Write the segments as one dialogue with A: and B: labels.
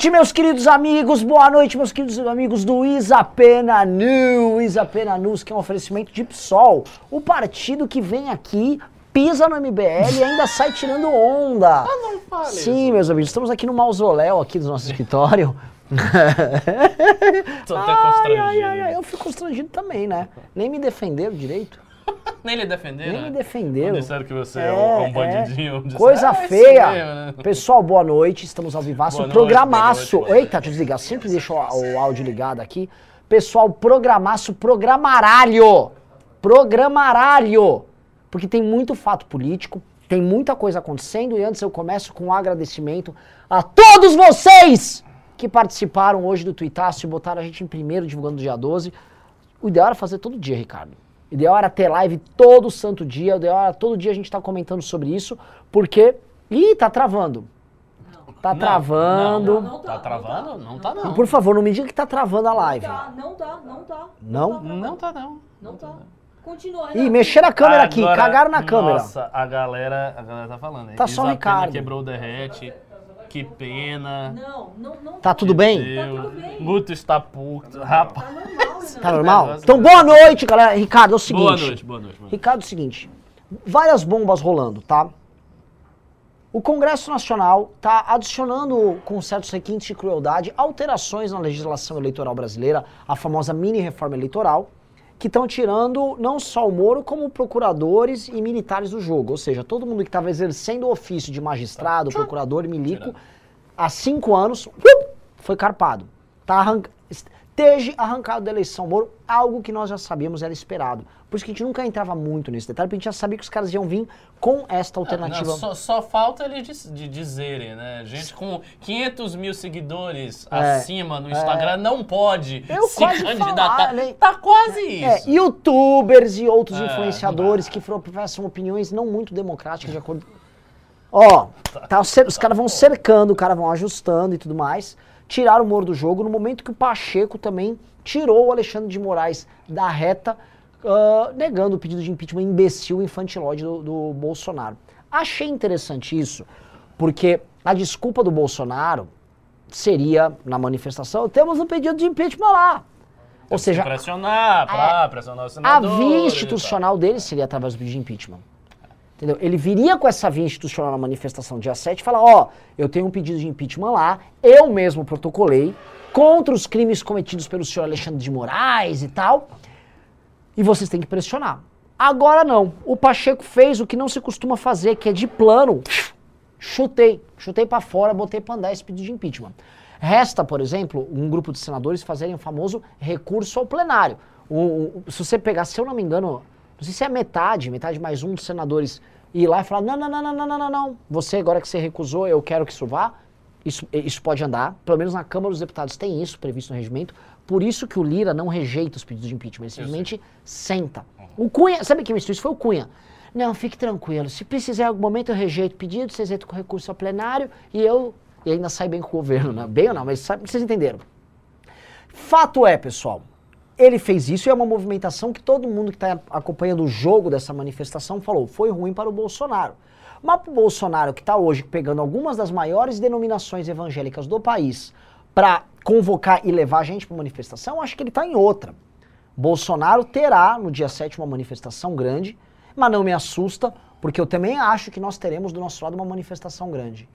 A: noite, meus queridos amigos. Boa noite, meus queridos amigos do Isapena News. Isapena News, que é um oferecimento de PSOL. O partido que vem aqui, pisa no MBL e ainda sai tirando onda.
B: Ah, não fale
A: Sim,
B: isso.
A: meus amigos, estamos aqui no mausoléu aqui do nosso escritório.
B: Tô até
A: ai, ai, ai, eu fico constrangido também, né? Nem me defenderam direito.
B: Nem lhe defenderam?
A: Nem me
B: né?
A: defenderam.
B: Não disseram que você é, um- um bandidinho. disseram,
A: Coisa
B: "Ah, é
A: feia.
B: mesmo, né?"
A: Pessoal, boa noite. Estamos ao vivaço.
B: Boa noite,
A: programaço.
B: boa noite, boa
A: Eita, deixa eu desligar. Sempre deixo o, o áudio ligado aqui. Pessoal, programaço, programaralho. Programaralho. Porque tem muito fato político, tem muita coisa acontecendo. E antes eu começo com um agradecimento a todos vocês que participaram hoje do Tuitaço e botaram a gente em primeiro divulgando no dia 12. O ideal era fazer todo dia, Ricardo. Era ter live todo santo dia. O ideal era todo dia a gente estar comentando sobre isso, porque. Ih, tá travando. Tá
B: Não,
A: travando.
B: Não, não, tá travando? Não tá não.
A: Por favor, não me diga que tá travando a live.
C: Tá, não tá, não tá.
A: Não?
B: Não tá não.
C: Não tá. Continua.
A: Ih, mexeram a câmera aqui,
B: Agora,
A: cagaram na câmera.
B: Nossa, a galera, a galera tá falando. hein?
A: Tá só o
B: Isapena
A: Ricardo.
B: quebrou o derrete. Que pena.
C: Não, não, não.
A: Tá tudo bem?
B: Deus.
C: tudo bem.
B: Guto está puto. Rapaz.
C: Tá normal, né?
A: Tá normal? Então, boa noite, galera. Ricardo, é o seguinte.
B: Boa noite, boa noite. Mano.
A: Ricardo, é o seguinte. Várias bombas rolando, tá? O Congresso Nacional está adicionando, com certos requintes de crueldade, alterações na legislação eleitoral brasileira, a famosa mini-reforma eleitoral, que estão tirando não só o Moro, como procuradores e militares do jogo. Ou seja, todo mundo que estava exercendo o ofício de magistrado, procurador e milico, há cinco anos, foi carpado. Tá arran... Esteja arrancado da eleição Moro, algo que nós já sabíamos era esperado. Por isso que a gente nunca entrava muito nesse detalhe, porque a gente já sabia que os caras iam vir com esta alternativa.
B: Não, só, só falta eles de, de dizerem, né? Gente com 500 mil seguidores
A: É,
B: acima no Instagram não pode
A: Eu
B: se candidatar.
A: falei.
B: Tá quase
A: É,
B: isso.
A: youtubers e outros
B: É,
A: influenciadores que professam opiniões não muito democráticas de acordo. Ó, tá cer- os caras vão cercando, os caras vão ajustando e tudo mais. Tiraram o Moro do jogo no momento que o Pacheco também tirou o Alexandre de Moraes da reta, ah, negando o pedido de impeachment imbecil, infantilóide do, do Bolsonaro. Achei interessante isso, porque a desculpa do Bolsonaro seria, na manifestação, temos um pedido de impeachment lá. Ou seja,
B: pressionar, pra pressionar os
A: a
B: senadores.
A: via institucional dele seria através do pedido de impeachment. Entendeu? Ele viria com essa via institucional na manifestação dia 7 e falar, ó, eu tenho um pedido de impeachment lá, eu mesmo protocolei, contra os crimes cometidos pelo senhor Alexandre de Moraes e tal, e vocês têm que pressionar. Agora não. O Pacheco fez o que não se costuma fazer, que é de plano, chutei, chutei pra fora, botei pra andar esse pedido de impeachment. Resta, por exemplo, um grupo de senadores fazerem o famoso recurso ao plenário. O- o- se você pegar, se eu não me engano, não sei se é metade, metade mais um dos senadores ir lá e falar: não, não, não, não, não, não, não, não. Você, agora que você recusou, eu quero que isso vá. Isso, isso pode andar. Pelo menos na Câmara dos Deputados tem isso previsto no regimento. Por isso que o Lira não rejeita os pedidos de impeachment. Ele simplesmente senta. O Cunha, sabe quem me instruiu isso? Foi o Cunha. Não, fique tranquilo. Se precisar em algum momento, eu rejeito o pedido, vocês entram com recurso ao plenário e eu. E ainda sai bem com o governo, né? Bem ou não, mas sabe- vocês entenderam. Fato é, pessoal, ele fez isso e é uma movimentação que todo mundo que está acompanhando o jogo dessa manifestação falou, foi ruim para o Bolsonaro. Mas para o Bolsonaro, que está hoje pegando algumas das maiores denominações evangélicas do país para convocar e levar a gente para manifestação, acho que ele está em outra. Bolsonaro terá no dia 7 uma manifestação grande, mas não me assusta, porque eu também acho que nós teremos do nosso lado uma manifestação grande.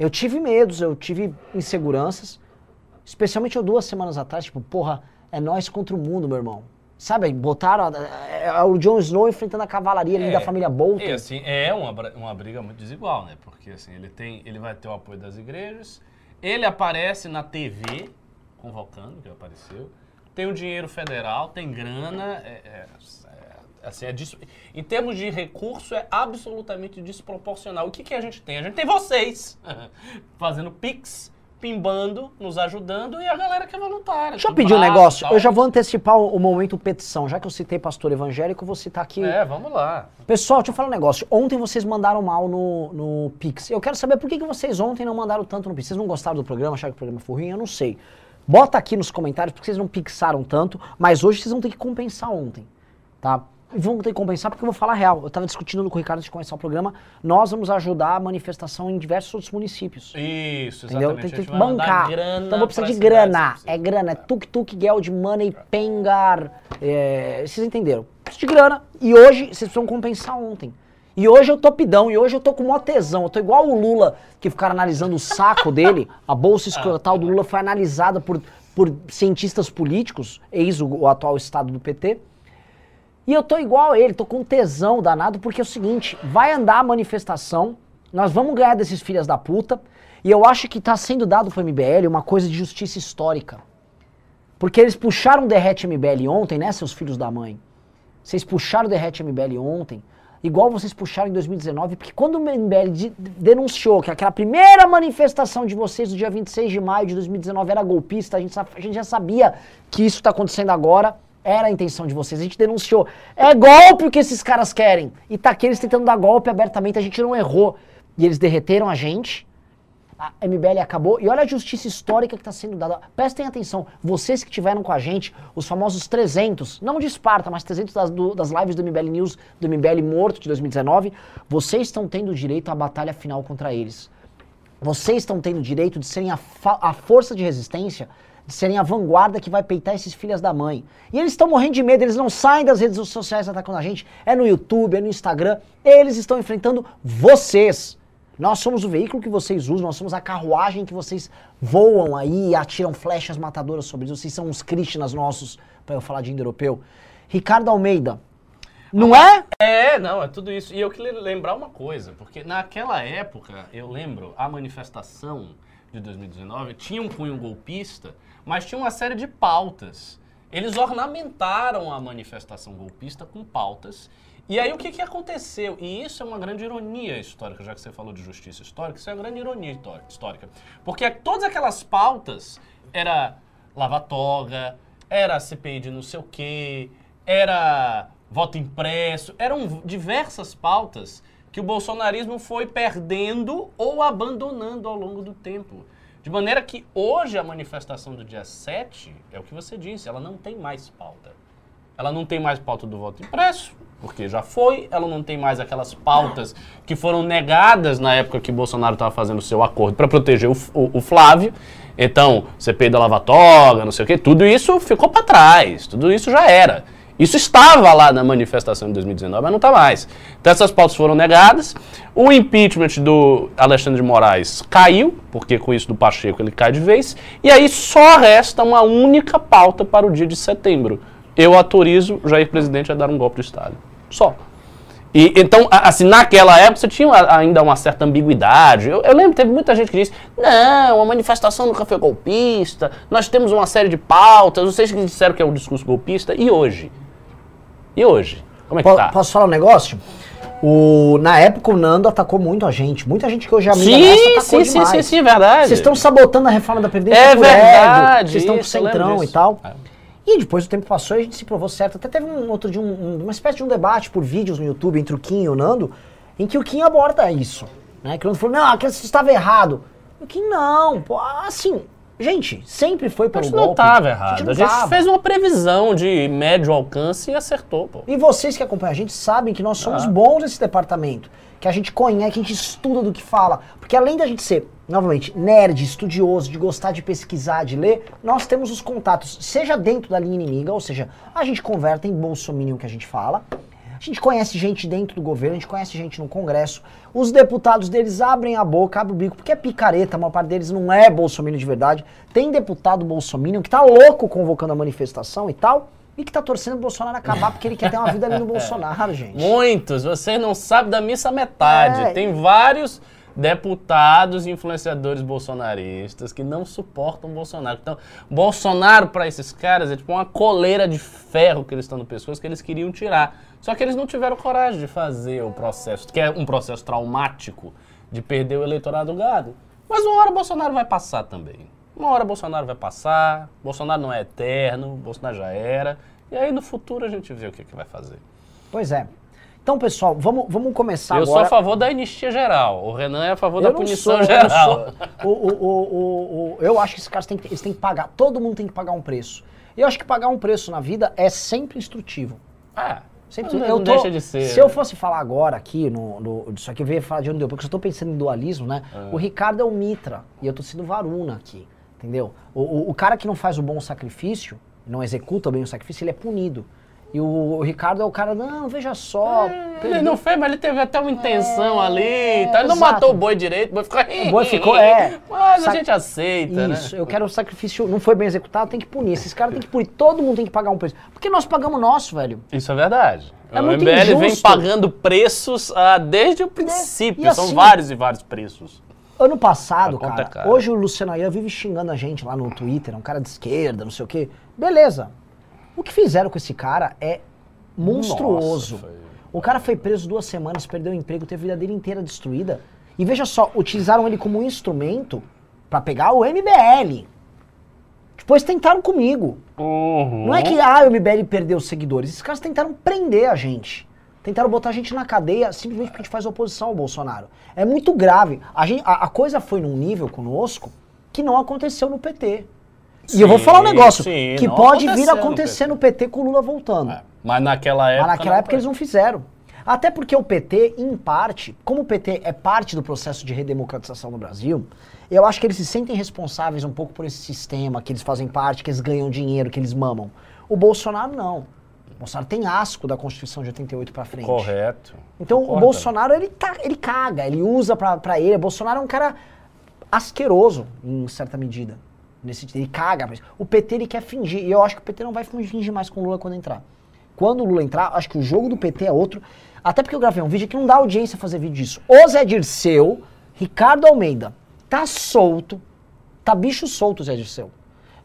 A: Eu tive medos, eu tive inseguranças, especialmente eu duas semanas atrás, tipo, porra, é nós contra o mundo, meu irmão. Sabe, botaram é, é, o Jon Snow enfrentando a cavalaria ali
B: É,
A: da família Bolton.
B: E assim, é uma, uma briga muito desigual, né? Porque assim, ele tem, ele vai ter o apoio das igrejas, ele aparece na TV, convocando, que apareceu, tem o dinheiro federal, tem grana, é, é- é- assim, é em termos de recurso é absolutamente desproporcional. O que, que a gente tem? A gente tem vocês fazendo pix, pimbando, nos ajudando e a galera que é voluntária.
A: Deixa eu pedir um negócio.
B: tal.
A: Eu já vou antecipar o, o momento petição. Já que eu citei pastor evangélico, vou citar aqui.
B: É, vamos lá.
A: Pessoal, deixa eu falar um negócio. Ontem vocês mandaram mal no, no Pix. Eu quero saber por que, que vocês ontem não mandaram tanto no Pix. Vocês não gostaram do programa, acharam que o programa foi ruim? Eu não sei. Bota aqui nos comentários porque vocês não pixaram tanto, mas hoje vocês vão ter que compensar ontem, tá? Vamos ter que compensar porque eu vou falar a real. Eu tava discutindo com o Ricardo antes de começar o programa. Nós vamos ajudar a manifestação em diversos outros municípios.
B: Isso,
A: Entendeu?
B: exatamente.
A: Tem, que bancar.
B: grana
A: Então vou precisar de grana. É grana, é tuk-tuk, geld money, pengar. É, vocês entenderam? Preciso de grana. E hoje, vocês precisam compensar ontem. E hoje eu tô pidão, e hoje eu tô com mó tesão. Eu tô igual o Lula, que ficaram analisando o saco dele. A bolsa escrotal do Lula foi analisada por, por cientistas políticos, ex o, o atual estado do PT. E eu tô igual a ele, tô com tesão danado, porque é o seguinte, vai andar a manifestação, nós vamos ganhar desses filhas da puta, e eu acho que tá sendo dado pro MBL uma coisa de justiça histórica. Porque eles puxaram o Derrete MBL ontem, né, seus filhos da mãe? Vocês puxaram o Derrete MBL ontem, igual vocês puxaram em 2019, porque quando o MBL de- denunciou que aquela primeira manifestação de vocês do dia 26 de maio de 2019 era golpista, a gente, a gente já sabia que isso está acontecendo agora, era a intenção de vocês. A gente denunciou. É golpe o que esses caras querem. E tá aqui eles tentando dar golpe abertamente, a gente não errou. E eles derreteram a gente. A MBL acabou. E olha a justiça histórica que está sendo dada. Prestem atenção. Vocês que tiveram com a gente, os famosos 300, não de Esparta, mas 300 das, do- das lives do MBL News, do MBL Morto de 2019, vocês estão tendo direito à batalha final contra eles. Vocês estão tendo direito de serem a, a força de resistência, de serem a vanguarda que vai peitar esses filhas da mãe. E eles estão morrendo de medo, eles não saem das redes sociais atacando a gente. É no YouTube, é no Instagram. Eles estão enfrentando vocês. Nós somos o veículo que vocês usam, nós somos a carruagem que vocês voam aí e atiram flechas matadoras sobre eles. Vocês são os Krishnas nossos, para eu falar de indo-europeu. Ricardo Almeida. Não é?
B: É, não, é tudo isso. E eu queria lembrar uma coisa, porque naquela época, eu lembro, a manifestação de 2019 tinha um cunho golpista, mas tinha uma série de pautas. Eles ornamentaram a manifestação golpista com pautas. E aí o que, que aconteceu? E isso é uma grande ironia histórica, já que você falou de justiça histórica, isso é uma grande ironia histó- histórica. Porque todas aquelas pautas era lava-toga, era CPI de não sei o quê, era voto impresso, eram diversas pautas que o bolsonarismo foi perdendo ou abandonando ao longo do tempo. De maneira que hoje a manifestação do dia 7, é o que você disse, ela não tem mais pauta. Ela não tem mais pauta do voto impresso, porque já foi. Ela não tem mais aquelas pautas que foram negadas na época que Bolsonaro estava fazendo o seu acordo para proteger o, o- o Flávio. Então, CPI da Lava-Toga, não sei o quê, tudo isso ficou para trás. Tudo isso já era. Isso estava lá na manifestação de 2019, mas não está mais. Então essas pautas foram negadas. O impeachment do Alexandre de Moraes caiu, porque com isso do Pacheco ele cai de vez. E aí só resta uma única pauta para o dia de setembro. Eu autorizo o Jair presidente a dar um golpe de Estado. Só. E, então, assim, naquela época você tinha ainda uma certa ambiguidade. Eu, eu lembro, teve muita gente que disse: não, a manifestação nunca foi golpista, nós temos uma série de pautas, vocês que disseram que é um discurso golpista. E hoje? E hoje? Como é que
A: Po-
B: tá?
A: Posso falar um negócio? O, na época o Nando atacou muito a gente. Muita gente que hoje é amiga
B: Sim,
A: nossa atacou
B: sim, sim,
A: demais.
B: sim, sim, verdade.
A: Vocês estão sabotando a reforma da Previdência
B: É verdade,
A: Vocês estão com centrão e tal.
B: É.
A: E depois o tempo passou e a gente se provou certo. Até teve um outro de um, um- uma espécie de um debate por vídeos no YouTube entre o Kim e o Nando, em que o Kim aborda isso. Né? Que o Nando falou, não, aquilo estava errado. O Kim, não, pô, assim, gente, sempre foi
B: A
A: pelo
B: gente não
A: golpe.
B: estava errado.
A: não
B: A gente
A: tava.
B: fez uma previsão de médio alcance e acertou, pô.
A: E vocês que acompanham a gente sabem que nós somos bons nesse departamento. Que a gente conhece, que a gente estuda do que fala. Porque além da gente ser, novamente, nerd, estudioso, de gostar de pesquisar, de ler, nós temos os contatos, seja dentro da linha inimiga, ou seja, a gente converta em bolsominion que a gente fala. A gente conhece gente dentro do governo, a gente conhece gente no Congresso. Os deputados deles abrem a boca, abrem o bico, porque é picareta, a maior parte deles não é bolsominion de verdade. Tem deputado bolsominion que tá louco convocando a manifestação e tal, e que tá torcendo o Bolsonaro acabar porque ele quer ter uma vida ali no Bolsonaro, gente.
B: Muitos, vocês não sabem da missa metade.
A: É.
B: Tem vários deputados e influenciadores bolsonaristas que não suportam Bolsonaro. Então, Bolsonaro para esses caras é tipo uma coleira de ferro que eles estão no pescoço que eles queriam tirar. Só que eles não tiveram coragem de fazer o processo, que é um processo traumático de perder o eleitorado gado. Mas uma hora Bolsonaro vai passar também. Uma hora Bolsonaro vai passar, Bolsonaro não é eterno, Bolsonaro já era. E aí no futuro a gente vê o que, que vai fazer.
A: Pois é. Então, pessoal, vamos, vamos começar
B: eu
A: agora.
B: sou a favor da anistia geral. O Renan é a favor da
A: Eu não
B: punição
A: sou, eu
B: geral.
A: sou. O, o, o, eu acho que esses caras têm que, eles têm que pagar. Todo mundo tem que pagar um preço. E eu acho que pagar um preço na vida é sempre instrutivo.
B: Ah,
A: Sempre
B: Não,
A: eu
B: não
A: tô-
B: deixa de ser,
A: Se
B: né?
A: eu fosse falar agora aqui, no, no, disso aqui eu ia falar de onde deu, porque eu tô pensando em dualismo, né?
B: Ah.
A: O Ricardo é o Mitra e eu tô sendo Varuna aqui, entendeu? O, o, o cara que não faz o bom sacrifício, não executa bem o sacrifício, ele é punido. E o, Ricardo é o cara, não, veja só.
B: Ele
A: perdeu-
B: não fez, mas ele teve até uma intenção ali. Então ele não
A: exato.
B: matou o boi direito, o boi ficou.
A: O boi ficou, é.
B: Mas a gente aceita,
A: Isso,
B: né?
A: eu quero o sacrifício, não foi bem executado, tem que punir. Esses caras tem que punir, todo mundo tem que pagar um preço. Porque nós pagamos nosso, velho.
B: Isso é verdade.
A: É
B: o
A: muito
B: MBL vem
A: injusto.
B: pagando preços ah, desde o princípio.
A: E
B: São
A: assim-
B: vários e vários preços.
A: Ano passado,
B: conta
A: cara,
B: é cara.
A: hoje o Luciano Ayan vive xingando a gente lá no Twitter, é um cara de esquerda, não sei o quê. Beleza. O que fizeram com esse cara é monstruoso.
B: Nossa,
A: O cara foi preso duas semanas, perdeu o emprego, teve a vida dele inteira destruída. E veja só, utilizaram ele como um instrumento pra pegar o MBL. Depois tentaram comigo.
B: Uhum.
A: Não é que ah, o MBL perdeu seguidores. Esses caras tentaram prender a gente. Tentaram botar a gente na cadeia simplesmente porque a gente faz oposição ao Bolsonaro. É muito grave. A, gente, a, a coisa foi num nível conosco que não aconteceu no PT. E eu vou falar um negócio
B: sim,
A: que
B: não
A: pode vir a
B: no
A: acontecer
B: PT.
A: no PT com o Lula voltando.
B: É, Mas naquela época.
A: Mas naquela época eles não fizeram. Até porque o PT, em parte, como o PT é parte do processo de redemocratização no Brasil, eu acho que eles se sentem responsáveis um pouco por esse sistema, que eles fazem parte, que eles ganham dinheiro, que eles mamam. O Bolsonaro não. O Bolsonaro tem asco da Constituição de 88 pra frente.
B: Correto.
A: Então o
B: Concordo.
A: Bolsonaro, ele, tá, ele caga, ele usa pra ele. O Bolsonaro é um cara asqueroso, em certa medida. Nesse, ele caga. mas O PT, ele quer fingir. E eu acho que o PT não vai fingir mais com o Lula quando entrar. Quando o Lula entrar, acho que o jogo do PT é outro. Até porque eu gravei um vídeo que não dá audiência fazer vídeo disso. O Zé Dirceu, Ricardo Almeida, tá solto. Tá bicho solto Zé Dirceu.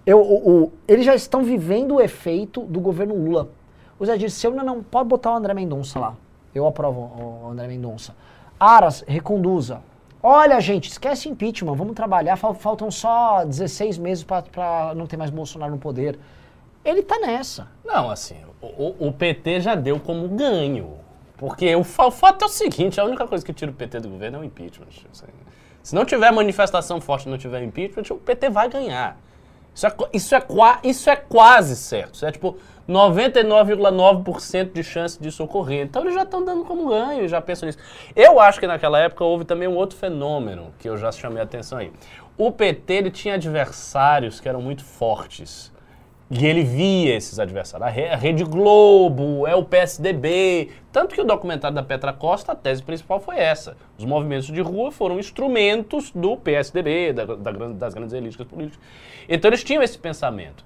A: Eu, o- o- eles já estão vivendo o efeito do governo Lula. O Zé Dirceu, não, não, pode botar o André Mendonça lá. Eu aprovo o André Mendonça. Aras, reconduza. Olha, gente, esquece impeachment, vamos trabalhar. Fal- Faltam só 16 meses pra não ter mais Bolsonaro no poder. Ele tá nessa.
B: Não, assim, o, o- PT já deu como ganho. Porque o, o fato é o seguinte, a única coisa que tira o PT do governo é o impeachment. Se não tiver manifestação forte não tiver impeachment, o PT vai ganhar. Isso é, isso é, isso é quase certo. Isso é tipo 99,9% de chance disso ocorrer. Então eles já estão dando como ganho, já pensam nisso. Eu acho que naquela época houve também um outro fenômeno que eu já chamei a atenção aí. O PT ele tinha adversários que eram muito fortes. E ele via esses adversários. A Re- a Rede Globo, é o PSDB. Tanto que o documentário da Petra Costa, a tese principal foi essa. Os movimentos de rua foram instrumentos do PSDB, da- da das grandes elites políticas. Então eles tinham esse pensamento.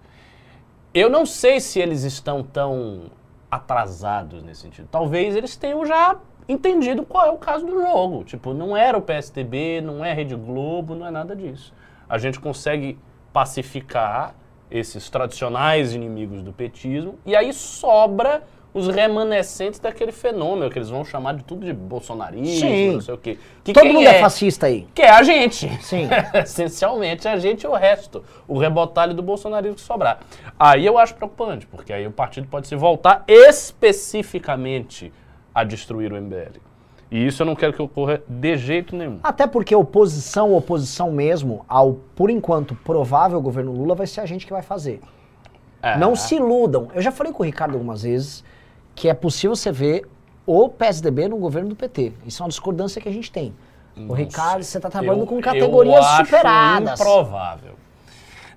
B: Eu não sei se eles estão tão atrasados nesse sentido. Talvez eles tenham já entendido qual é o caso do jogo. Tipo, não era o PSDB, não é a Rede Globo, não é nada disso. A gente consegue pacificar esses tradicionais inimigos do petismo e aí sobra os remanescentes daquele fenômeno que eles vão chamar de tudo de bolsonarismo,
A: Sim.
B: não sei o quê. Que
A: Todo mundo é fascista aí.
B: que é a gente.
A: Sim.
B: Essencialmente a gente e o resto. O rebotalho do bolsonarismo que sobrar. Aí eu acho preocupante, porque aí o partido pode se voltar especificamente a destruir o MBL. E isso eu não quero que ocorra de jeito nenhum.
A: Até porque oposição, oposição mesmo, ao, por enquanto, provável governo Lula, vai ser a gente que vai fazer.
B: É.
A: Não se iludam. Eu já falei com o Ricardo algumas vezes que é possível você ver o PSDB no governo do PT. Isso é uma discordância que a gente tem. o
B: Não
A: Ricardo, você tá trabalhando
B: Eu-
A: com categorias
B: eu acho
A: superadas.
B: improvável.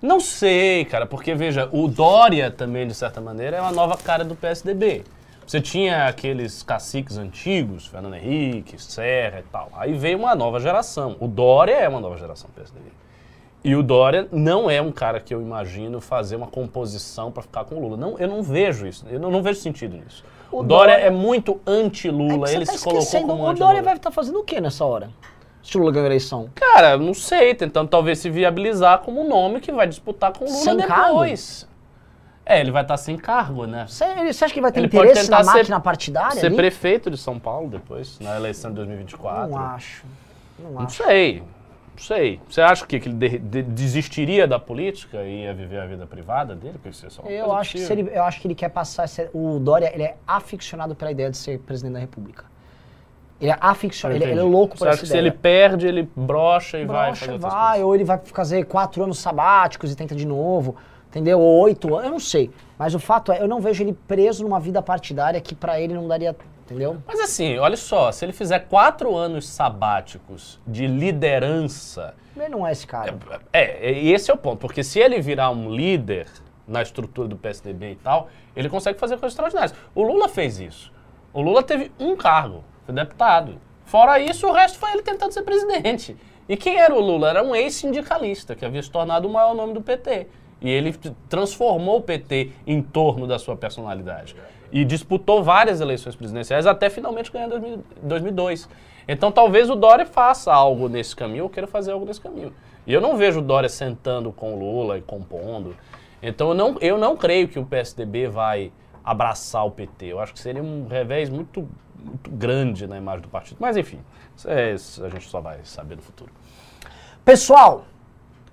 B: Não sei, cara, porque veja, o Dória também, de certa maneira, é uma nova cara do PSDB. Você tinha aqueles caciques antigos, Fernando Henrique, Serra e tal. Aí veio uma nova geração. O Dória é uma nova geração do PSDB. E o Dória não é um cara que eu imagino fazer uma composição para ficar com o Lula. Não, eu não vejo isso. Eu não, não vejo sentido nisso. O,
A: O
B: Dória,
A: Dória-
B: é muito
A: É
B: anti-Lula.
A: você
B: Ele
A: tá
B: se colocou como
A: o
B: anti-Lula.
A: Dória vai estar fazendo o que nessa hora? Se o Lula ganhar a eleição.
B: Cara, não sei, tentando talvez se viabilizar como um nome que vai disputar com o Lula
A: Sem
B: depois. É, ele vai estar sem cargo, né?
A: Você, você acha que vai ter
B: Ele
A: interesse na
B: tentar ser-
A: máquina partidária
B: Ser
A: ali?
B: prefeito de São Paulo depois, na eleição de 2024.
A: Não acho. Não
B: Não
A: acho.
B: sei, sei. Você acha que, que ele de- de- desistiria da política e ia viver a vida privada dele? Porque isso é só
A: Eu acho, que se ele, eu acho que ele quer passar. O Dória ele é aficionado pela ideia de ser presidente da República. Ele é aficionado, ele, ele é louco
B: Você
A: por
B: acha
A: essa
B: que se
A: ideia.
B: ele perde, ele brocha e vai
A: Brocha,
B: fazer outras
A: vai,
B: coisas?
A: ou ele vai fazer quatro anos sabáticos e tenta de novo. Entendeu? Ou oito anos, eu não sei. Mas o fato é, eu não vejo ele preso numa vida partidária que pra ele não daria. Entendeu?
B: Mas assim, olha só, se ele fizer quatro anos sabáticos de liderança,
A: Ele não é esse cara.
B: é, e esse é o ponto, porque se ele virar um líder na estrutura do PSDB e tal, ele consegue fazer coisas extraordinárias. O Lula fez isso. O Lula teve um cargo, foi deputado. Fora isso, o resto foi ele tentando ser presidente. E quem era o Lula? Era um ex-sindicalista, que havia se tornado o maior nome do PT. E ele transformou o PT em torno da sua personalidade. E disputou várias eleições presidenciais até finalmente ganhar em 2000 2002. Então talvez o Dória faça algo nesse caminho, ou queira fazer algo nesse caminho. E eu não vejo o Dória sentando com o Lula e compondo. Então eu não, eu não creio que o PSDB vai abraçar o PT. Eu acho que seria um revés muito, muito grande na imagem do partido. Mas enfim, isso é- isso a gente só vai saber no futuro.
A: Pessoal,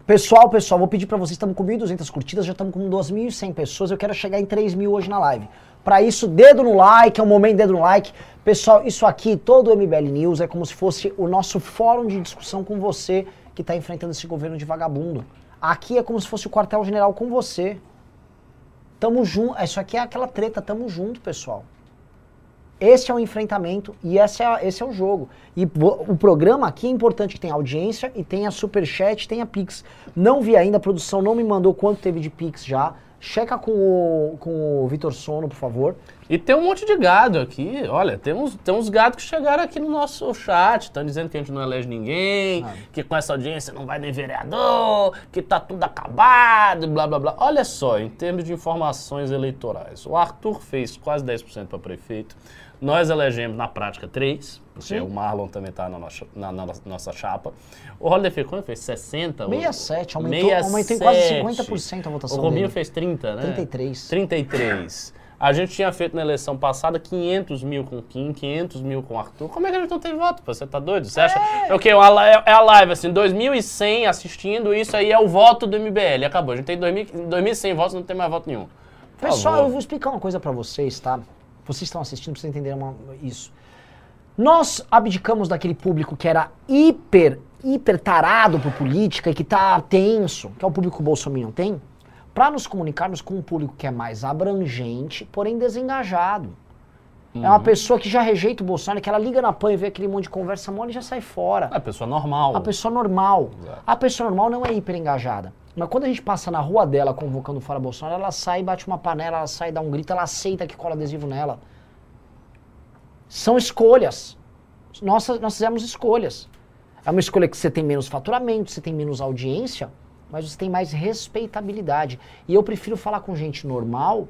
A: pessoal, pessoal, vou pedir pra vocês, estamos com 1.200 curtidas, já estamos com 2.100 pessoas, eu quero chegar em 3 mil hoje na live. Pra isso, dedo no like, é o momento dedo no like. Pessoal, isso aqui, todo o MBL News é como se fosse o nosso fórum de discussão com você que tá enfrentando esse governo de vagabundo. Aqui é como se fosse o quartel-general com você. Tamo junto, isso aqui é aquela treta, tamo junto, pessoal. Esse é o enfrentamento e esse é, esse é o jogo. E o programa aqui é importante que tenha audiência e tenha superchat, tenha Pix. Não vi ainda, a produção não me mandou quanto teve de Pix já. Checa com o, com o Vitor Sono, por favor.
B: E tem um monte de gado aqui. Olha, tem uns, tem uns gados que chegaram aqui no nosso chat. Estão dizendo que a gente não elege ninguém, que com essa audiência não vai nem vereador, que tá tudo acabado, blá blá blá. Olha só, em termos de informações eleitorais, o Arthur fez quase 10% para prefeito. Nós elegemos na prática 3, porque
A: Sim.
B: o Marlon também está na nossa, na, na nossa chapa. O Holiday fez quanto? Fez 60?
A: 67, aumentou, aumentou em quase 50% a votação
B: O Robinho
A: dele.
B: fez 30, né?
A: 33.
B: 33. A gente tinha feito na eleição passada 500 mil com o Kim, 500 mil com o Arthur. Como é que a gente não tem voto? Você tá doido? Você acha? É o quê? Uma li- É a live, assim, 2.100 assistindo, isso aí é o voto do MBL. Acabou. A gente tem 2.000 2.100 votos, não tem mais voto nenhum. Por
A: Pessoal,
B: favor.
A: eu vou explicar uma coisa pra vocês, tá? Vocês estão assistindo pra vocês entenderem uma- isso. Nós abdicamos daquele público que era hiper, hiper tarado por política e que tá tenso, que é o público que o Bolsonaro tem, pra nos comunicarmos com um público que é mais abrangente, porém desengajado. É
B: Uhum.
A: uma pessoa que já rejeita o Bolsonaro, que ela liga na PAN e vê aquele monte de conversa mole e já sai fora.
B: É pessoa normal.
A: A pessoa normal.
B: Exato.
A: A pessoa normal não é hiper engajada. Mas quando a gente passa na rua dela convocando fora Bolsonaro, ela sai, bate uma panela, ela sai, dá um grito, ela aceita que cola adesivo nela. São escolhas. Nossa, nós fizemos escolhas. É uma escolha que você tem menos faturamento, você tem menos audiência, mas você tem mais respeitabilidade. E eu prefiro falar com gente normal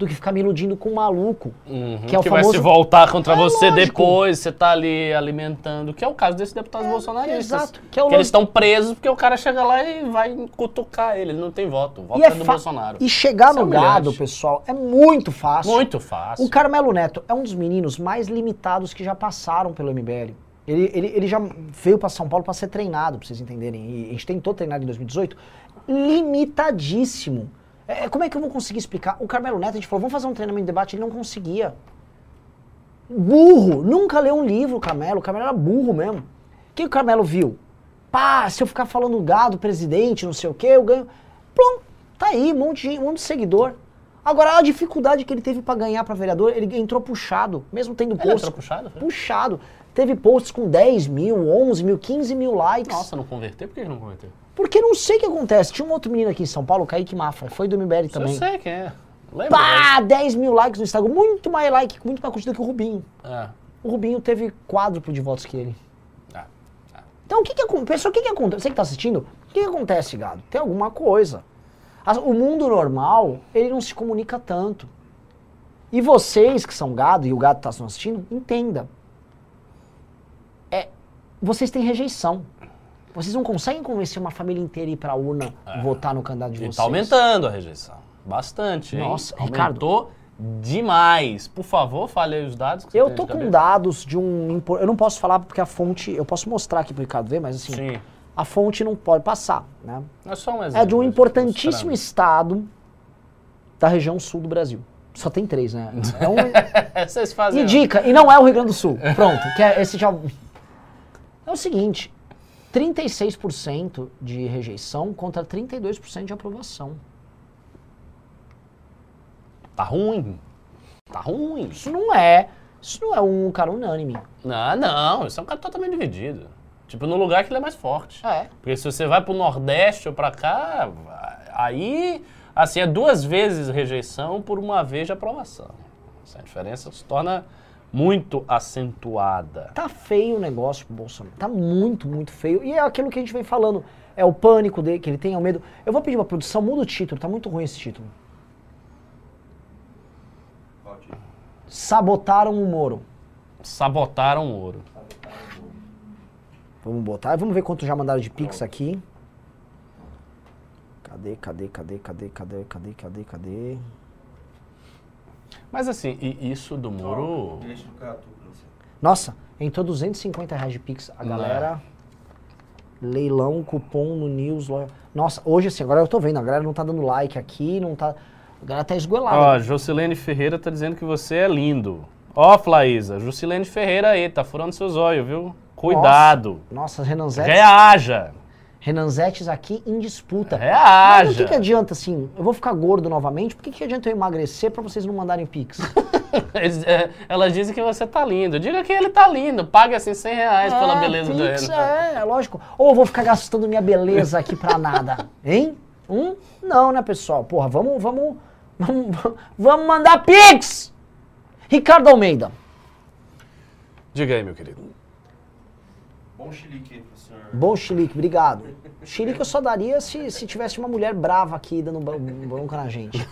A: do que ficar me iludindo com um maluco.
B: Uhum,
A: que é o
B: vai se
A: famoso-
B: voltar contra
A: É
B: você
A: lógico.
B: depois, você tá ali alimentando, que é o caso desses deputados bolsonaristas.
A: exato, que é o
B: que eles estão presos porque o cara chega lá e vai cutucar ele, ele não tem voto. O voto
A: E,
B: é,
A: é
B: do
A: fa-
B: Bolsonaro.
A: e chegar
B: Isso é
A: no gado, pessoal, é muito fácil.
B: Muito fácil.
A: O Carmelo Neto é um dos meninos mais limitados que já passaram pelo MBL. Ele, ele, ele já veio para São Paulo para ser treinado, pra vocês entenderem. E a gente tentou treinar em 2018. Limitadíssimo. É, como é que eu vou conseguir explicar? O Carmelo Neto, a gente falou, vamos fazer um treinamento de debate, ele não conseguia. Burro. Nunca leu um livro, Carmelo. O Carmelo era burro mesmo. O que o Carmelo viu? Pá, se eu ficar falando gado, presidente, não sei o quê, eu ganho. Pronto, tá aí, um monte de, um monte de seguidor. Agora, a dificuldade que ele teve pra ganhar pra vereador, ele entrou puxado, mesmo tendo
B: Ele
A: posts.
B: entrou puxado? foi?
A: Puxado. Teve posts com 10 mil, 11 mil, 15 mil likes.
B: Nossa, não converteu? Por que não converteu?
A: Porque não sei o que acontece. Tinha um outro menino aqui em São Paulo, o Kaique Mafra, foi do MBL também.
B: Eu sei quem é. Lembra?
A: Pá, 10 mil likes no Instagram. Muito mais like, muito mais curtida que o Rubinho.
B: É.
A: O Rubinho teve quádruplo de votos que ele.
B: Ah,
A: Então, o que que acontece? O que que acontece? Você que tá assistindo, o que que acontece, gado? Tem alguma coisa. O mundo normal, ele não se comunica tanto. E vocês que são gado, e o gado tá assistindo, entenda. É, vocês têm rejeição. Vocês não conseguem convencer uma família inteira a ir pra urna votar no candidato de
B: E
A: vocês.
B: tá aumentando a rejeição. Bastante, hein?
A: Nossa,
B: Aumentou demais. Por favor, fale aí os dados.
A: Eu tô com
B: cabeça.
A: dados de um. Eu não posso falar porque a fonte. Eu posso mostrar aqui pro Ricardo ver, mas assim,
B: Sim.
A: a fonte não pode passar, né?
B: É só um exemplo.
A: É de um
B: mas
A: importantíssimo estado da região sul do Brasil. Só tem três, né? É um,
B: Vocês fazem.
A: e dica, e não é o Rio Grande do Sul. Pronto, que é esse já. É o seguinte: 36% de rejeição contra 32% de aprovação.
B: Tá ruim. Tá ruim.
A: Isso não é. Isso não é um cara unânime.
B: Não, não, isso é um cara totalmente dividido. Tipo, no lugar que ele é mais forte.
A: É.
B: Porque se você vai pro Nordeste ou pra cá, aí, assim, é duas vezes rejeição por uma vez de aprovação. Essa diferença se torna muito acentuada.
A: Tá feio o negócio pro Bolsonaro. Tá muito, muito feio. E é aquilo que a gente vem falando. É o pânico dele, que ele tem, é o medo. Eu vou pedir pra produção, muda o título. Tá muito ruim esse título. Sabotaram o Moro.
B: Sabotaram o ouro.
A: Vamos botar. Vamos ver quanto já mandaram de Pix aqui. Cadê, cadê, cadê, cadê, cadê, cadê, cadê, cadê?
B: Mas assim, e isso do muro.
A: Nossa, entrou 250 reais de Pix. A
B: Não.
A: galera. Leilão, cupom no News. Nossa, hoje assim, agora eu tô vendo. A galera não tá dando like aqui, não tá. A galera tá esgoelada.
B: Ó, Jocilene Ferreira tá dizendo que você é lindo. Ó, Flaísa, Jocilene Ferreira aí, tá furando seus olhos, viu? Cuidado.
A: Nossa, Renanzetes.
B: Reaja.
A: Renanzetes aqui em disputa. Mas o
B: Reaja.
A: que, que adianta, assim? Eu vou ficar gordo novamente? Por que, que adianta eu emagrecer pra vocês não mandarem Pix?
B: É, Elas dizem que você tá lindo. Diga que ele tá lindo. Pague assim 100 reais pela
A: É,
B: beleza do
A: Pix,
B: Renan.
A: É, é lógico. Ou eu vou ficar gastando minha beleza aqui pra nada, hein? Hum? Não, né, pessoal? Porra, vamos, vamos, vamos, vamos mandar Pix! Ricardo Almeida.
B: Diga aí, meu querido.
D: Bom chilique.
A: Bom chilique, obrigado. Chilique eu só daria se, se tivesse uma mulher brava aqui dando bron- bronca na gente.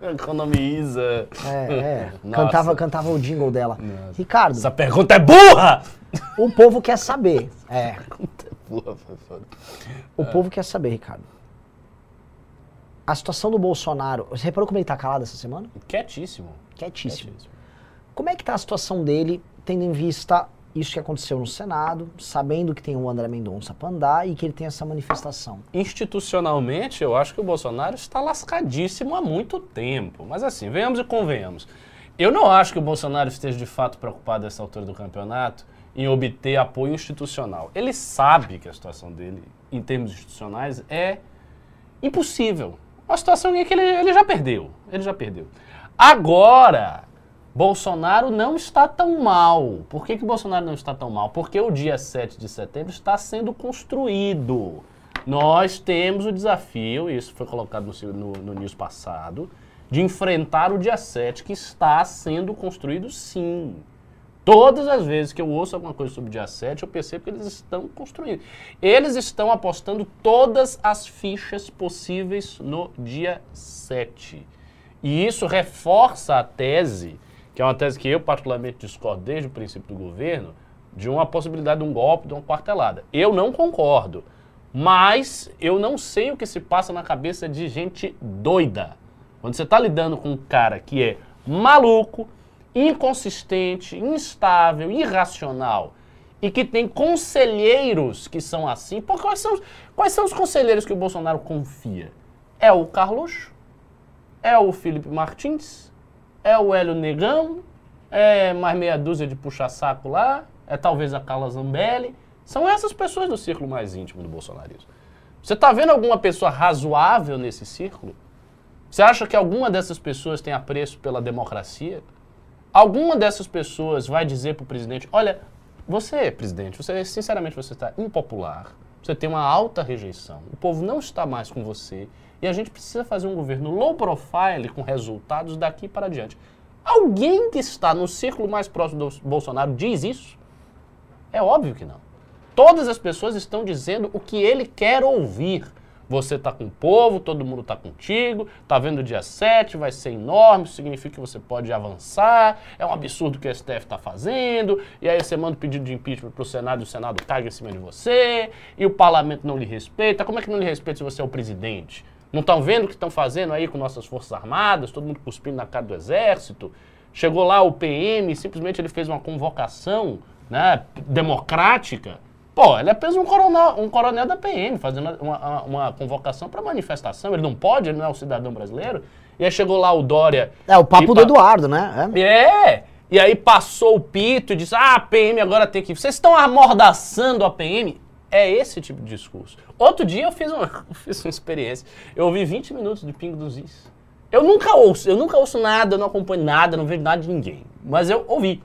B: Economiza.
A: É, é.
B: Nossa.
A: Cantava, cantava o jingle dela. Ricardo,
B: Essa pergunta é burra!
A: o povo quer saber. É,
B: Burra, foi foda.
A: o povo quer saber, Ricardo. A situação do Bolsonaro. Você reparou como ele tá calado essa semana?
B: Quietíssimo.
A: Quietíssimo. Como é que tá a situação dele, tendo em vista isso que aconteceu no Senado, sabendo que tem o André Mendonça pra andar e que ele tem essa manifestação?
B: Institucionalmente, eu acho que o Bolsonaro está lascadíssimo há muito tempo. Mas assim, venhamos e convenhamos. Eu não acho que o Bolsonaro esteja de fato preocupado nessa altura do campeonato em obter apoio institucional. Ele sabe que a situação dele, em termos institucionais, é impossível. Uma situação em que ele, ele já perdeu. Ele já perdeu. Agora, Bolsonaro não está tão mal. Por que, que Bolsonaro não está tão mal? Porque o dia 7 de setembro está sendo construído. Nós temos o desafio, isso foi colocado no, no, no news passado, de enfrentar o dia 7, que está sendo construído sim. Todas as vezes que eu ouço alguma coisa sobre o dia 7, eu percebo que eles estão construindo. Eles estão apostando todas as fichas possíveis no dia 7. E isso reforça a tese, que é uma tese que eu particularmente discordo desde o princípio do governo, de uma possibilidade de um golpe, de uma quartelada. Eu não concordo. Mas eu não sei o que se passa na cabeça de gente doida. Quando você está lidando com um cara que é maluco, inconsistente, instável, irracional e que tem conselheiros que são assim, pô, quais são, quais são os conselheiros que o Bolsonaro confia? É o Carlos? É o Felipe Martins? É o Hélio Negão? É mais meia dúzia de puxa-saco lá? É talvez a Carla Zambelli? São essas pessoas do círculo mais íntimo do bolsonarismo. Você está vendo alguma pessoa razoável nesse círculo? Você acha que alguma dessas pessoas tem apreço pela democracia? Alguma dessas pessoas vai dizer para o presidente: olha, você, presidente, você sinceramente você está impopular, você tem uma alta rejeição, o povo não está mais com você e a gente precisa fazer um governo low profile com resultados daqui para adiante. Alguém que está no círculo mais próximo do Bolsonaro diz isso? É óbvio que não. Todas as pessoas estão dizendo o que ele quer ouvir. Você está com o povo, todo mundo está contigo, está vendo o dia 7, vai ser enorme, significa que você pode avançar, é um absurdo que o STF está fazendo, e aí você manda o pedido de impeachment para o Senado e o Senado caga em cima de você, e o parlamento não lhe respeita. Como é que não lhe respeita se você é o presidente? Não estão vendo o que estão fazendo aí com nossas Forças Armadas, todo mundo cuspindo na cara do Exército? Chegou lá o PM, simplesmente ele fez uma convocação né, democrática. Pô, ele é apenas um coronel, um coronel da PM, fazendo uma, uma, convocação para manifestação. Ele não pode, ele não é um cidadão brasileiro. E aí chegou lá o Dória.
A: É o papo do
B: pa-
A: Eduardo, né? É.
B: é! E aí passou o pito e disse: ah, a PM agora tem que. Vocês estão amordaçando a PM? É esse tipo de discurso. Outro dia eu fiz uma, eu fiz uma experiência. Eu ouvi 20 minutos de Pingo dos Is. Eu nunca ouço, eu nunca ouço nada, eu não acompanho nada, não vejo nada de ninguém. Mas eu ouvi.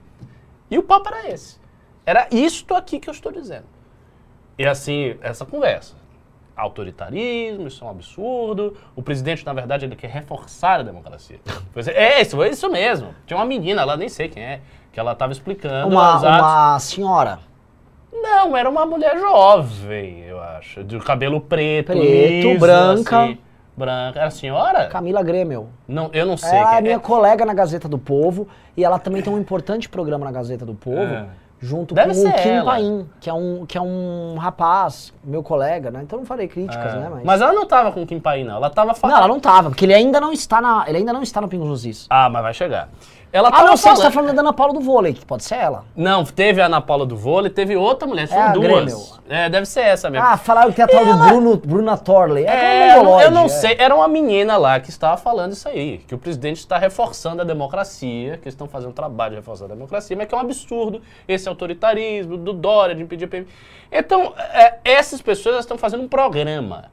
B: E o papo era esse. Era isto aqui que eu estou dizendo. E assim, essa conversa. Autoritarismo, isso é um absurdo. O presidente, na verdade, ele quer reforçar a democracia. Assim, É, isso, foi isso mesmo. Tinha uma menina lá, nem sei quem é, que ela estava explicando
A: Uma, uma senhora.
B: Não, era uma mulher jovem, eu acho. De cabelo preto,
A: Preto,
B: liso,
A: branca.
B: assim. branca. Era a senhora?
A: Camila Grêmio.
B: Não, eu não sei.
A: Ela
B: quem
A: é minha colega na Gazeta do Povo e ela também tem um importante programa na Gazeta do Povo,
B: É.
A: junto
B: Deve
A: com o Kim
B: ela.
A: Paim, que é, um, que é um rapaz, meu colega, né? Então não farei críticas,
B: É.
A: né? Mas...
B: Mas ela não tava com o Kim Pai, não. Ela tava falando.
A: Não, ela não tava, porque ele ainda não está na. Ele ainda não está no Pingos nos Is.
B: Ah, mas vai chegar. Ela
A: Ah,
B: tava
A: não sei,
B: falando...
A: você tá falando da Ana Paula do vôlei, que pode ser ela.
B: Não, teve a Ana Paula do vôlei, teve outra mulher, são
A: É
B: duas. É, deve ser essa mesmo.
A: Ah, falaram que tem a tal do Bruno, Bruna Torley. É,
B: É,
A: é
B: eu não, não
A: é.
B: sei. Era uma menina lá que estava falando isso aí. Que o presidente está reforçando a democracia, que eles estão fazendo um trabalho de reforçar a democracia, mas que é um absurdo esse autoritarismo do Dória de impedir a PM. Então, é, essas pessoas estão fazendo um programa.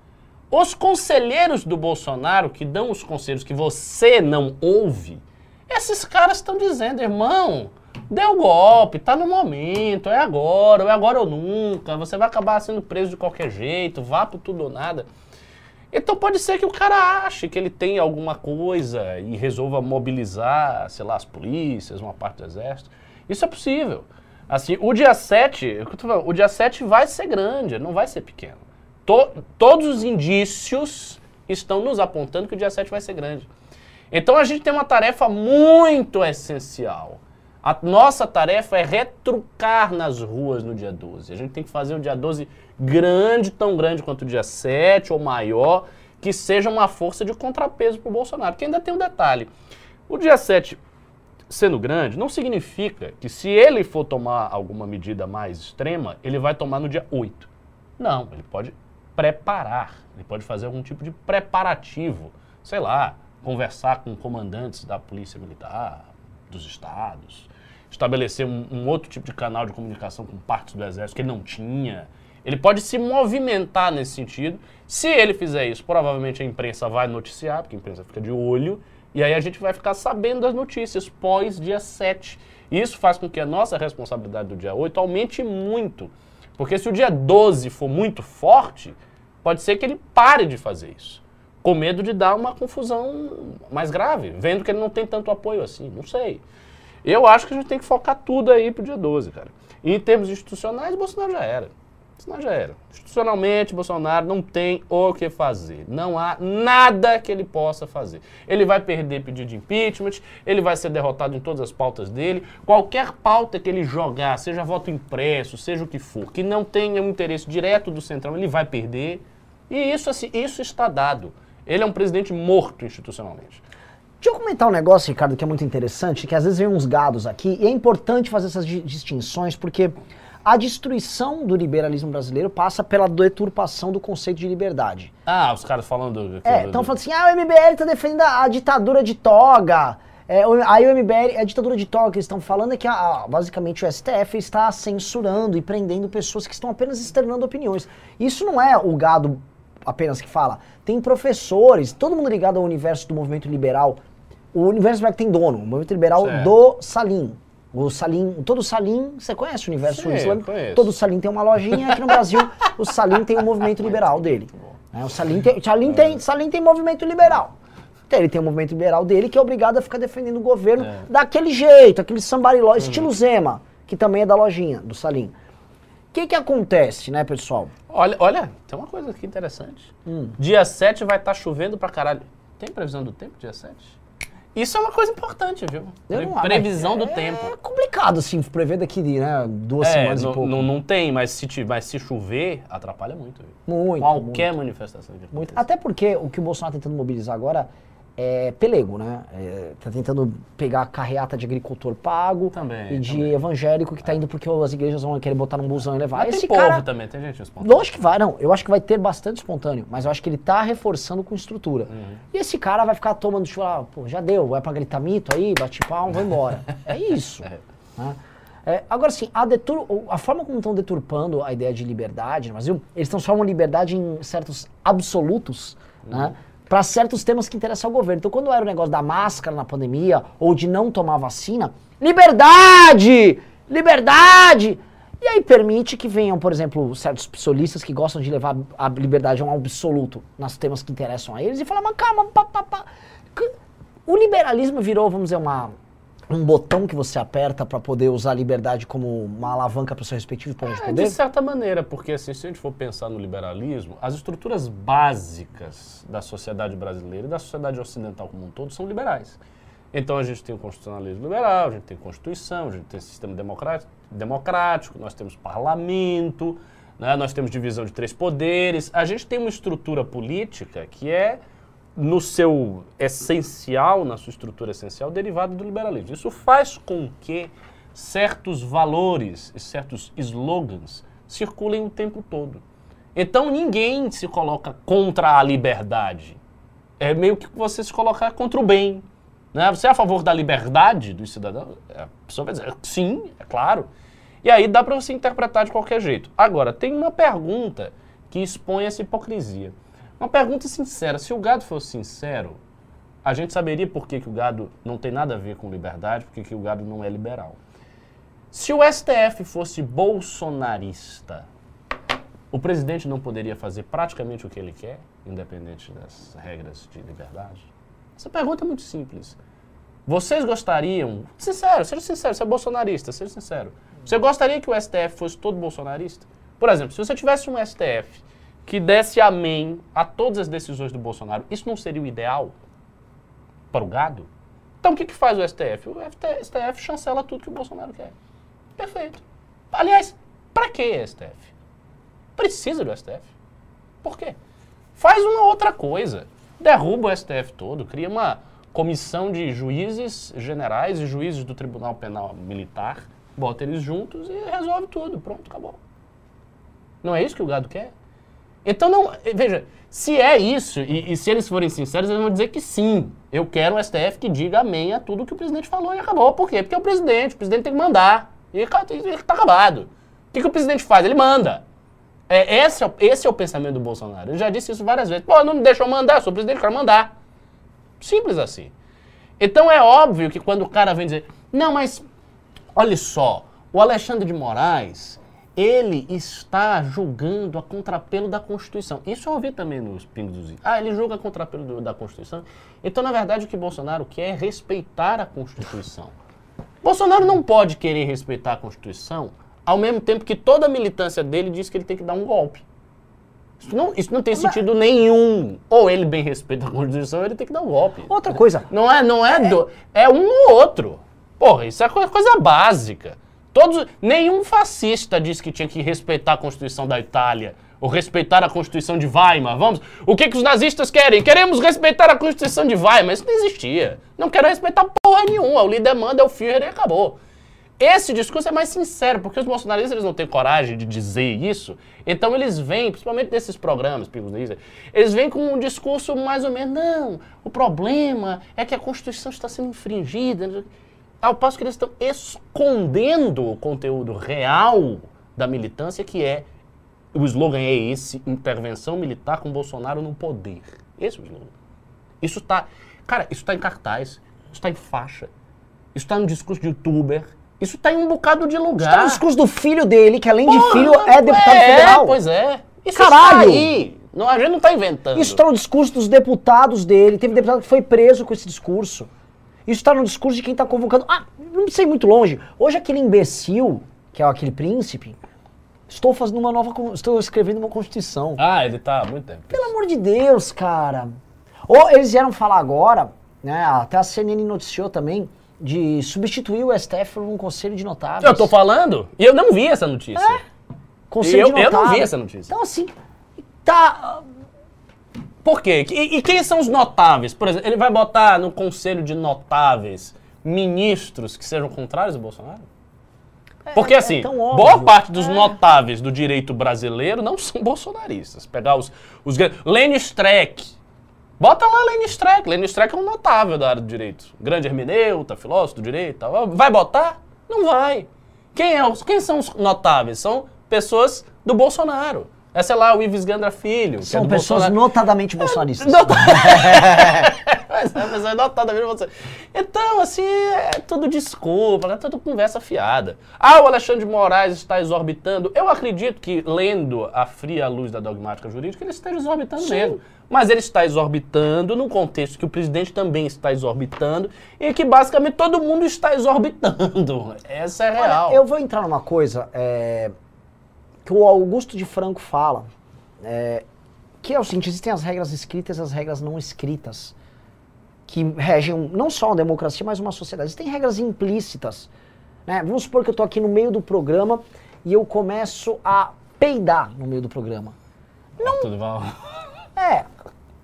B: Os conselheiros do Bolsonaro, que dão os conselhos que você não ouve, esses caras estão dizendo, irmão, deu golpe, tá no momento, é agora, ou é agora ou nunca, você vai acabar sendo preso de qualquer jeito, vá por tudo ou nada. Então pode ser que o cara ache que ele tem alguma coisa e resolva mobilizar, sei lá, as polícias, uma parte do exército. Isso é possível. Assim, o dia 7, é o dia 7 vai ser grande, não vai ser pequeno. To- todos os indícios estão nos apontando que o dia 7 vai ser grande. Então a gente tem uma tarefa muito essencial. A nossa tarefa é retrucar nas ruas no dia 12. A gente tem que fazer o dia 12 grande, tão grande quanto o dia 7 ou maior, que seja uma força de contrapeso para o Bolsonaro. Porque ainda tem um detalhe. O dia 7 sendo grande não significa que se ele for tomar alguma medida mais extrema, ele vai tomar no dia 8. Não, ele pode preparar, ele pode fazer algum tipo de preparativo, sei lá, conversar com comandantes da Polícia Militar, dos estados, estabelecer um, um outro tipo de canal de comunicação com partes do Exército que ele não tinha. Ele pode se movimentar nesse sentido. Se ele fizer isso, provavelmente a imprensa vai noticiar, porque a imprensa fica de olho, e aí a gente vai ficar sabendo das notícias pós dia 7. Isso faz com que a nossa responsabilidade do dia 8 aumente muito. Porque se o dia 12 for muito forte, pode ser que ele pare de fazer isso. Com medo de dar uma confusão mais grave, vendo que ele não tem tanto apoio assim. Não sei. Eu acho que a gente tem que focar tudo aí pro dia 12, cara. E em termos institucionais, Bolsonaro já era. Bolsonaro já era. Institucionalmente, Bolsonaro não tem o que fazer. Não há nada que ele possa fazer. Ele vai perder pedido de impeachment, ele vai ser derrotado em todas as pautas dele. Qualquer pauta que ele jogar, seja voto impresso, seja o que for, que não tenha um interesse direto do Centrão, ele vai perder. E isso, assim, isso está dado. Ele é um presidente morto institucionalmente.
A: Deixa eu comentar um negócio, Ricardo, que é muito interessante, que às vezes vem uns gados aqui, e é importante fazer essas di- distinções, porque a destruição do liberalismo brasileiro passa pela deturpação do conceito de liberdade.
B: Ah, os caras falando...
A: É, estão falando assim, ah, o MBL tá defendendo a, ditadura de toga. É, aí o MBL, a ditadura de toga que eles estão falando é que a- a- basicamente o STF está censurando e prendendo pessoas que estão apenas externando opiniões. Isso não é o gado apenas que fala. Tem professores, todo mundo ligado ao universo do movimento liberal. O universo liberal tem dono, o movimento liberal
B: Certo.
A: do Salim. O Salim, todo Salim, você conhece o universo
B: Sim,
A: islâmico?
B: conheço.
A: Todo Salim tem uma lojinha aqui no Brasil. o Salim tem um movimento liberal dele. né? O Salim tem, Salim, tem, Salim tem movimento liberal. Então, ele tem um movimento liberal dele que é obrigado a ficar defendendo o governo
B: É.
A: daquele jeito, aquele sambariló,
B: Uhum.
A: estilo Zema, que também é da lojinha, do Salim. O que que acontece, né, pessoal?
B: Olha, olha, tem uma coisa aqui interessante. Dia 7 vai estar chovendo pra caralho. Tem previsão do tempo, dia 7? Isso é uma coisa importante, viu? Pre-
A: não-
B: previsão
A: mas
B: do
A: é,
B: tempo.
A: É complicado, assim, prever daqui né, duas
B: É,
A: semanas
B: não,
A: e pouco.
B: não, não tem, mas se, ti- mas se chover, atrapalha muito. Viu?
A: Muito,
B: Qualquer manifestação que
A: Muito. Até porque o que o Bolsonaro está tentando mobilizar agora é pelego, né? É, tá tentando pegar a carreata de agricultor pago
B: Também,
A: e de
B: também.
A: evangélico que tá indo porque as igrejas vão querer botar num busão e levar.
B: Mas
A: Esse
B: tem povo
A: cara,
B: também, tem gente espontânea.
A: lógico que vai, não. Eu acho que vai ter bastante espontâneo, mas eu acho que ele tá reforçando com estrutura.
B: Uhum.
A: E esse cara vai ficar tomando chuva, ah, pô, já deu, vai pra gritar mito aí, bate palma, vai embora. É isso. né? É, agora sim, a, detur- a forma como estão deturpando a ideia de liberdade no Brasil, eles transformam liberdade em certos absolutos, né? Para certos temas que interessam ao governo. Então, quando era o negócio da máscara na pandemia ou de não tomar vacina, liberdade! Liberdade! E aí permite que venham, por exemplo, certos psolistas que gostam de levar a liberdade a um absoluto nos temas que interessam a eles e falar, mas calma, pá, pá, pá. O liberalismo virou, vamos dizer, uma, um botão que você aperta para poder usar a liberdade como uma alavanca para o seu respectivo ponto de
B: É,
A: poder?
B: de certa maneira, porque assim, se a gente for pensar no liberalismo, as estruturas básicas da sociedade brasileira e da sociedade ocidental como um todo são liberais. Então a gente tem o constitucionalismo liberal, a gente tem Constituição, a gente tem sistema democrático, democrático nós temos parlamento, né, nós temos divisão de três poderes. A gente tem uma estrutura política que é, no seu essencial, na sua estrutura essencial, derivada do liberalismo. Isso faz com que certos valores e certos slogans circulem o tempo todo. Então ninguém se coloca contra a liberdade. É meio que você se colocar contra o bem. Né? Você é a favor da liberdade dos cidadãos? A pessoa vai dizer, sim, é claro. E aí dá para você interpretar de qualquer jeito. Agora, tem uma pergunta que expõe essa hipocrisia. Uma pergunta sincera. Se o gado fosse sincero, a gente saberia por que, que o gado não tem nada a ver com liberdade, por que, o gado não é liberal. Se o STF fosse bolsonarista, o presidente não poderia fazer praticamente o que ele quer, independente das regras de liberdade? Essa pergunta é muito simples. Vocês gostariam, sincero, seja sincero, você é bolsonarista, seja sincero. Você gostaria que o STF fosse todo bolsonarista? Por exemplo, se você tivesse um STF que desse amém a todas as decisões do Bolsonaro, isso não seria o ideal para o gado? Então o que, que faz o STF? O STF chancela tudo que o Bolsonaro quer. Perfeito. Aliás, para que STF? Precisa do STF. Por quê? Faz uma outra coisa. Derruba o STF todo, cria uma comissão de juízes generais e juízes do Tribunal Penal Militar, bota eles juntos e resolve tudo. Pronto, acabou. Não é isso que o gado quer? Então não. Veja, se é isso, e, e se eles forem sinceros, eles vão dizer que sim. Eu quero um STF que diga amém a tudo que o presidente falou e acabou. Por quê? Porque é o presidente, o presidente tem que mandar. E ca- e tá acabado. O que, que o presidente faz? Ele manda. É, esse, é o, esse é o pensamento do Bolsonaro. Eu já disse isso várias vezes. Pô, não me deixa eu mandar, eu sou presidente, eu quero mandar. Simples assim. Então é óbvio que quando o cara vem dizer, não, mas olha só, o Alexandre de Moraes, ele está julgando a contrapelo da Constituição. Isso eu ouvi também nos pingos dos. Ah, ele julga a contrapelo do- da Constituição. Então, na verdade, o que Bolsonaro quer é respeitar a Constituição. Bolsonaro não pode querer respeitar a Constituição ao mesmo tempo que toda a militância dele diz que ele tem que dar um golpe. Isso não, isso não tem sentido nenhum. Ou ele bem respeita a Constituição, ou ele tem que dar um golpe.
A: Outra coisa,
B: Não é, não é, do, é um ou outro. Porra, isso é co- coisa básica. Todos, nenhum fascista disse que tinha que respeitar a Constituição da Itália ou respeitar a Constituição de Weimar. Vamos, o que, que os nazistas querem? Queremos respeitar a Constituição de Weimar. Isso não existia. Não quero respeitar porra nenhuma. O líder manda, é o Führer e acabou. Esse discurso é mais sincero, porque os bolsonaristas eles não têm coragem de dizer isso. Então eles vêm, principalmente nesses programas, eles vêm com um discurso mais ou menos, não, o problema é que a Constituição está sendo infringida. Ao passo que eles estão escondendo o conteúdo real da militância, que é, o slogan é esse, intervenção militar com Bolsonaro no poder. Esse é o slogan. Isso tá, cara, isso tá em cartaz, isso tá em faixa, isso tá no discurso de youtuber, isso tá em um bocado de lugar.
A: tá no discurso do filho dele, que além de
B: Porra,
A: filho é deputado
B: é,
A: federal.
B: pois é. Isso
A: Caralho!
B: está aí. Não, a gente não tá inventando.
A: Isso está no discurso dos deputados dele. Teve deputado que foi preso com esse discurso. Isso está no discurso de quem está convocando. Ah, não sei muito longe. Hoje aquele imbecil, que é aquele príncipe, estou fazendo uma nova. Estou escrevendo uma constituição.
B: Ah, ele tá há muito tempo.
A: Pelo amor de Deus, cara. Ou eles vieram falar agora, né? Até a CNN noticiou também, de substituir o STF por um conselho de notáveis.
B: Eu tô falando e eu não vi essa notícia.
A: Conselho
B: eu-
A: de
B: eu não vi
A: notáveis.
B: essa notícia.
A: Então, assim, tá.
B: Por quê? E, e quem são os notáveis? Por exemplo, ele vai botar no conselho de notáveis ministros que sejam contrários ao Bolsonaro? Porque
A: é
B: assim,
A: óbvio.
B: boa parte dos notáveis do direito brasileiro não são bolsonaristas. Pegar os, os grandes. Lênin Streck. Bota lá Lênin Streck. Lênin Streck é um notável da área do direito. Grande hermeneuta, filósofo do direito. tal. Vai botar? Não vai. Quem, é os, quem são os notáveis? São pessoas do Bolsonaro. É, sei lá, o Ives Gandra Filho. é
A: São
B: do
A: pessoas
B: Bolsonaro.
A: notadamente bolsonaristas.
B: Não, Mas é pessoa notadamente você. Então, assim, é tudo desculpa, é tudo conversa fiada. Ah, o Alexandre de Moraes está exorbitando. Eu acredito que, lendo a fria luz da dogmática jurídica, ele esteja exorbitando mesmo. Mas ele está exorbitando num contexto que o presidente também está exorbitando e que basicamente todo mundo está exorbitando. Essa é real.
A: Olha, eu vou entrar numa coisa é, que o Augusto de Franco fala, é, que é o seguinte, existem as regras escritas e as regras não escritas, que regem não só uma democracia, mas uma sociedade. Existem regras implícitas. né? Vamos supor que eu estou aqui no meio do programa e eu começo a peidar no meio do programa.
B: Tudo bom?
A: É,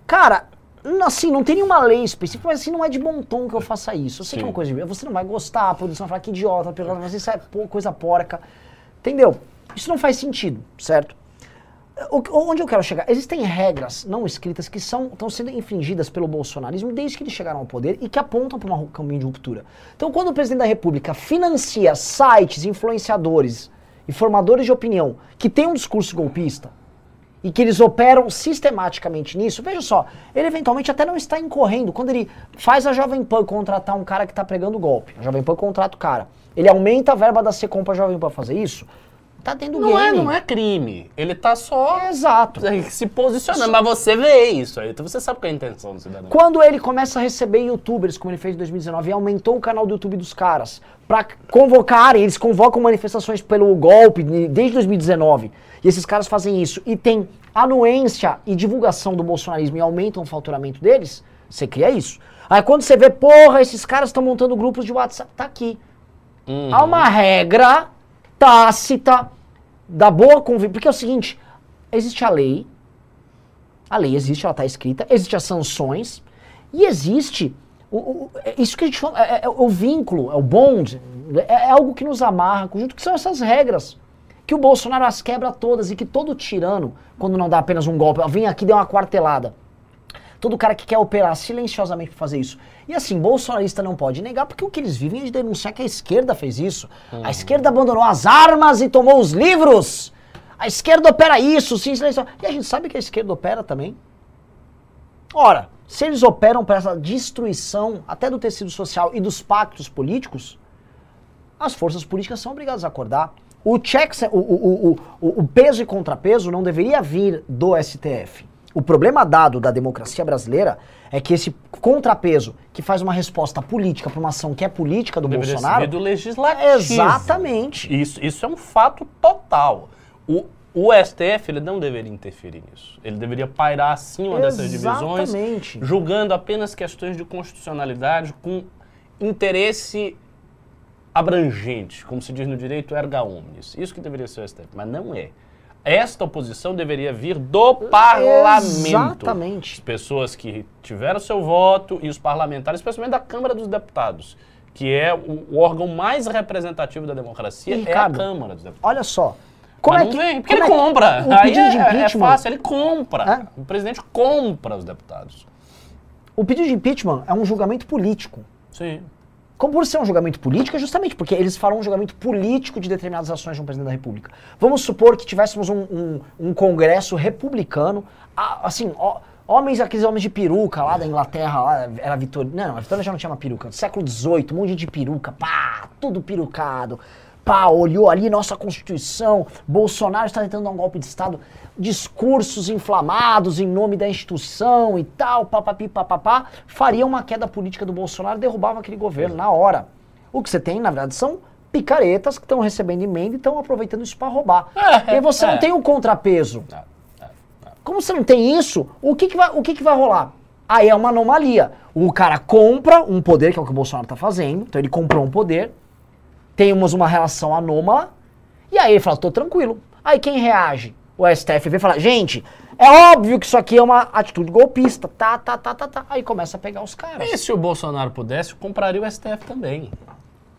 A: cara, assim, não tem nenhuma lei específica, mas assim, não é de bom tom que eu faça isso. Eu sei que é uma
B: Sim.
A: coisa de... Você não vai gostar, a produção vai falar que idiota, a mas isso é coisa porca. Entendeu? Isso não faz sentido, certo? O- onde eu quero chegar? Existem regras não escritas que são, estão sendo infringidas pelo bolsonarismo desde que eles chegaram ao poder e que apontam para um caminho de ruptura. Então, quando o presidente da República financia sites, influenciadores e formadores de opinião que têm um discurso golpista, e que eles operam sistematicamente nisso, veja só, ele eventualmente até não está incorrendo. Quando ele faz a Jovem Pan contratar um cara que está pregando golpe, a Jovem Pan contrata o cara, ele aumenta a verba da Secom para a Jovem Pan fazer isso, tá tendo
B: Não é,
A: game.
B: não é crime. Ele tá só
A: Exato.
B: se posicionando. Mas você vê isso aí, então você sabe qual é a intenção do cidadão.
A: Quando ele começa a receber youtubers, como ele fez em 2019, e aumentou o canal do YouTube dos caras, pra convocarem, eles convocam manifestações pelo golpe de- desde 2019, e esses caras fazem isso, e tem anuência e divulgação do bolsonarismo e aumentam o faturamento deles, você cria isso. Aí quando você vê, porra, esses caras estão montando grupos de WhatsApp, tá aqui.
B: Uhum.
A: Há uma regra tácita da boa convivência, porque é o seguinte, existe a lei, a lei existe, ela está escrita, existe as sanções e existe o, o- é isso que a gente fala, é, é o vínculo, é o bond, é, é algo que nos amarra, junto que são essas regras. Que o Bolsonaro as quebra todas e que todo tirano, quando não dá apenas um golpe, vem aqui e deu uma quartelada. Todo cara que quer operar silenciosamente para fazer isso. E assim, bolsonarista não pode negar, porque o que eles vivem é de denunciar que a esquerda fez isso. A esquerda abandonou as armas e tomou os livros. A esquerda opera isso, sim, silencioso. E a gente sabe que a esquerda opera também. Ora, se eles operam para essa destruição até do tecido social e dos pactos políticos, as forças políticas são obrigadas a acordar. O, checks, o, o, o, o peso e contrapeso não deveria vir do STF. O problema dado da democracia brasileira é que esse contrapeso, que faz uma resposta política para uma ação que é política do
B: Deveria
A: Bolsonaro.
B: ser do legislativo.
A: Exatamente.
B: Isso, isso é um fato total. O, o STF ele não deveria interferir nisso. Ele deveria pairar acima dessas divisões, julgando apenas questões de constitucionalidade com interesse abrangente, como se diz no direito erga omnes. Isso que deveria ser o STF, mas não é. Esta oposição deveria vir do parlamento.
A: Exatamente.
B: As pessoas que tiveram seu voto e os parlamentares, especialmente da Câmara dos Deputados, que é o, órgão mais representativo da democracia,
A: E,
B: é a
A: Ricardo,
B: Câmara dos Deputados.
A: Olha só. Como
B: Mas
A: é que,
B: vem, porque ele
A: é
B: compra.
A: O
B: Aí
A: pedido de
B: é, é
A: impeachment,
B: fácil, ele compra.
A: É?
B: O presidente compra os deputados.
A: o pedido de impeachment é um julgamento político.
B: Sim.
A: Como por ser um julgamento político, é justamente porque eles farão um julgamento político de determinadas ações de um presidente da República. Vamos supor que tivéssemos um, um- um congresso republicano, assim, ó, homens, aqueles homens de peruca lá da Inglaterra, lá, era Vitória. Não, a Vitória já não tinha uma peruca. Século XVIII, um monte de peruca, pá, tudo perucado. Pá, olhou ali nossa Constituição, Bolsonaro está tentando dar um golpe de Estado, discursos inflamados em nome da instituição e tal, papapi, papapá, faria uma queda política do Bolsonaro derrubava aquele governo na hora. O que você tem, na verdade, são picaretas que estão recebendo emenda e estão aproveitando isso para roubar.
B: É,
A: e você
B: é.
A: não tem o contrapeso.
B: É, é,
A: Como você não tem isso, o que, que, vai, o que, que vai rolar? Aí é uma anomalia. O cara compra um poder, que é o que o Bolsonaro está fazendo, então ele comprou um poder, temos uma relação anômala, e aí ele fala, tô tranquilo. Aí quem reage? O STF vem e fala, gente, é óbvio que isso aqui é uma atitude golpista, tá, tá, tá, tá, tá. Aí começa a pegar os caras.
B: E se o Bolsonaro pudesse, compraria o STF também.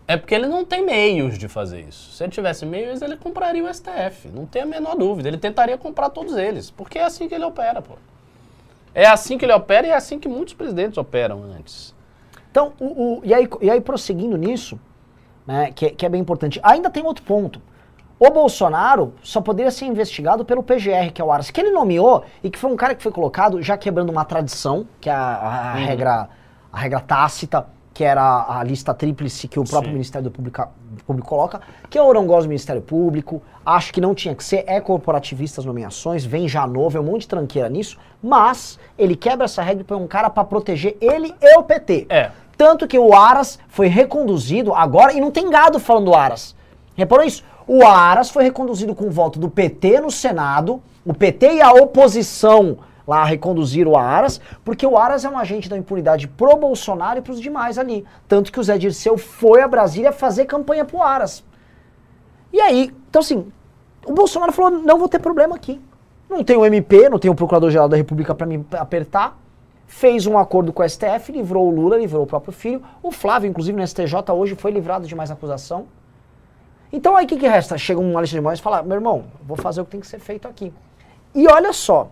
B: É porque ele não tem meios de fazer isso. Se ele tivesse meios, ele compraria o STF. Não tem a menor dúvida. Ele tentaria comprar todos eles. Porque é assim que ele opera, pô. É assim que ele opera e é assim que muitos presidentes operam antes.
A: Então, o, o- e, aí, e aí prosseguindo nisso, né, que, é- que é bem importante, ainda tem outro ponto. O Bolsonaro só poderia ser investigado pelo PGR, que é o Aras, que ele nomeou e que foi um cara que foi colocado já quebrando uma tradição, que é a, a regra, a regra tácita, que era a lista tríplice que o próprio
B: Sim.
A: Ministério do Público, Público coloca, que eu não gosto do Ministério Público, acho que não tinha que ser, é corporativista as nomeações, vem já novo, é um monte de tranqueira nisso, mas ele quebra essa regra e põe um cara pra proteger ele e o PT.
B: É.
A: Tanto que o Aras foi reconduzido agora, e não tem gado falando do Aras. Reparou isso? O Aras foi reconduzido com voto do PT no Senado, o PT e a oposição lá reconduziram o Aras, porque o Aras é um agente da impunidade pro Bolsonaro e pros demais ali. Tanto que o Zé Dirceu foi a Brasília fazer campanha pro Aras. E aí, então assim, o Bolsonaro falou: não vou ter problema aqui. Não tem o MP, não tem o Procurador-Geral da República para me apertar. Fez um acordo com o STF, livrou o Lula, livrou o próprio filho. O Flávio, inclusive, no STJ hoje foi livrado de mais acusação. Então aí o que, que resta? Chega um Alexandre de Moraes e fala: meu irmão, vou fazer o que tem que ser feito aqui. E olha só,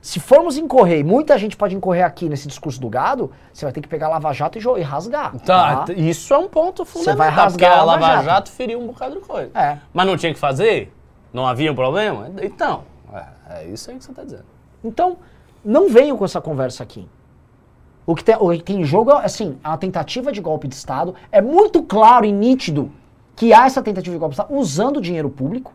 A: se formos incorrer, e muita gente pode incorrer aqui nesse discurso do gado, você vai ter que pegar a Lava Jato e, e rasgar.
B: Tá, isso é um ponto fundamental.
A: vai rasgar
B: porque
A: a Lava Jato.
B: Jato feriu um bocado de coisa.
A: É.
B: Mas não tinha que fazer? Não havia um problema? Então, é, é isso aí que você está dizendo.
A: Então, não venham com essa conversa aqui. O que, tem, o que tem em jogo é, assim, a tentativa de golpe de Estado. É muito claro e nítido que há essa tentativa de golpe de Estado usando dinheiro público.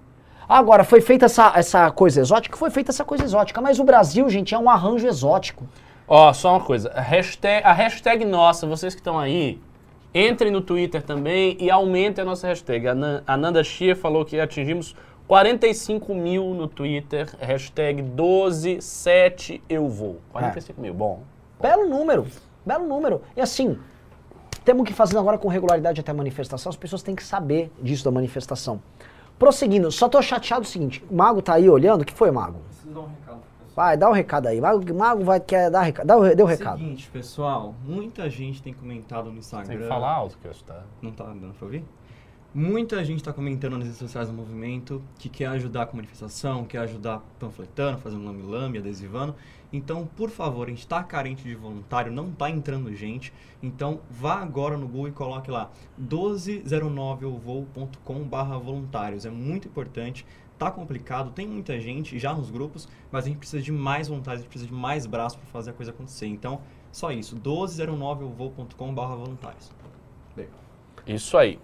A: Agora, foi feita essa, essa coisa exótica? Foi feita essa coisa exótica. Mas o Brasil, gente, é um arranjo exótico.
B: Ó, só uma coisa. A hashtag, a hashtag nossa, vocês que estão aí, entrem no Twitter também e aumentem a nossa hashtag. A Nanda Chia falou que atingimos 45 mil no Twitter. Hashtag 127 eu vou. 45 mil, bom.
A: Belo número, belo número. E assim, temos que fazer agora com regularidade até a manifestação. As pessoas têm que saber disso da manifestação. Prosseguindo, só tô chateado o seguinte: o Mago tá aí olhando. O que foi, Mago?
D: Preciso dar um recado.
A: Vai, dá o recado aí. Mago, Mago vai quer dar recado. Dá o, dê o recado.
E: Seguinte, pessoal, muita gente tem comentado no Instagram.
B: Tem que falar alto que eu tá.
E: Não tá dando pra ouvir? Muita gente tá comentando nas redes sociais do movimento que quer ajudar com manifestação, quer ajudar panfletando, fazendo lame-lame, adesivando. Então, por favor, a gente tá carente de voluntário, não tá entrando gente. Então, vá agora no Google e coloque lá 1209ovoo.com barra voluntários. É muito importante. Tá complicado, tem muita gente já nos grupos, mas a gente precisa de mais voluntários, a gente precisa de mais braços para fazer a coisa acontecer. Então, só isso, 1209ovoo.com barra voluntários. Legal.
B: Isso aí.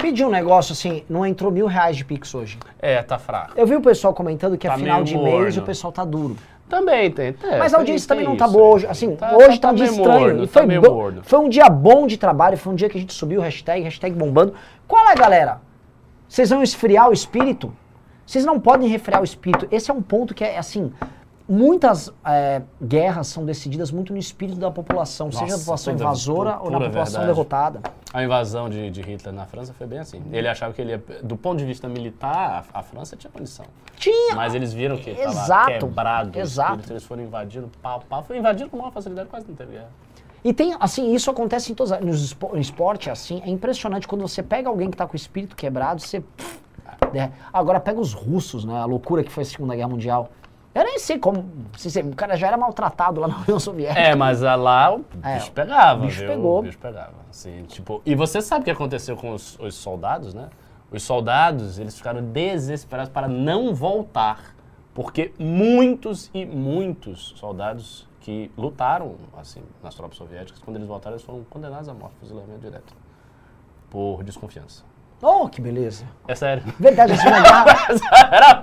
A: Pedi um negócio assim, não entrou mil reais de Pix hoje.
B: É, tá fraco.
A: Eu vi o pessoal comentando que é
B: Tá
A: final
B: meio
A: de mês
B: morno.
A: o pessoal tá duro.
B: Também tem. é,
A: Mas a
B: tem-
A: audiência
B: tem
A: também não tá
B: isso
A: boa hoje. Assim,
B: Tá-
A: hoje tá,
B: tá
A: um dia estranho.
B: morno,
A: e
B: tá
A: foi, foi um dia bom de trabalho, foi um dia que a gente subiu o hashtag, hashtag bombando. Qual é, galera? Vocês vão esfriar o espírito? Vocês não podem refriar o espírito. Esse é um ponto que é assim. Muitas é, guerras são decididas muito no espírito da população, seja
B: Nossa,
A: da população invasora ou na
B: pura
A: população
B: verdade.
A: derrotada.
B: A invasão de, de Hitler na França foi bem assim. Ele achava que ele ia, do ponto de vista militar, a, a França tinha condição.
A: Tinha!
B: Mas eles viram que estava quebrado
A: exato.
B: espírito, eles foram invadindo pau, pau. Foi invadido com maior facilidade, quase não teve guerra.
A: E tem, assim, isso acontece em todos. as- Nos espo- esporte, é assim, é impressionante quando você pega alguém que tá com o espírito quebrado, você. né? Agora pega os russos, né? A loucura que foi a Segunda Guerra Mundial. Eu nem sei como. se- o cara já era maltratado lá na União Soviética.
B: É, mas lá o
A: É,
B: bicho pegava,
A: o bicho
B: viu?
A: pegou.
B: O bicho pegava. Assim, tipo, e você sabe o que aconteceu com os, os soldados, né? Os soldados, eles ficaram desesperados para não voltar. Porque muitos e muitos soldados que lutaram, assim, nas tropas soviéticas, quando eles voltaram, eles foram condenados à morte, fuzilamento direto. Por desconfiança.
A: Oh, que beleza.
B: É sério.
A: Verdade, Segunda Guerra.
B: Era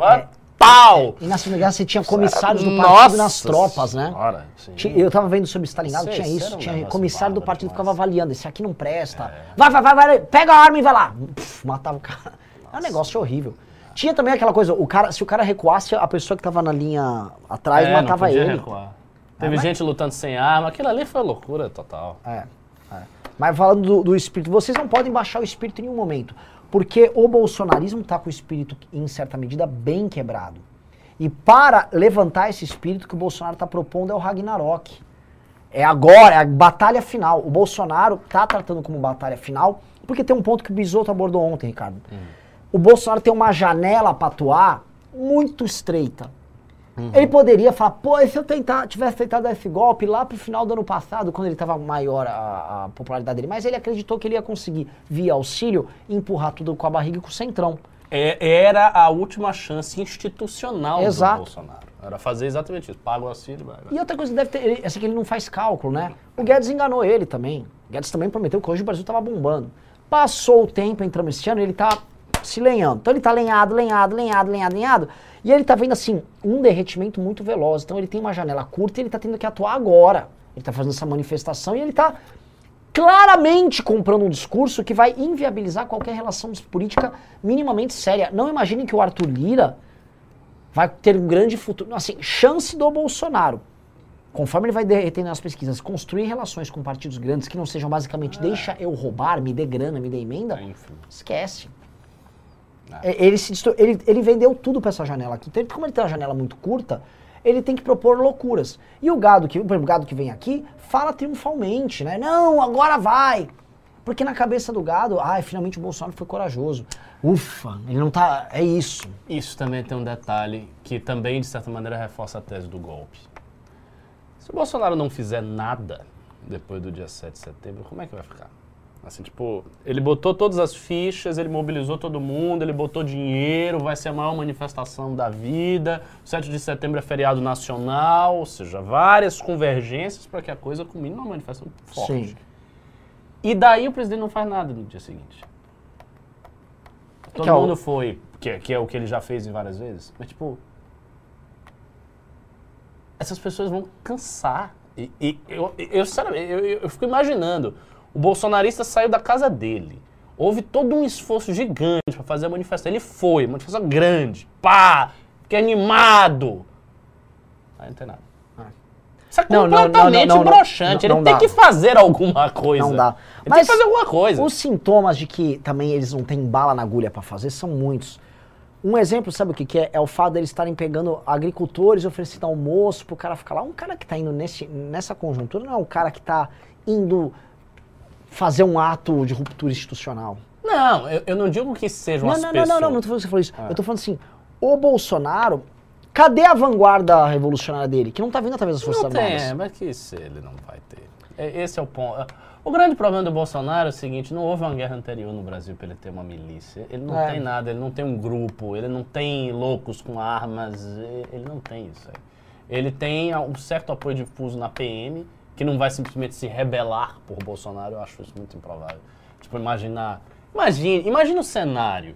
B: pau!
A: E na Guerra você tinha comissários do
B: Nossa
A: partido nas tropas, né?
B: senhora, sim.
A: Eu tava vendo sobre Stalingrado, tinha
B: isso
A: tinha comissário do partido que
B: demais.
A: ficava avaliando, esse aqui não presta. Vai, vai, vai, vai, pega a arma e vai lá. Puf, matava o cara. É um negócio horrível. Tinha também aquela coisa, o cara, se o cara recuasse, a pessoa que tava na linha atrás
B: É, não
A: matava
B: podia
A: ele.
B: recuar. Teve
A: mas-
B: gente lutando sem arma, aquilo ali foi loucura total.
A: É, é. Mas falando do, do espírito, vocês não podem baixar o espírito em nenhum momento. Porque o bolsonarismo está com o espírito, em certa medida, bem quebrado. E para levantar esse espírito que o Bolsonaro está propondo é o Ragnarok. É agora, é a batalha final. O Bolsonaro está tratando como batalha final, porque tem um ponto que o Bisotto abordou ontem, Ricardo. O Bolsonaro tem uma janela para atuar muito estreita. Ele poderia falar, pô, e se eu tentar, tivesse tentado dar esse golpe lá pro final do ano passado, quando ele estava maior a, a popularidade dele, mas ele acreditou que ele ia conseguir, via auxílio, empurrar tudo com a barriga e com o centrão.
B: É- era a última chance institucional
A: Exato.
B: do Bolsonaro. Era fazer exatamente isso. Paga o auxílio, vai. vai.
A: E outra coisa, deve ter. Ele, essa que ele não faz cálculo, né? O Guedes enganou ele também. O Guedes também prometeu que hoje o Brasil tava bombando. Passou o tempo, entramos esse ano, ele tá se lenhando. Então ele tá lenhado, lenhado, lenhado, lenhado, lenhado. E ele tá vendo assim, um derretimento muito veloz. Então ele tem uma janela curta e ele tá tendo que atuar agora. Ele tá fazendo essa manifestação e ele tá claramente comprando um discurso que vai inviabilizar qualquer relação política minimamente séria. Não imaginem que o Arthur Lira vai ter um grande futuro. Assim, chance do Bolsonaro, conforme ele vai derretendo nas pesquisas, construir relações com partidos grandes que não sejam basicamente deixa eu roubar, me dê grana, me dê emenda,
B: Enfim.
A: esquece.
B: Ah.
A: É, Ele, se ele, ele vendeu tudo para essa janela aqui. Então, como ele tem uma janela muito curta, ele tem que propor loucuras. E o gado que, o gado que vem aqui fala triunfalmente, né? Não, agora vai. Porque na cabeça do gado, ai, finalmente o Bolsonaro foi corajoso. Ufa, ele não tá. É isso.
B: Isso também tem um detalhe que também, de certa maneira, reforça a tese do golpe. Se o Bolsonaro não fizer nada depois do dia 7 de setembro, como é que vai ficar? Assim, tipo, ele botou todas as fichas, ele mobilizou todo mundo, ele botou dinheiro, vai ser a maior manifestação da vida. O 7 de setembro é feriado nacional, ou seja, várias convergências para que a coisa culmine numa manifestação forte.
A: Sim.
B: E daí o presidente não faz nada no dia seguinte. Todo
A: que é o-
B: mundo foi, que, é- que é o que ele já fez em várias vezes, mas tipo. Essas pessoas vão cansar. E, e eu, eu, sinceramente, eu, eu, eu fico imaginando. O bolsonarista saiu da casa dele. Houve todo um esforço gigante para fazer a manifestação. Ele foi, manifestação grande. Pá! Fiquei animado. Aí não tem nada. Isso é completamente
A: não, não, não.
B: broxante. Ele tem
A: dá.
B: que fazer alguma coisa.
A: Não dá.
B: Ele tem que fazer alguma coisa.
A: Os sintomas de que também eles não têm bala na agulha para fazer são muitos. Um exemplo, sabe o que, que é? É o fato deles estarem pegando agricultores e oferecendo almoço pro cara ficar lá. Um cara que tá indo nesse, nessa conjuntura não é um cara que tá indo fazer um ato de ruptura institucional.
B: Não, eu, eu não digo que sejam
A: Não,
B: as
A: não, não,
B: pessoas.
A: não, não, não tô falando que você falou isso.
B: Ah.
A: Eu tô falando assim, o Bolsonaro, cadê a vanguarda revolucionária dele? Que não tá vindo através das Forças
B: Não tem,
A: Armadas.
B: é, mas que isso ele não vai ter. É, Esse é o ponto. O grande problema do Bolsonaro é o seguinte, não houve uma guerra anterior no Brasil para ele ter uma milícia. Ele não
A: É.
B: tem nada, ele não tem um grupo, ele não tem loucos com armas, ele não tem isso aí. Ele tem um certo apoio difuso na PM, que não vai simplesmente se rebelar por Bolsonaro, eu acho isso muito improvável. Tipo, imaginar... Imagine, imagina o cenário.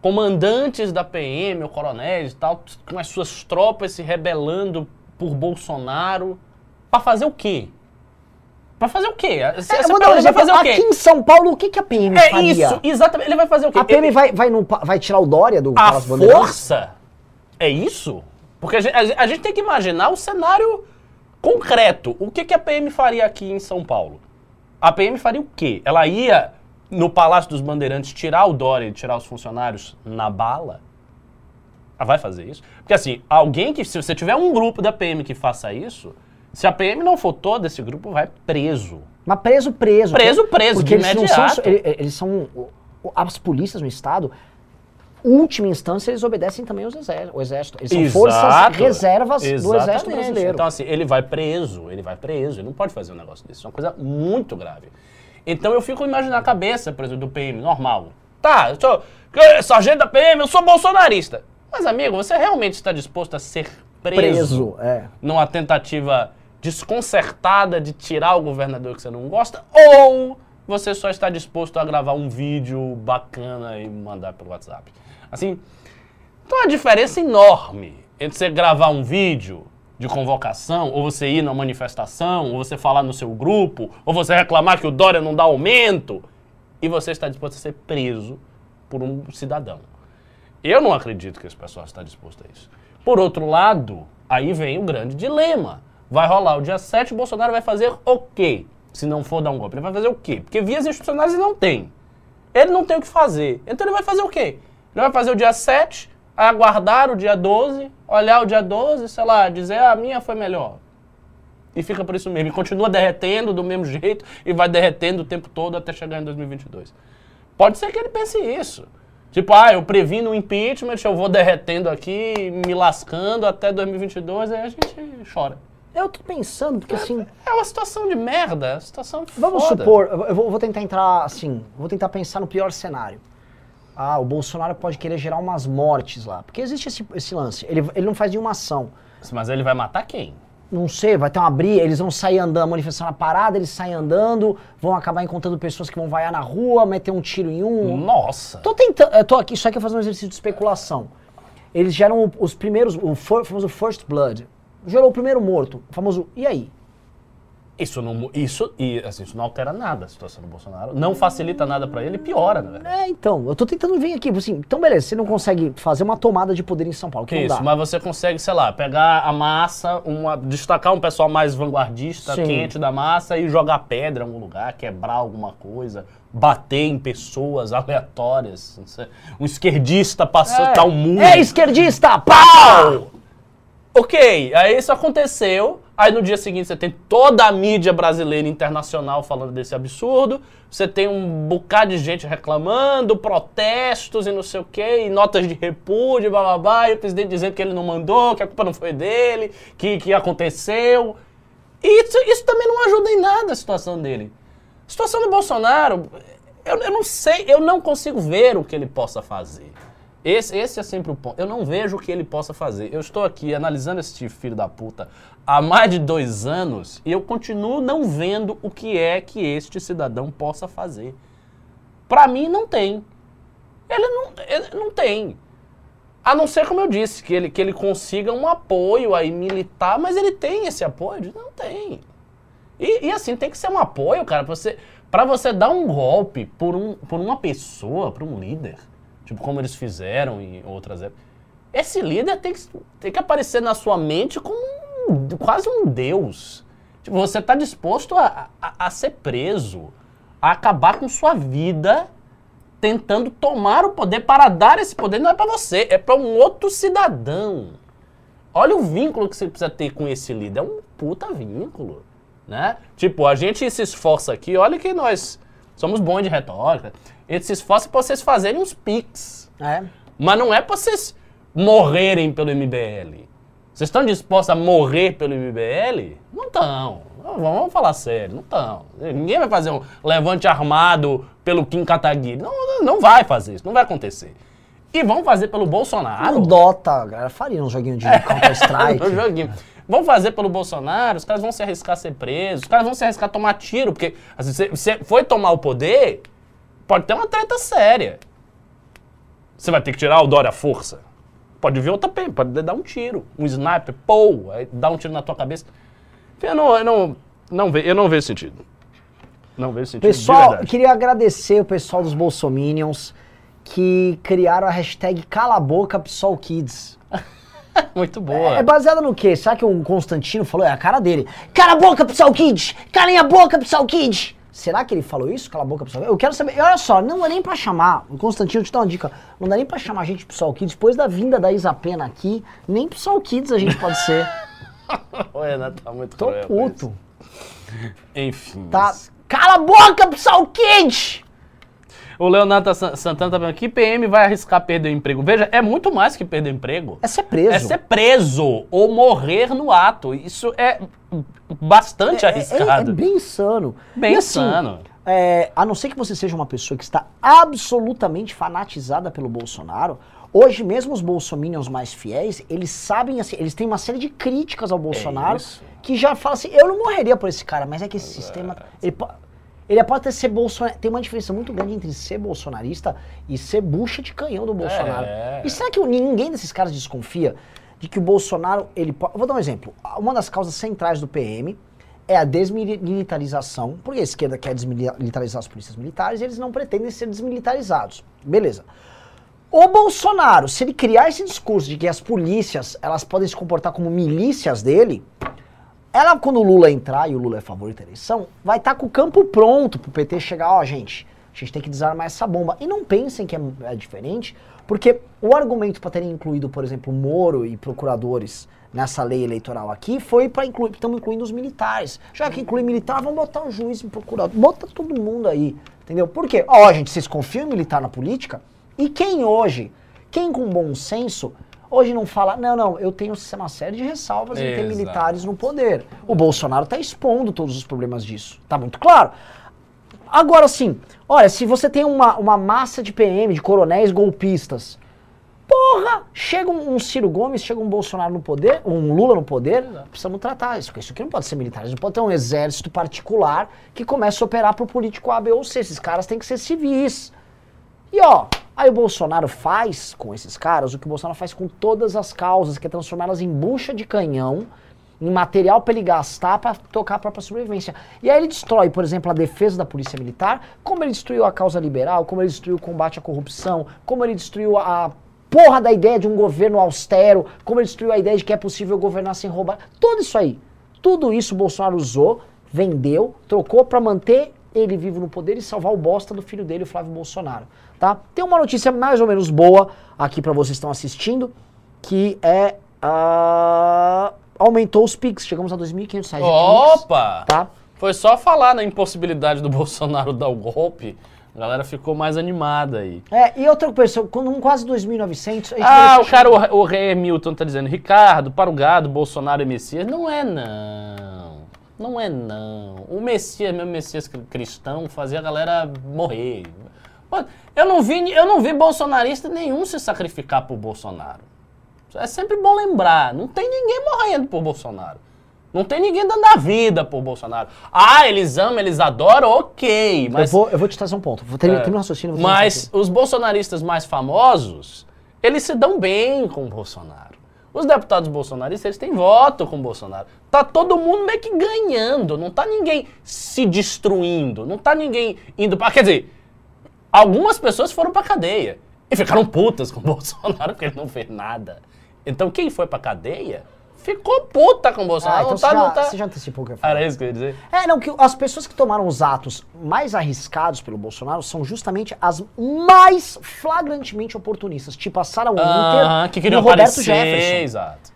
B: Comandantes da PM, ou coronéis e tal, com as suas tropas se rebelando por Bolsonaro, para fazer o quê? Para fazer o quê? Essa-
A: É,
B: essa
A: um
B: pergunta, vai fazer o
A: Aqui
B: quê?
A: em São Paulo, o que, que a PM
B: É
A: faria?
B: isso, exatamente. Ele vai fazer o quê?
A: A PM
B: Ele-
A: vai, vai, no vai tirar o Dória do
B: a
A: Palácio
B: força é isso? Porque a gente, a gente- a gente tem que imaginar o cenário concreto. O que, que a PM faria aqui em São Paulo? A PM faria o quê? Ela ia no Palácio dos Bandeirantes tirar o Dória e tirar os funcionários na bala? Ela vai fazer isso? Porque assim, alguém que, se você tiver um grupo da PM que faça isso, se a PM não for toda, esse grupo vai preso.
A: Mas preso, preso.
B: Preso, preso,
A: Porque
B: de
A: eles não são,
B: imediato.
A: ele- eles são, as polícias no estado, última instância, eles obedecem também aos exér- ao exército. Eles são forças
B: Exato.
A: reservas do exército
B: Exatamente.
A: brasileiro.
B: Então, assim, ele vai preso, ele vai preso, ele não pode fazer um negócio desse. Isso é uma coisa muito grave. Então eu fico imaginando a cabeça, por exemplo, do PM, normal. Tá, eu sou sargento da PM, eu sou bolsonarista. Mas, amigo, você realmente está disposto a ser preso,
A: preso, é.
B: numa tentativa desconcertada de tirar o governador que você não gosta? Ou você só está disposto a gravar um vídeo bacana e mandar pelo WhatsApp? Assim, então a diferença enorme entre você gravar um vídeo de convocação, ou você ir na manifestação, ou você falar no seu grupo, ou você reclamar que o Dória não dá aumento, e você está disposto a ser preso por um cidadão. Eu não acredito que esse pessoal está disposto a isso. Por outro lado, aí vem o grande dilema. Vai rolar o dia 7, o Bolsonaro vai fazer o quê? Se não for dar um golpe, ele vai fazer o quê? Porque vias institucionais ele não tem. Ele não tem o que fazer. Então ele vai fazer o quê? Ele vai fazer o dia 7, aguardar o dia 12, olhar o dia 12, sei lá, dizer, ah, a minha foi melhor. E fica por isso mesmo. E continua derretendo do mesmo jeito e vai derretendo o tempo todo até chegar em 2022. Pode ser que ele pense isso. Tipo, ah, eu previ no impeachment, eu vou derretendo aqui, me lascando até 2022, aí a gente chora.
A: Eu tô pensando, porque assim,
B: É uma situação de merda, é uma situação
A: vamos
B: foda.
A: supor, eu vou, eu vou tentar entrar assim, vou tentar pensar no pior cenário. Ah, o Bolsonaro pode querer gerar umas mortes lá. Porque existe esse, esse lance. Ele, ele não faz nenhuma ação.
B: Mas ele vai matar quem?
A: Não sei, vai ter uma briga, eles vão sair andando, a manifestação na parada, eles saem andando, vão acabar encontrando pessoas que vão vaiar na rua, meter um tiro em um.
B: Nossa.
A: Tô tentando, eu tô aqui, só que fazendo um exercício de especulação. Eles geram os primeiros, o famoso First Blood. Gerou o primeiro morto, o famoso, e aí?
B: Isso não, isso, e, assim, isso não altera nada a situação do Bolsonaro. Não facilita nada pra ele, piora, na verdade.
A: É, então, eu tô tentando vir aqui, assim, então beleza, você não consegue fazer uma tomada de poder em São Paulo, que
B: isso, mas você consegue, sei lá, pegar a massa, uma, destacar um pessoal mais vanguardista,
A: Sim.
B: quente da massa e jogar pedra em algum lugar, quebrar alguma coisa, bater em pessoas aleatórias. Um esquerdista passou, tá um muro.
A: É esquerdista, pau!
B: Ok, aí isso aconteceu. Aí no dia seguinte você tem toda a mídia brasileira e internacional falando desse absurdo. Você tem um bocado de gente reclamando, protestos e não sei o quê, e notas de repúdio, blá blá blá, e o presidente dizendo que ele não mandou, que a culpa não foi dele, que, que aconteceu. E isso, isso também não ajuda em nada a situação dele. A situação do Bolsonaro, eu, eu não sei, eu não consigo ver o que ele possa fazer. Esse, esse é sempre o ponto. Eu não vejo o que ele possa fazer. Eu estou aqui analisando esse filho da puta há mais de dois anos e eu continuo não vendo o que é que este cidadão possa fazer. Pra mim, não tem. Ele não, ele não tem. A não ser, como eu disse, que ele, que ele consiga um apoio aí militar, mas ele tem esse apoio? Não tem. E, e assim, tem que ser um apoio, cara, pra você, você dar um golpe por, um, por uma pessoa, por um líder. Tipo, como eles fizeram em outras épocas. Esse líder tem que, tem que aparecer na sua mente como um- quase um deus. Tipo, você tá disposto a, a, a ser preso, a acabar com sua vida tentando tomar o poder para dar esse poder não é para você, é para um outro cidadão. Olha o vínculo que você precisa ter com esse líder, é um puta vínculo, né? Tipo, a gente se esforça aqui, olha que nós somos bons de retórica, a gente se esforça para vocês fazerem uns pics,
A: É.
B: mas não é para vocês morrerem pelo MBL. Vocês estão dispostos a morrer pelo MBL? Não estão. Vamos falar sério, não estão. Ninguém vai fazer um levante armado pelo Kim Kataguiri. Não, não, vai fazer isso, não vai acontecer. E vão fazer pelo Bolsonaro.
A: No Dota, a galera faria um joguinho de Counter-Strike.
B: no joguinho. Vão fazer pelo Bolsonaro, os caras vão se arriscar a ser presos, os caras vão se arriscar a tomar tiro, porque assim, você foi tomar o poder, pode ter uma treta séria. Você vai ter que tirar o Dória à força. Pode vir outra PM, pode dar um tiro, um sniper, pô, aí dá um tiro na tua cabeça. Eu não, eu não, não, ve, eu não vejo sentido. Não vejo sentido
A: Pessoal, queria agradecer o pessoal dos Bolsominions que criaram a hashtag Cala a Boca PSOL Kids.
B: Muito boa.
A: É baseada no quê? Será que o Constantino falou? É a cara dele. Cala a boca, PSOL Kids! Calem a boca, PSOL Kids! Será que ele falou isso? Cala a boca, PSOL Eu quero saber. Olha só, não dá nem pra chamar. O Constantino, te dá uma dica. Não dá nem pra chamar a gente de PSOL Kids. Depois da vinda da Isapena aqui, nem PSOL Kids a gente pode ser.
B: O Renato tá muito
A: Tô puto.
B: Enfim.
A: Tá? Cala a boca, PSOL Kids!
B: O Leonardo San- Santana tá vendo que PM vai arriscar perder o emprego. Veja, é muito mais que perder emprego.
A: É ser preso.
B: É ser preso ou morrer no ato. Isso é bastante
A: É-
B: arriscado.
A: É, é bem insano.
B: Bem
A: E assim,
B: insano.
A: é, a não ser que você seja uma pessoa que está absolutamente fanatizada pelo Bolsonaro, hoje mesmo os bolsominions mais fiéis, eles sabem assim, eles têm uma série de críticas ao Bolsonaro
B: isso.
A: que já falam assim, eu não morreria por esse cara, mas é que esse sistema ele, po- ele pode até ser bolsonarista, tem uma diferença muito grande entre ser bolsonarista e ser bucha de canhão do Bolsonaro.
B: É.
A: E será que ninguém desses caras desconfia de que o Bolsonaro, ele pode... Vou dar um exemplo. Uma das causas centrais do PM é a desmilitarização, porque a esquerda quer desmilitarizar as polícias militares e eles não pretendem ser desmilitarizados. Beleza. O Bolsonaro, se ele criar esse discurso de que as polícias elas podem se comportar como milícias dele, ela, quando o Lula entrar, e o Lula é favorito à eleição, vai estar com o campo pronto pro PT chegar, ó, gente, a gente tem que desarmar essa bomba. E não pensem que é, é diferente, porque o argumento para terem incluído, por exemplo, Moro e procuradores nessa lei eleitoral aqui foi para incluir, estamos incluindo os militares. Já que inclui militar, vamos botar o juiz e procurador. Bota todo mundo aí, entendeu? Por quê? Ó, gente, vocês confiam em militar na política? E quem hoje, quem com bom senso, hoje não fala, não, não, eu tenho uma série de ressalvas em ter militares no poder. O Bolsonaro está expondo todos os problemas disso. Tá muito claro. Agora sim, olha, se você tem uma, uma massa de PM, de coronéis golpistas, porra, chega um, um Ciro Gomes, chega um Bolsonaro no poder, um Lula no poder, precisamos tratar isso. Isso aqui não pode ser militar, não pode ter um exército particular que comece a operar pro político A, B ou C. Esses caras têm que ser civis. E ó, aí o Bolsonaro faz com esses caras o que o Bolsonaro faz com todas as causas, que é transformá-las em bucha de canhão, em material para ele gastar para tocar a própria sobrevivência. E aí ele destrói, por exemplo, a defesa da polícia militar, como ele destruiu a causa liberal, como ele destruiu o combate à corrupção, como ele destruiu a porra da ideia de um governo austero, como ele destruiu a ideia de que é possível governar sem roubar. Tudo isso aí. Tudo isso o Bolsonaro usou, vendeu, trocou para manter ele vivo no poder e salvar o bosta do filho dele, o Flávio Bolsonaro. Tá? Tem uma notícia mais ou menos boa aqui para vocês que estão assistindo, que é. ah, aumentou os PIX, chegamos a 2.500 reais de PIX.
B: Opa!
A: Tá?
B: Foi só falar na impossibilidade do Bolsonaro dar o golpe, a galera ficou mais animada aí.
A: É, e outra coisa, quando um quase 2.900... a gente
B: Ah, o cara, o, o Rei Milton tá dizendo, Ricardo, para o gado, Bolsonaro é Messias. Não é não. Não é não. O Messias, mesmo Messias cri- cristão, fazia a galera morrer. Eu não vi, eu não vi bolsonarista nenhum se sacrificar por Bolsonaro. É sempre bom lembrar, não tem ninguém morrendo por Bolsonaro. Não tem ninguém dando a vida por Bolsonaro. Ah, eles amam, eles adoram, ok. Mas
A: eu, vou, eu vou te trazer um ponto. Vou terminar
B: é.
A: o raciocínio. vou trazer um
B: Mas os bolsonaristas mais famosos, eles se dão bem com o Bolsonaro. Os deputados bolsonaristas, eles têm voto com o Bolsonaro. Tá todo mundo meio que ganhando, não tá ninguém se destruindo, não tá ninguém indo pra... Quer dizer, algumas pessoas foram pra cadeia e ficaram putas com o Bolsonaro porque ele não fez nada. Então quem foi pra cadeia ficou puta com o Bolsonaro.
A: Ah, então
B: não
A: você,
B: tá,
A: já,
B: não tá...
A: você já antecipou o que eu falar.
B: Era isso que eu ia dizer?
A: É, não, que as pessoas que tomaram os atos mais arriscados pelo Bolsonaro são justamente as mais flagrantemente oportunistas, tipo a Sarah Winter
B: Aham, que
A: e o Roberto
B: aparecer,
A: Jefferson.
B: exato.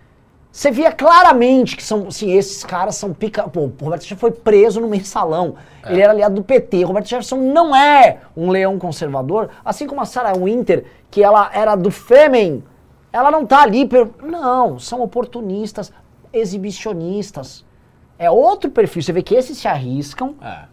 A: Você via claramente que são, assim, esses caras são pica... Pô, o Roberto Jefferson foi preso no mensalão.
B: É.
A: Ele era aliado do PT. O Roberto Jefferson não é um leão conservador, assim como a Sarah Winter, que ela era do Fêmen. Ela não tá ali... Per... Não, são oportunistas, exibicionistas. É outro perfil. Você vê que esses se arriscam,
B: É.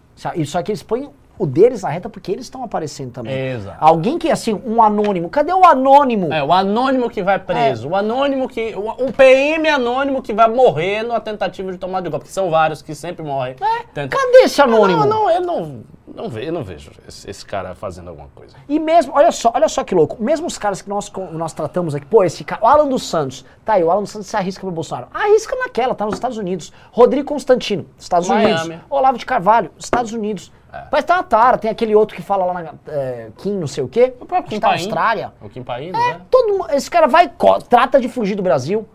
A: só que eles põem o deles na reta porque eles estão aparecendo também.
B: Exato.
A: Alguém que, assim, um anônimo. Cadê o anônimo?
B: É, o anônimo que vai preso, o anônimo que. O, o PM anônimo que vai morrer numa tentativa de tomar de golpe, porque são vários que sempre morrem. Tenta-
A: Cadê esse anônimo?
B: Não, não, eu não, não, ve, eu não vejo esse, esse cara fazendo alguma coisa.
A: E mesmo, olha só, olha só que louco. Mesmo os caras que nós, nós tratamos aqui, pô, esse cara, o Alan dos Santos, tá aí, o Alan dos Santos se arrisca pro Bolsonaro. Arrisca naquela, tá nos Estados Unidos. Rodrigo Constantino, Estados
B: Miami.
A: Unidos. Olavo de Carvalho, Estados Unidos.
B: É.
A: Parece que tá uma tara, tem aquele outro que fala lá na é, Kim, não sei o quê,
B: O próprio Kim
A: tá na. Austrália.
B: O Kim Paim,
A: É,
B: né?
A: todo esse cara vai, trata de fugir do Brasil.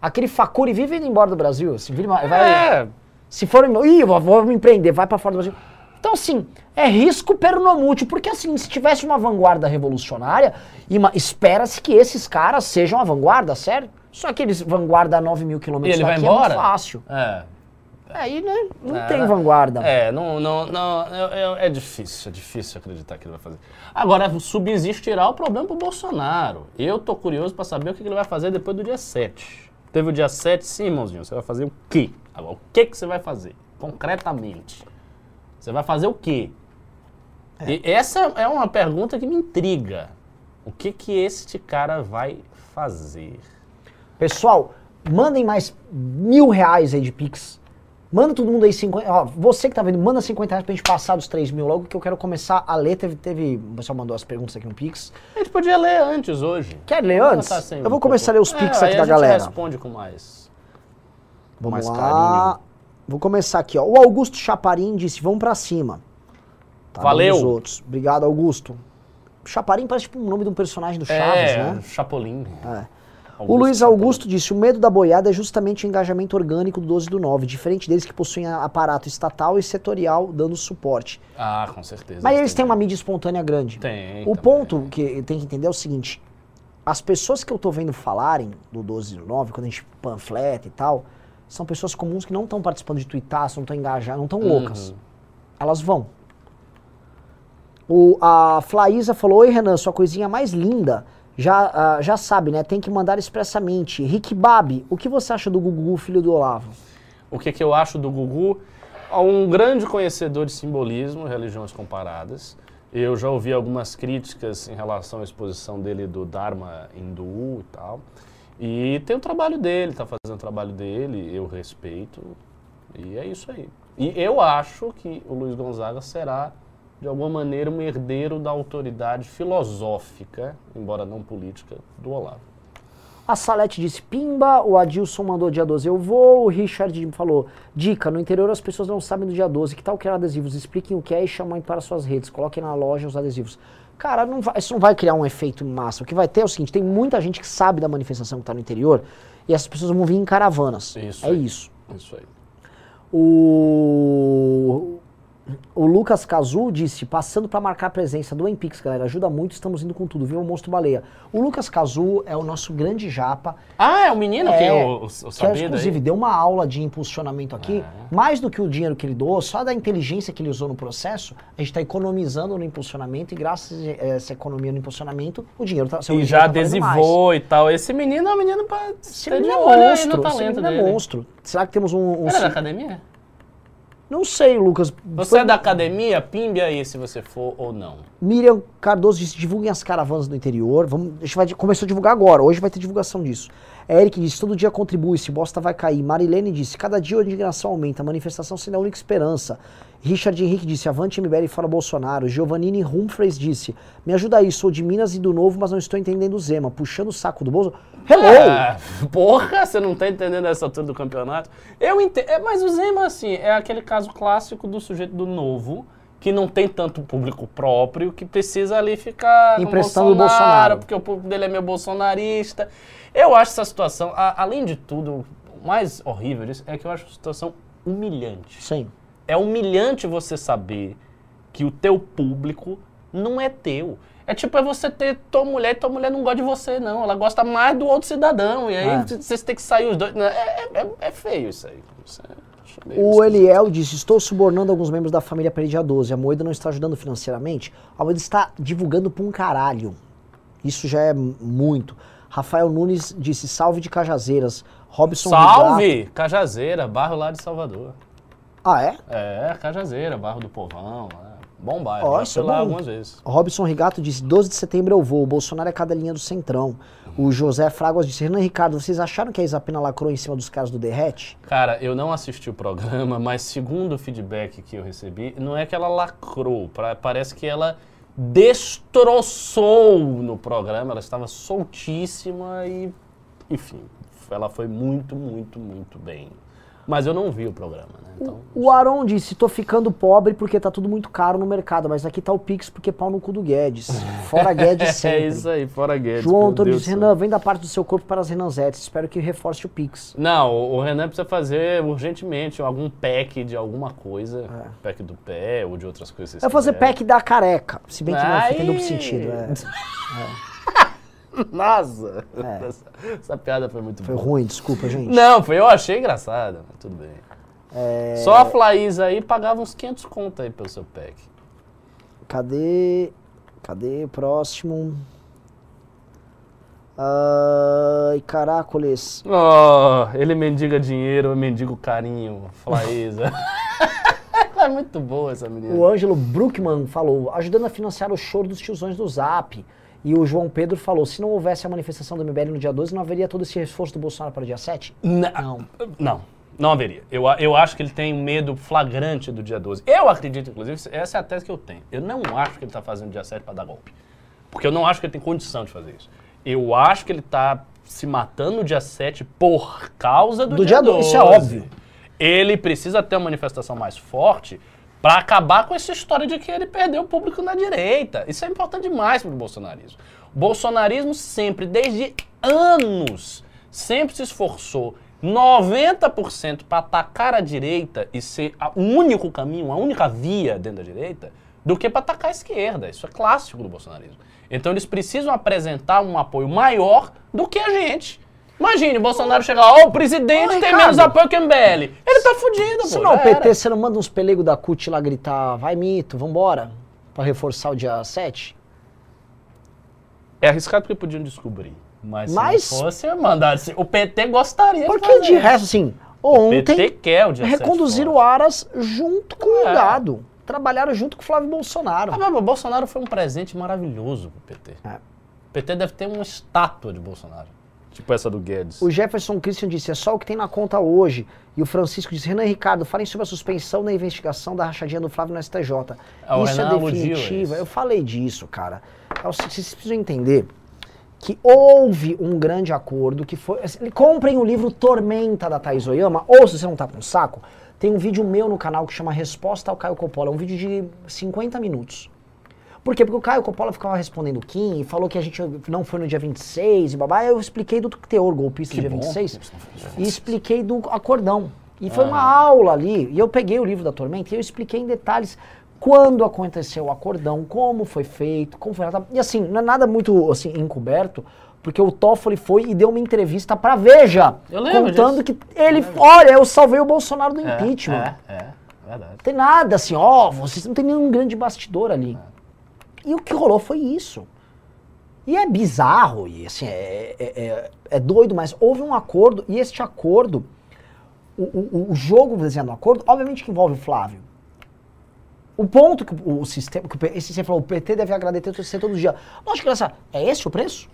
A: Aquele Facuri vive indo embora do Brasil, assim, vira vai,
B: É,
A: se for, ih, vou, vou me empreender, vai pra fora do Brasil. Então, assim, é risco pernomútil, porque assim, se tivesse uma vanguarda revolucionária, espera-se que esses caras sejam a vanguarda, sério? Só que eles vanguarda a 9 mil quilômetros
B: ele vai
A: daqui
B: embora?
A: é fácil.
B: É.
A: Aí, né, não
B: É,
A: tem
B: né?
A: vanguarda.
B: É, não, não, não, é, é- é difícil, é difícil acreditar que ele vai fazer. Agora, subsistirá o problema pro Bolsonaro. Eu tô curioso pra saber o que ele vai fazer depois do dia 7. Teve o dia 7, sim, irmãozinho, você vai fazer o quê? Agora, o que que você vai fazer, concretamente? Você vai fazer o quê? E essa é uma pergunta que me intriga. O que que este cara vai fazer?
A: Pessoal, mandem mais mil reais aí de Pix. Manda todo mundo aí 50. Ó, você que tá vendo, manda 50 reais pra gente passar dos 3 mil logo, que eu quero começar a ler. Teve, teve. O pessoal mandou as perguntas aqui no Pix.
B: A gente podia ler antes hoje.
A: Quer ler
B: Vamos
A: antes? eu vou
B: um
A: começar a ler os
B: pouco.
A: Pix
B: É,
A: aqui da
B: a gente
A: galera.
B: responde com mais.
A: Vamos
B: mais
A: lá.
B: carinho.
A: Vou começar aqui, ó. O Augusto Chaparim disse: vamos pra cima. Tá,
B: Valeu.
A: os outros. Obrigado, Augusto. Chaparim parece tipo o nome de um personagem do Chaves,
B: é,
A: né?
B: Chapolin.
A: É.
B: Augusto
A: o Luiz
B: Chapolin.
A: Augusto disse: o medo da boiada é justamente o engajamento orgânico do 12 do 9, diferente deles que possuem aparato estatal e setorial dando suporte.
B: Ah, com certeza.
A: Mas eles têm uma mídia espontânea grande.
B: Tem.
A: O
B: também.
A: ponto que tem que entender é o seguinte: as pessoas que eu tô vendo falarem do 12 do 9, quando a gente panfleta e tal, são pessoas comuns que não estão participando de tuitaço, não estão engajadas, não estão loucas.
B: Uhum.
A: Elas vão. O, a Flaísa falou: Oi, Renan, sua coisinha mais linda. Já, ah, já sabe, né? Tem que mandar expressamente. Rick Babi, o que você acha do Gugu, filho do Olavo?
B: O que, que eu acho do Gugu? um grande conhecedor de simbolismo, religiões comparadas. Eu já ouvi algumas críticas em relação à exposição dele do Dharma hindu e tal. E tem o trabalho dele, tá fazendo o trabalho dele, eu respeito. E é isso aí. E eu acho que o Luiz Gonzaga será, de alguma maneira, um herdeiro da autoridade filosófica, embora não política, do Olavo.
A: A Salete disse pimba, o Adilson mandou dia 12 eu vou, o Richard falou, dica, no interior as pessoas não sabem do dia 12, que tal criar adesivos? Expliquem o que é e chamem para suas redes, coloquem na loja os adesivos. Cara, não vai- isso não vai criar um efeito massa. O que vai ter é o seguinte, tem muita gente que sabe da manifestação que está no interior e essas pessoas vão vir em caravanas.
B: Isso
A: é
B: aí.
A: isso.
B: Isso aí.
A: O, o Lucas Cazu disse, passando para marcar a presença do Empix, galera, ajuda muito, estamos indo com tudo, viu? O Monstro Baleia. O Lucas Cazu é o nosso grande japa,
B: Ah, é o menino que
A: É,
B: o, o, o
A: que é,
B: sabido
A: inclusive
B: aí?
A: deu uma aula de impulsionamento aqui,
B: É.
A: mais do que o dinheiro que ele doou, só da inteligência que ele usou no processo, a gente está economizando no impulsionamento e graças a essa economia no impulsionamento, o dinheiro está
B: E já adesivou e tal. Esse menino é um menino pra
A: Esse menino é monstro, esse menino
B: dele.
A: é monstro. Será que temos um... um
B: Ele é da academia?
A: Não sei, Lucas.
B: Você
A: Foi-
B: é da academia? Pimbe aí se você for ou não.
A: Miriam Cardoso disse: divulguem as caravanas do interior. Vamos, a gente vai, começou a divulgar agora, hoje vai ter divulgação disso. Eric disse: todo dia contribui, se bosta vai cair. Marilene disse: cada dia a indignação aumenta, a manifestação sendo a única esperança. Richard Henrique disse: avante MBL e fora Bolsonaro. Giovannini Humphreys disse: me ajuda aí, sou de Minas e do Novo, mas não estou entendendo o Zema. Puxando o saco do bolso. Hello!
B: Ah, porra, você não tá entendendo essa altura do campeonato? Eu entendo. É, mas o Zema, assim, é aquele caso clássico do sujeito do novo, que não tem tanto público próprio, que precisa ali ficar.
A: Emprestando o Bolsonaro.
B: Porque o público dele é meio bolsonarista. Eu acho essa situação, a- além de tudo, o mais horrível disso é que eu acho a situação humilhante.
A: Sim.
B: É humilhante você saber que o teu público não é teu. É tipo, é você ter tua mulher e tua mulher não gosta de você, não. Ela gosta mais do outro cidadão. E aí
A: É.
B: vocês têm que sair os dois. É, é- é- é feio isso aí. Isso é-
A: O. Eliel disse: Estou subornando alguns membros da família para dia 12. A Moeda não está ajudando financeiramente. A Moeda está divulgando pra um caralho. Isso já é muito. Rafael Nunes disse: Salve de Cajazeiras. Robson
B: Salve! Cajazeira, bairro lá de Salvador.
A: Ah, é?
B: É, Cajazeira, bairro do Povão. Lá. Bom bairro.
A: Ó,
B: já
A: é
B: lá algumas vezes.
A: Robson Rigato disse: 12 de setembro eu vou. O Bolsonaro é cada linha do centrão. O José Fraguas disse: Renan Ricardo, vocês acharam que a Isapena lacrou em cima dos caras do Derrete?
B: Cara, eu não assisti o programa, mas segundo o feedback que eu recebi, não é que ela lacrou, pra- parece que ela destroçou no programa, ela estava soltíssima e, enfim, ela foi muito, muito, muito bem. Mas eu não vi o programa, né? Então,
A: O Aron disse: tô ficando pobre porque tá tudo muito caro no mercado, mas aqui tá o Pix porque pau no cu do Guedes. Fora Guedes sempre.
B: é isso aí, fora Guedes.
A: João Antônio disse. Renan, vem da parte do seu corpo para as Renanzetes. Espero que reforce o Pix.
B: Não, o Renan precisa fazer urgentemente algum pack de alguma coisa, pack do pé ou de outras coisas.
A: É. Eu vou fazer pack da careca. Se bem que não,
B: Aí.
A: tem duplo sentido. é.
B: Nossa!
A: É.
B: Essa, essa piada foi muito
A: Foi
B: boa.
A: ruim, desculpa, gente.
B: Não, foi, eu achei engraçado, mas tudo bem.
A: É.
B: Só a Flaís aí pagava uns 500 conto aí pelo seu pack.
A: Cadê? Cadê? Próximo. Ai, caracoles.
B: Oh, ele mendiga dinheiro, eu mendigo carinho, Flaísa. é muito boa essa menina.
A: O Ângelo Bruckmann falou, ajudando a financiar o choro dos tiozões do Zap. E o João Pedro falou, se não houvesse a manifestação do MBL no dia 12, não haveria todo esse esforço do Bolsonaro para o dia 7?
B: Não. Não, não haveria. Eu, eu acho que ele tem um medo flagrante do dia 12. Eu acredito, inclusive, essa é a tese que eu tenho. Eu não acho que ele está fazendo dia 7 para dar golpe. Porque eu não acho que ele tem condição de fazer isso. Eu acho que ele está se matando no dia 7 por causa do,
A: Do
B: dia
A: dia do-
B: 12.
A: isso é óbvio.
B: Ele precisa ter uma manifestação mais forte para acabar com essa história de que ele perdeu o público na direita. Isso é importante demais para o bolsonarismo. O bolsonarismo sempre, desde anos, sempre se esforçou 90% para atacar a direita e ser o único caminho, a única via dentro da direita, do que para atacar a esquerda. Isso é clássico do bolsonarismo. Então eles precisam apresentar um apoio maior do que a gente. Imagine, o Bolsonaro chegar lá, ó, o presidente
A: Ô,
B: tem menos apoio que o MBL. Ele tá fudido,
A: Se
B: pô.
A: não, o PT,
B: era.
A: você não manda uns pelegos da CUT lá gritar, vai mito, vambora, para reforçar o dia 7?
B: É arriscado porque podiam descobrir. Mas,
A: Mas-
B: se fosse, mandar. O PT gostaria
A: Porque
B: de fazer.
A: de resto, assim, Ontem
B: PT quer o dia 7
A: reconduziram o. Aras junto com o
B: É.
A: Gado. Trabalharam junto com o Flávio Bolsonaro.
B: Ah, mas o Bolsonaro foi um presente maravilhoso pro PT.
A: É.
B: O PT deve ter uma estátua de Bolsonaro. Tipo essa do Guedes.
A: O Jefferson Christian disse, é só o que tem na conta hoje. E o Francisco disse, Renan e Ricardo, falem sobre a suspensão da investigação da rachadinha do Flávio no STJ.
B: Ah,
A: isso é definitiva.
B: isso.
A: Eu falei disso, cara. O seguinte, Vocês precisam entender que houve um grande acordo que foi... assim, Comprem o livro Tormenta da Thaís Oyama, ou se você não tá com saco, tem um vídeo meu no canal que chama Resposta ao Caio Coppola. É um vídeo de 50 minutos. Por quê? Porque o Caio Coppola ficava respondendo o Kim e falou que a gente não foi no dia 26 e babá. Eu expliquei do teor golpista
B: Que
A: do dia
B: bom
A: 26
B: que você não foi no dia
A: e
B: 26.
A: expliquei do acordão. E foi uma
B: Ah.
A: aula ali. E eu peguei o livro da Tormenta e eu expliquei em detalhes quando aconteceu o acordão, como foi feito, como foi. E assim, não é nada muito assim encoberto, porque o Toffoli foi e deu uma entrevista pra Veja,
B: Eu lembro
A: contando
B: disso.
A: que ele, olha, eu salvei o Bolsonaro do
B: É,
A: impeachment.
B: É, é, verdade.
A: Não tem nada assim, ó, vocês não tem nenhum grande bastidor ali. E o que rolou foi isso. E é bizarro, e assim, é, é, é- é doido, mas houve um acordo, e este acordo, o, o, o jogo desenhando o acordo, obviamente que envolve o Flávio. O ponto que o, o sistema, que esse você falou, o PT deve agradecer todo dia. Lógico que essa, é esse o preço?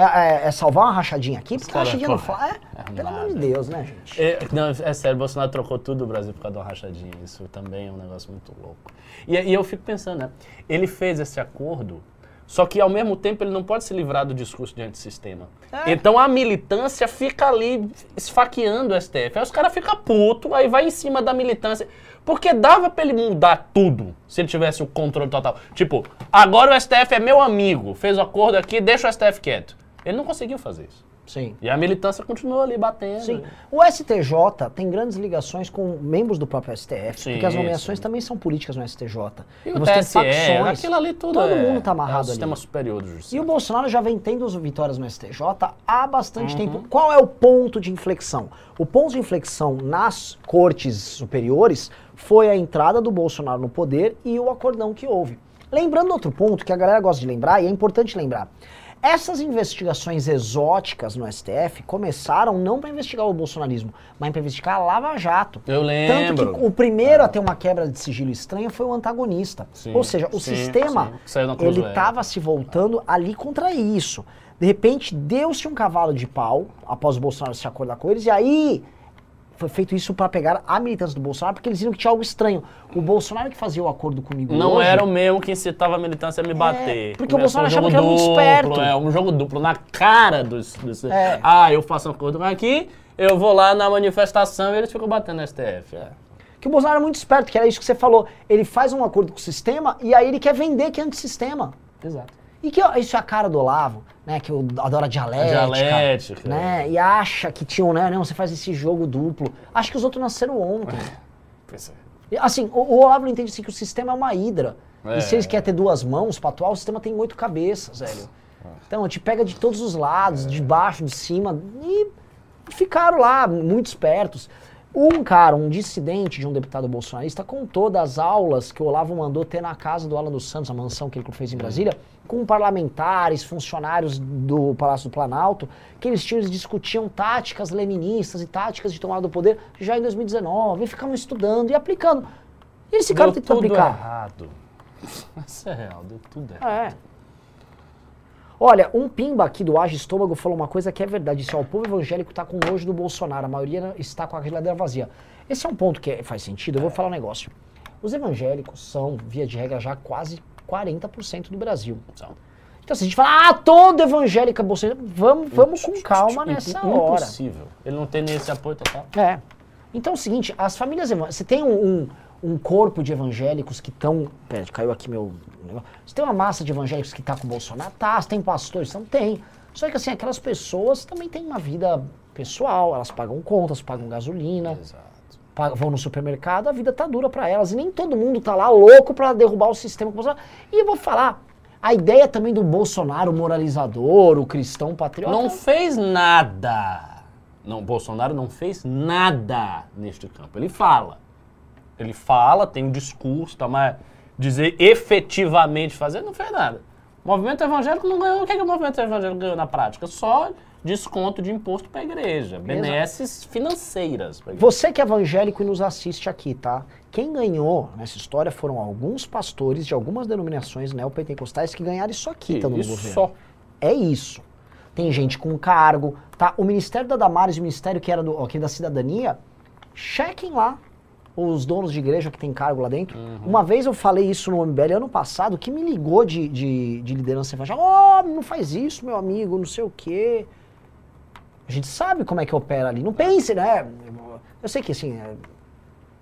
A: É, é- é salvar uma rachadinha aqui? Porque a
B: cara,
A: rachadinha não fala. É,
B: é
A: pelo amor de Deus, né, gente?
B: É, não, é sério, Bolsonaro trocou tudo do Brasil por causa de uma rachadinha. Isso também é um negócio muito louco. E, e eu fico pensando, né? Ele fez esse acordo, só que ao mesmo tempo ele não pode se livrar do discurso de antissistema.
A: É.
B: Então a militância fica ali esfaqueando o STF. Aí os caras ficam putos, aí vai em cima da militância. Porque dava pra ele mudar tudo se ele tivesse o controle total. Tipo, agora o STF é meu amigo, fez o acordo aqui, deixa o STF quieto. Ele não conseguiu fazer isso.
A: Sim.
B: E a militância continuou ali batendo.
A: Sim. O STJ tem grandes ligações com membros do próprio STF,
B: Sim,
A: porque as nomeações
B: sim.
A: também são políticas no STJ.
B: E o
A: você tem
B: TSE, aquilo ali tudo
A: Todo
B: é,
A: mundo tá
B: é
A: amarrado
B: o sistema
A: ali.
B: superior do
A: E
B: justiça.
A: o Bolsonaro já vem tendo as vitórias no STJ há bastante
B: Uhum.
A: tempo. Qual é o ponto de inflexão? O ponto de inflexão nas cortes superiores foi a entrada do Bolsonaro no poder e o acordão que houve. Lembrando outro ponto que a galera gosta de lembrar, e é importante lembrar. Essas investigações exóticas no STF começaram não para investigar o bolsonarismo, mas para investigar a Lava Jato.
B: Eu lembro.
A: Tanto que o primeiro a ter uma quebra de sigilo estranha foi o antagonista.
B: Sim,
A: Ou seja, o
B: sim,
A: sistema
B: sim,
A: ele estava se voltando ali contra isso. De repente, deu-se um cavalo de pau após o Bolsonaro se acordar com eles, e aí foi feito isso para pegar a militância do Bolsonaro, porque eles viram que tinha algo estranho. O Bolsonaro que fazia o acordo comigo
B: Não
A: hoje,
B: era o mesmo que incitava a militância a me bater.
A: porque o Bolsonaro
B: um
A: achava que era muito
B: duplo,
A: esperto.
B: É, um jogo duplo na cara dos... dos
A: É.
B: Ah, eu faço um acordo aqui, eu vou lá na manifestação e eles ficam batendo no STF. É.
A: que o Bolsonaro é muito esperto, que era isso que você falou. Ele faz um acordo com o sistema e aí ele quer vender que é antissistema.
B: Exato.
A: E que ó, isso é a cara do Olavo, né? Que adora dialética.
B: dialética.
A: Né? E acha que tinham, né? Não, você faz esse jogo duplo. Acho que os outros nasceram ontem.
B: Pois é.
A: Assim, o, o Olavo não entende assim, que o sistema é uma hidra.
B: É.
A: E se eles querem ter duas mãos pra atuar, o sistema tem oito cabeças, velho. Então, te pega de todos os lados, de baixo, de cima. E ficaram lá, muito espertos. Um cara, um dissidente de um deputado bolsonarista, contou das aulas que o Olavo mandou ter na casa do Alan dos Santos, a mansão que ele fez em Brasília, com parlamentares, funcionários do Palácio do Planalto, que eles tinham, eles discutiam táticas leministas e táticas de tomada do poder já em 2019, e ficavam estudando e aplicando. E esse cara
B: Deu
A: tentou
B: tudo
A: aplicar.
B: errado. Isso é real, deu tudo errado.
A: É. Olha, um pimba aqui do Age Estômago falou uma coisa que é verdade. Disse, ó, o povo evangélico tá com nojo do Bolsonaro, a maioria está com a geladeira vazia. Esse é um ponto que é- faz sentido. Eu vou falar um negócio. Os evangélicos são, via de regra, já quase 40% do Brasil.
B: Então,
A: Então, se a gente fala, ah, todo evangélico é bolsonaro, vamos, vamos com calma nessa hora.
B: Impossível. Ele não tem nem esse apoio total.
A: É. Então é o seguinte, as famílias evangélicas. Você tem um, um, um corpo de evangélicos que estão. Pera, caiu aqui meu. Você tem uma massa de evangélicos que tá com o Bolsonaro? Tá. Você tem pastores? Não tem. Só que assim, aquelas pessoas também têm uma vida pessoal, elas pagam contas, pagam gasolina,
B: Exato.
A: pa- vão no supermercado, a vida tá dura pra elas. E nem todo mundo tá lá louco pra derrubar o sistema. E eu vou falar, a ideia também do Bolsonaro moralizador, o cristão patriota.
B: Não fez nada. Não, Bolsonaro não fez nada neste campo. Ele fala. Ele fala, tem um discurso, tá, mas dizer efetivamente fazer, não fez nada. O movimento evangélico não ganhou. O que, é que o movimento evangélico ganhou na prática? Só desconto de imposto para a igreja, benesses financeiras. igreja.
A: Você que é evangélico e nos assiste aqui, tá? Quem ganhou nessa história foram alguns pastores de algumas denominações neopentecostais que ganharam isso aqui, estando no
B: Isso
A: governo.
B: só.
A: É isso. Tem gente com cargo, tá? O Ministério da Damares o Ministério que era do, aqui da Cidadania, chequem lá os donos de igreja que tem cargo lá dentro. Uma vez eu falei isso no MBL ano passado, que me ligou de, de, de liderança evangélica. Ó, não faz isso, meu amigo, não sei o quê. A gente sabe como é que opera ali. Não pense, né? Eu sei que assim, é-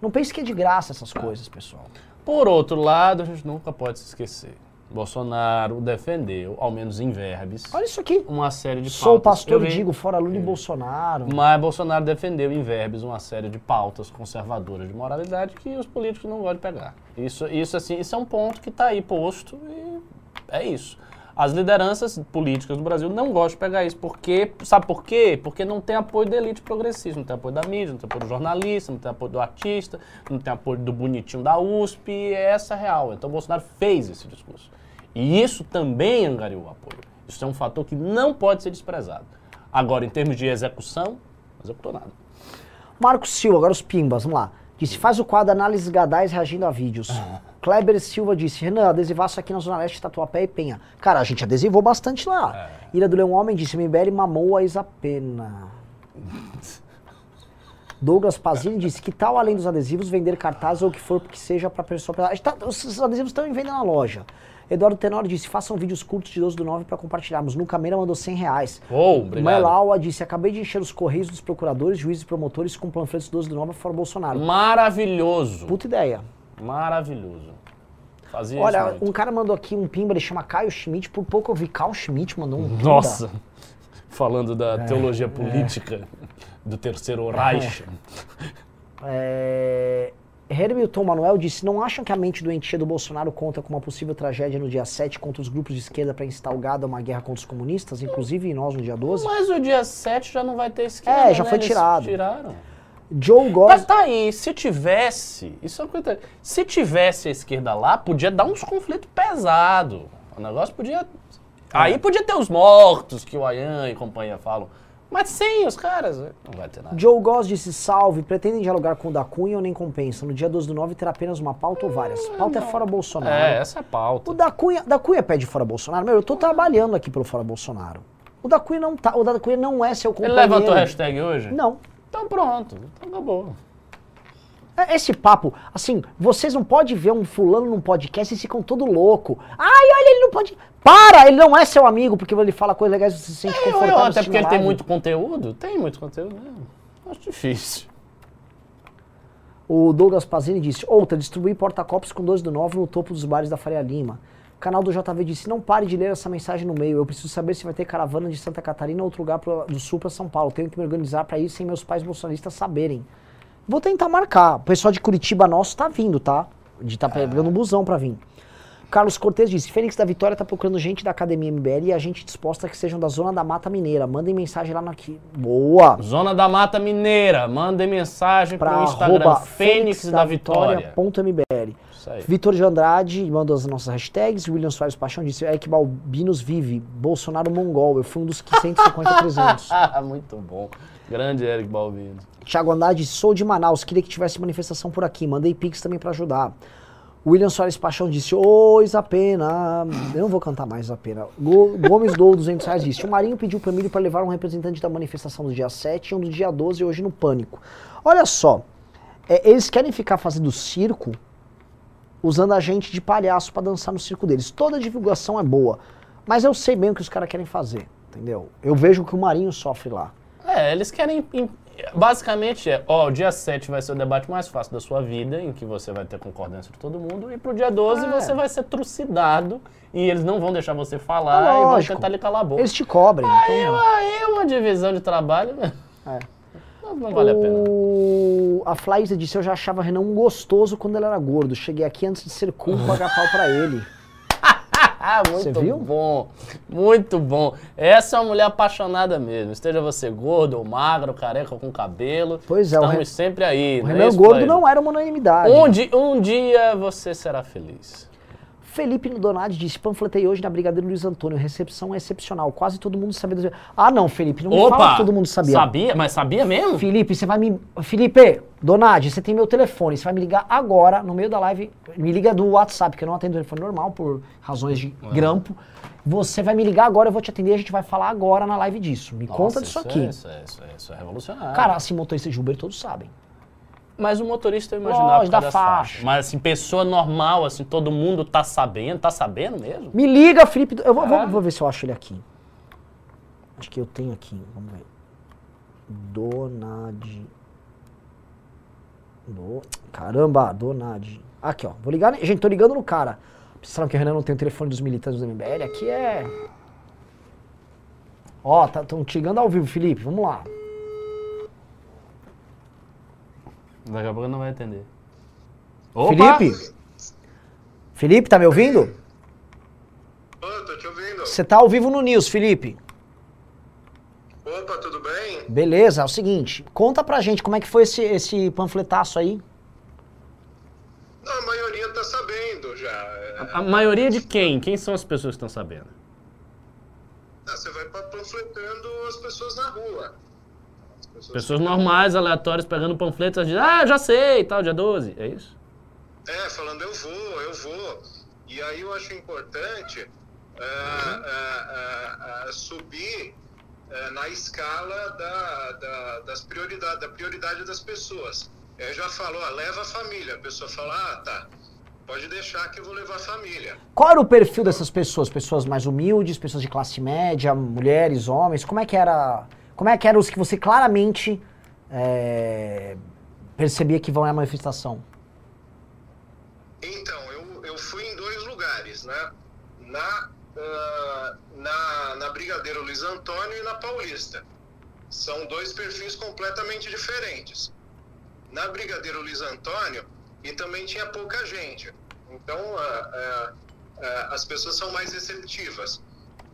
A: não pense que é de graça essas coisas, pessoal.
B: Por outro lado, a gente nunca pode se esquecer. Bolsonaro defendeu, ao menos em verbes,
A: Olha isso aqui.
B: uma série de
A: Sou
B: pautas.
A: pastor
B: Eu
A: e digo fora Lula e Bolsonaro.
B: Mas Bolsonaro defendeu em verbes uma série de pautas conservadoras de moralidade que os políticos não gostam de pegar. Isso, isso, assim, isso é um ponto que está aí posto e é isso. As lideranças políticas do Brasil não gostam de pegar isso. Porque, sabe por quê? Porque não tem apoio da elite progressista, não tem apoio da mídia, não tem apoio do jornalista, não tem apoio do artista, não tem apoio do bonitinho da USP, e é essa a real. Então Bolsonaro fez esse discurso. E isso também angariou o apoio. Isso é um fator que não pode ser desprezado. Agora, em termos de execução, não executou nada.
A: Marcos Silva, agora os pimbas, vamos lá. Disse, faz o quadro Análises Gadais reagindo a vídeos. Kleber Silva disse, Renan, adesivaço aqui na Zona Leste, Tatuapé e Penha. Cara, a gente adesivou bastante lá. Ira do Leão Homem disse, MBL mamou a Isapena. Douglas Pazini disse, que tal além dos adesivos vender cartazes ou o que for que seja para pessoa... Tá- os adesivos estão em venda na loja. Eduardo Tenório disse, façam vídeos curtos de 12 do 9 para compartilharmos. Nuca Meira mandou 100 reais.
B: Oh, obrigado.
A: Melaua disse, acabei de encher os correios dos procuradores, juízes e promotores com panfletos 12 do 9 fora Bolsonaro.
B: Maravilhoso.
A: Puta ideia.
B: Maravilhoso. Fazia
A: Olha, um cara mandou aqui um pimba, ele chama Caio Schmidt, por pouco eu vi Carl Schmidt mandou um pimba.
B: Nossa. Falando da
A: É.
B: teologia política do terceiro Reich.
A: É... Hermilton Manuel disse, não acham que a mente doentia do Bolsonaro conta com uma possível tragédia no dia 7 contra os grupos de esquerda para a uma guerra contra os comunistas, inclusive nós no dia 12?
B: Mas o dia 7 já não vai ter esquema,
A: É, já
B: né?
A: foi
B: Eles
A: tirado.
B: Tiraram.
A: Joe
B: Mas
A: Goss...
B: tá aí, se tivesse, isso é uma coisa, se tivesse a esquerda lá, podia dar uns conflitos pesados. O negócio podia, aí podia ter os mortos que o Ayan e companhia falam. Mas sem os caras, né, não vai ter nada.
A: Joe Goss disse, salve, pretendem dialogar com o da Cunha ou nem compensa? No dia 12 do 9 terá apenas uma pauta ou várias? Pauta é fora Bolsonaro.
B: É, essa é a pauta.
A: O da Cunha, da Cunha pede fora Bolsonaro. Meu, eu tô trabalhando aqui pelo fora Bolsonaro. O da Cunha não tá, o da Cunha não é seu
B: Ele
A: companheiro.
B: levantou a hashtag hoje?
A: Não.
B: Então pronto, então acabou.
A: É, Esse papo, assim, vocês não podem ver um fulano num podcast e ficam todo louco. Ai, olha, ele não pode. Para! Ele não é seu amigo, porque ele fala coisas legais e você se sente
B: Eu,
A: confortável.
B: eu, até porque ele tem muito conteúdo, tem muito conteúdo, né? Acho difícil.
A: O Douglas Pazini disse: Outra, distribuir porta-copos com 12 do 9 no topo dos bares da Faria Lima. O canal do JV disse: Não pare de ler essa mensagem no meio. Eu preciso saber se vai ter caravana de Santa Catarina ou outro lugar pro- do sul para São Paulo. Tenho que me organizar para ir sem meus pais bolsonaristas saberem. Vou tentar marcar. O pessoal de Curitiba nosso tá vindo, tá? De tá pegando um busão para vir. Carlos Cortez disse: Fênix da Vitória tá procurando gente da Academia MBL e a gente disposta que sejam da zona da Mata Mineira. Mandem mensagem lá no aqui. Boa!
B: Zona da Mata Mineira, mandem mensagem
A: Pra
B: pro Instagram, Fênix da Vitória.
A: ponto MBL. Vitor de Andrade mandou as nossas hashtags. William Soares Paixão disse: Eric Balbinos vive. Bolsonaro mongol. Eu fui um dos que 150 300.
B: Muito bom. Grande Eric Balbino.
A: Thiago Andrade Sou de Manaus. Queria que tivesse manifestação por aqui. Mandei Pix também pra ajudar. William Soares Paixão disse: Ô, Isapena. Eu não vou cantar mais Isapena. Go- Gomes Dou, 200 reais disse: O Marinho pediu pro Emílio para levar um representante da manifestação do dia 7 e um do dia 12 hoje no Pânico. Olha só. é, eles querem ficar fazendo circo usando a gente de palhaço pra dançar no circo deles. Toda divulgação é boa. Mas eu sei bem o que os caras querem fazer. Entendeu? Eu vejo que o Marinho sofre lá.
B: É, eles querem. Basicamente é, ó, o dia 7 vai ser o debate mais fácil da sua vida, em que você vai ter concordância de todo mundo, e pro dia 12
A: É.
B: você vai ser trucidado e eles não vão deixar você falar
A: É
B: e vão tentar lhe calar a boca.
A: Eles te cobrem.
B: Aí,
A: então-
B: aí é uma divisão de trabalho. né?
A: É.
B: Não, não vale a pena.
A: O... A Flaísa disse, eu já achava Renan um gostoso quando ele era gordo. Cheguei aqui antes de ser cool pagar pau pra ele.
B: Ah, muito bom. Muito bom. Essa é uma mulher apaixonada mesmo. Esteja você gordo ou magro, careca ou com cabelo.
A: Pois é,
B: Estamos
A: Re-
B: sempre aí.
A: O
B: não é
A: Renan gordo não era uma unanimidade.
B: Um, di- um dia você será feliz.
A: Felipe Donadi disse, panfletei hoje na Brigadeiro Luiz Antônio, recepção excepcional, quase todo mundo sabia. do- Ah não, Felipe, não me fala que todo mundo sabia.
B: Sabia? Mas sabia mesmo?
A: Felipe, você vai me... Felipe, Donadi, você tem meu telefone, você vai me ligar agora, no meio da live, me liga do WhatsApp, que eu não atendo o telefone normal, por razões de
B: É.
A: grampo. Você vai me ligar agora, eu vou te atender, a gente vai falar agora na live disso. Me conta
B: Nossa,
A: disso
B: isso
A: aqui.
B: É, isso, é, isso, é, isso é revolucionário.
A: Cara, assim, motorista de Uber todos sabem.
B: Mas o motorista eu imaginava por
A: da faixa.
B: faixas. Mas assim, pessoa normal, assim, todo mundo tá sabendo, tá sabendo mesmo?
A: Me liga, Felipe. Eu vou,
B: É.
A: vou- vou ver se eu acho ele aqui. Acho que eu tenho aqui. Vamos ver. Donad. Do... Caramba, Donad. Aqui, ó. Vou ligar. Gente, tô ligando no cara. Vocês sabem que o Renan não tem o telefone dos militantes do MBL? Aqui é. Ó, estão te ligando ao vivo, Felipe. Vamos lá.
B: Daqui a pouco não vai atender.
A: Felipe? Felipe, tá me ouvindo?
D: Ô, tô te ouvindo.
A: Você tá ao vivo no News, Felipe.
D: Opa, tudo bem?
A: Beleza, é o seguinte, conta pra gente como é que foi esse, esse panfletaço aí.
D: A maioria tá sabendo já. É,
B: A maioria de quem? Quem são as pessoas que estão sabendo?
D: ah, Você vai pa- panfletando as pessoas na rua. As pessoas
B: Pessoas normais, aleatórias, pegando panfletos, dizem, ah, já sei, tal, dia 12. É isso?
D: É, falando eu vou, eu vou. E aí eu acho importante é, é, é, é, subir na escala da, da, das prioridades, da prioridade das pessoas. Eu já falo, ó, leva a família. A pessoa fala, ah, tá, pode deixar que eu vou levar a família.
A: Qual era o perfil dessas pessoas? Pessoas mais humildes, pessoas de classe média, mulheres, homens? Como é que era? Como é que eram os que você claramente é, percebia que vão à manifestação?
D: Então, eu, eu fui em dois lugares, né? Na, ah, na, na Brigadeiro Luiz Antônio e na Paulista. São dois perfis completamente diferentes. Na Brigadeiro Luiz Antônio, e também tinha pouca gente. Então, ah, ah, as pessoas são mais receptivas.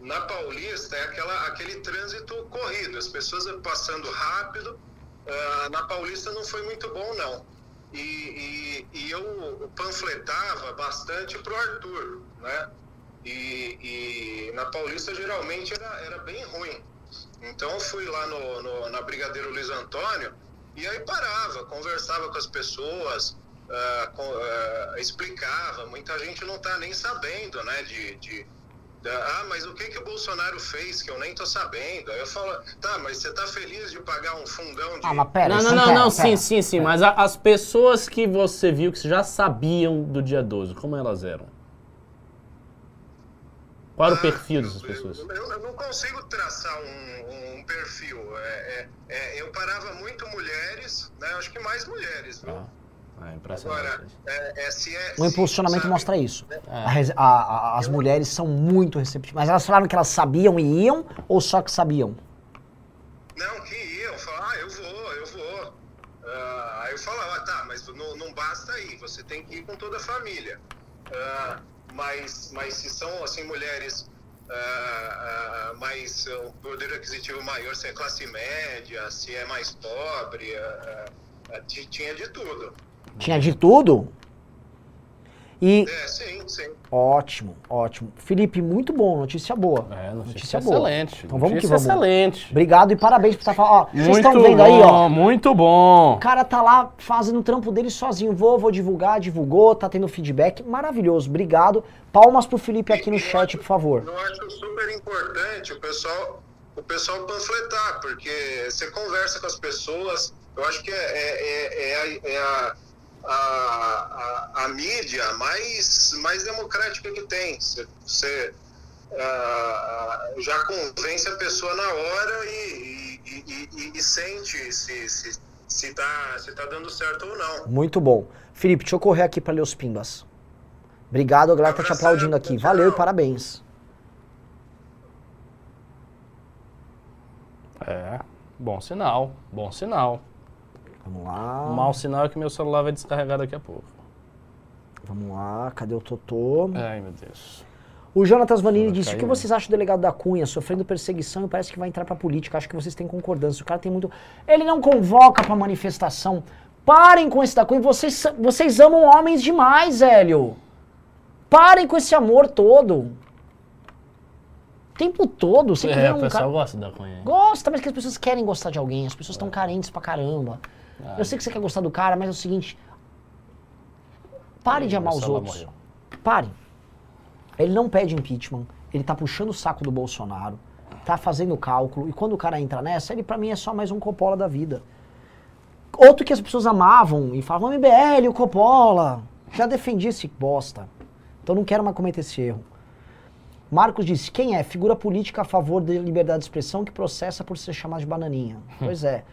D: Na Paulista, é aquela, aquele trânsito corrido, as pessoas passando rápido. Ah, na Paulista não foi muito bom, não e, e, e eu panfletava bastante pro Arthur, né? E, e na Paulista geralmente era, era bem ruim. Então fui lá no, no- na Brigadeiro Luiz Antônio e aí parava, conversava com as pessoas, ah, com- ah, explicava. Muita gente não tá nem sabendo, né? De, de- ah, mas o que que o Bolsonaro fez que eu nem tô sabendo? Aí eu falo, tá, mas você tá feliz de pagar um fundão de
A: Ah, mas pera,
B: não, não, não,
A: pera,
B: não,
A: pera.
B: sim, sim, sim. Mas a- as pessoas que você viu que já sabiam do dia 12, como elas eram? Qual era o perfil dessas
D: Eu-
B: pessoas?
D: Eu, eu não consigo traçar um, um perfil. É, é- é, eu parava muito mulheres, né? Eu acho que mais mulheres, viu?
B: Ah, é.
D: Agora, é, é, se é,
A: O impulsionamento
D: sabe,
A: mostra isso.
B: É.
A: A a- a- as mulheres são muito receptivas. Mas elas falaram que elas sabiam e iam ou só que sabiam?
D: Não, que iam, falar, ah, eu vou, eu vou. Ah, aí eu falava, tá, mas não, não basta ir, você tem que ir com toda a família. Ah, mas, mas se são, assim, mulheres ah, ah, mais, ah, um poder aquisitivo maior, se é classe média, se é mais pobre, ah, ah, ti- tinha de tudo.
A: Tinha de tudo? E
D: É, sim, sim.
A: ótimo, ótimo. Felipe, muito bom, notícia boa.
B: É, notícia,
A: Notícia boa.
B: excelente.
A: Então vamos que vamos.
B: excelente.
A: Obrigado e parabéns por estar falando. Ó, vocês
B: Muito
A: estão vendo
B: bom,
A: aí, ó.
B: muito bom.
A: O cara tá lá fazendo o trampo dele sozinho. Vou, vou divulgar, divulgou, tá tendo feedback. Maravilhoso, obrigado. Palmas pro Felipe aqui no chat, por favor.
D: Eu acho super importante o pessoal, o pessoal panfletar, porque você conversa com as pessoas. Eu acho que é, é, é, é a, é a, a, a, a mídia mais, mais democrática que tem. Você, você ah, já convence a pessoa na hora e, e, e, e- sente se, se, se, tá, se tá dando certo ou não.
A: Muito bom. Felipe, deixa eu correr aqui pra ler os pimbas. Obrigado, a galera tá te aplaudindo aqui. Valeu e parabéns.
B: É, bom sinal, bom sinal.
A: Vamos lá.
B: O mau sinal é que meu celular vai descarregar daqui a pouco.
A: Vamos lá, cadê o Totô?
B: Ai, meu Deus.
A: O Jonatas Vanini disse: O que
B: mesmo.
A: vocês acham do delegado da Cunha sofrendo perseguição e parece que vai entrar pra política? Acho que vocês têm concordância. O cara tem muito. Ele não convoca pra manifestação. Parem com esse da Cunha. Vocês, vocês amam homens demais, Hélio. Parem com esse amor todo. O tempo todo, você
B: É, o
A: um
B: pessoal
A: cara...
B: gosta da maconha.
A: Gosta, mas que as pessoas querem gostar de alguém, as pessoas estão carentes pra caramba. Eu sei que você quer gostar do cara, mas é o seguinte. Pare de amar os outros.
B: morreu.
A: Pare. Ele não pede impeachment, ele tá puxando o saco do Bolsonaro, tá fazendo cálculo, e quando o cara entra nessa, ele pra mim é só mais um Coppola da vida. Outro que as pessoas amavam e falavam, MBL, o Coppola. Já defendi esse bosta. Então não quero mais cometer esse erro. Marcos disse, quem é? Figura política a favor da liberdade de expressão que processa por ser chamado de bananinha. pois é.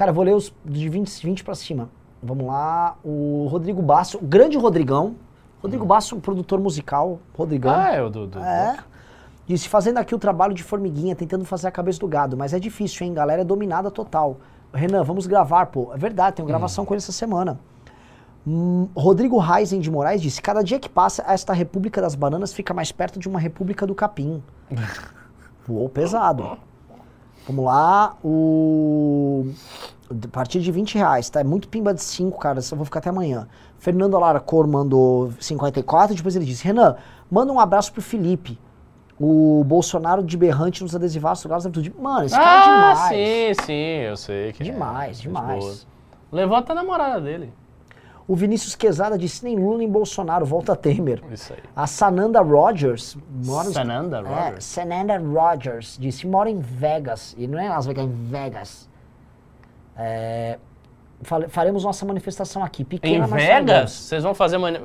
A: Cara, eu vou ler os de 20, 20 pra cima. Vamos lá. O Rodrigo Basso, o grande Rodrigão. Rodrigo Basso, um produtor musical. Rodrigão.
B: Ah, é o do. do
A: É. Disse, fazendo aqui o trabalho de formiguinha, tentando fazer a cabeça do gado. Mas é difícil, hein? Galera é dominada total. Renan, vamos gravar, pô. É verdade, tem uma gravação com ele essa semana. Hum, Rodrigo Reisen de Moraes disse, cada dia que passa, esta República das Bananas fica mais perto de uma República do Capim. Voou pesado. Vamos lá, o... A partir de 20 reais, tá? É muito pimba de 5, cara, eu vou ficar até amanhã. Fernando Alarcor mandou 54, depois ele disse, Renan, manda um abraço pro Felipe. O Bolsonaro de berrante nos adesivaços do Amplitude. Mano, esse cara é
B: Ah,
A: demais.
B: sim, sim, eu sei que é.
A: Demais,
B: Gente
A: demais.
B: até a namorada dele.
A: O Vinícius Quezada disse nem Lula nem Bolsonaro, volta Temer.
B: Isso aí.
A: A Sananda Rogers, mora
B: Sananda
A: É,
B: Rogers?
A: Sananda Rogers, disse, mora em Vegas. E não é Las Vegas, é em Vegas. É, faremos nossa manifestação aqui, pequena,
B: Em Vegas? Vocês vão fazer. Mani...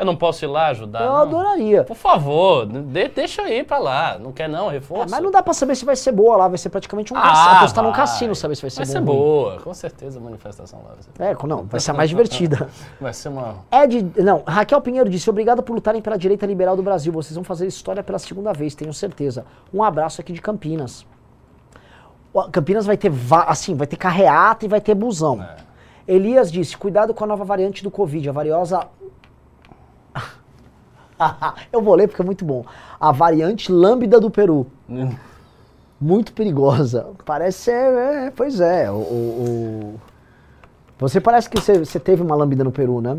B: Eu não posso ir lá ajudar?
A: Eu
B: não?
A: adoraria.
B: Por favor, de- deixa eu ir pra lá. Não quer não,
A: É,
B: reforço?
A: mas não dá pra saber se vai ser boa lá, vai ser praticamente um
B: Ah,
A: cassino. Apostar num
B: vai.
A: cassino saber se vai ser
B: Vai
A: bom
B: ser boa, com certeza a manifestação lá. Vai ser,
A: É, não, vai ser a mais divertida.
B: vai ser uma.
A: Ed, não, Raquel Pinheiro disse, obrigado por lutarem pela direita liberal do Brasil. Vocês vão fazer história pela segunda vez, tenho certeza. Um abraço aqui de Campinas. Campinas vai ter, assim, vai ter carreata e vai ter busão.
B: É.
A: Elias disse, cuidado com a nova variante do Covid, a variosa... Eu vou ler porque é muito bom. A variante lambda do Peru. Muito perigosa. Parece ser, é, pois é, o- o-. Você parece que você, você teve uma lambida no Peru, né?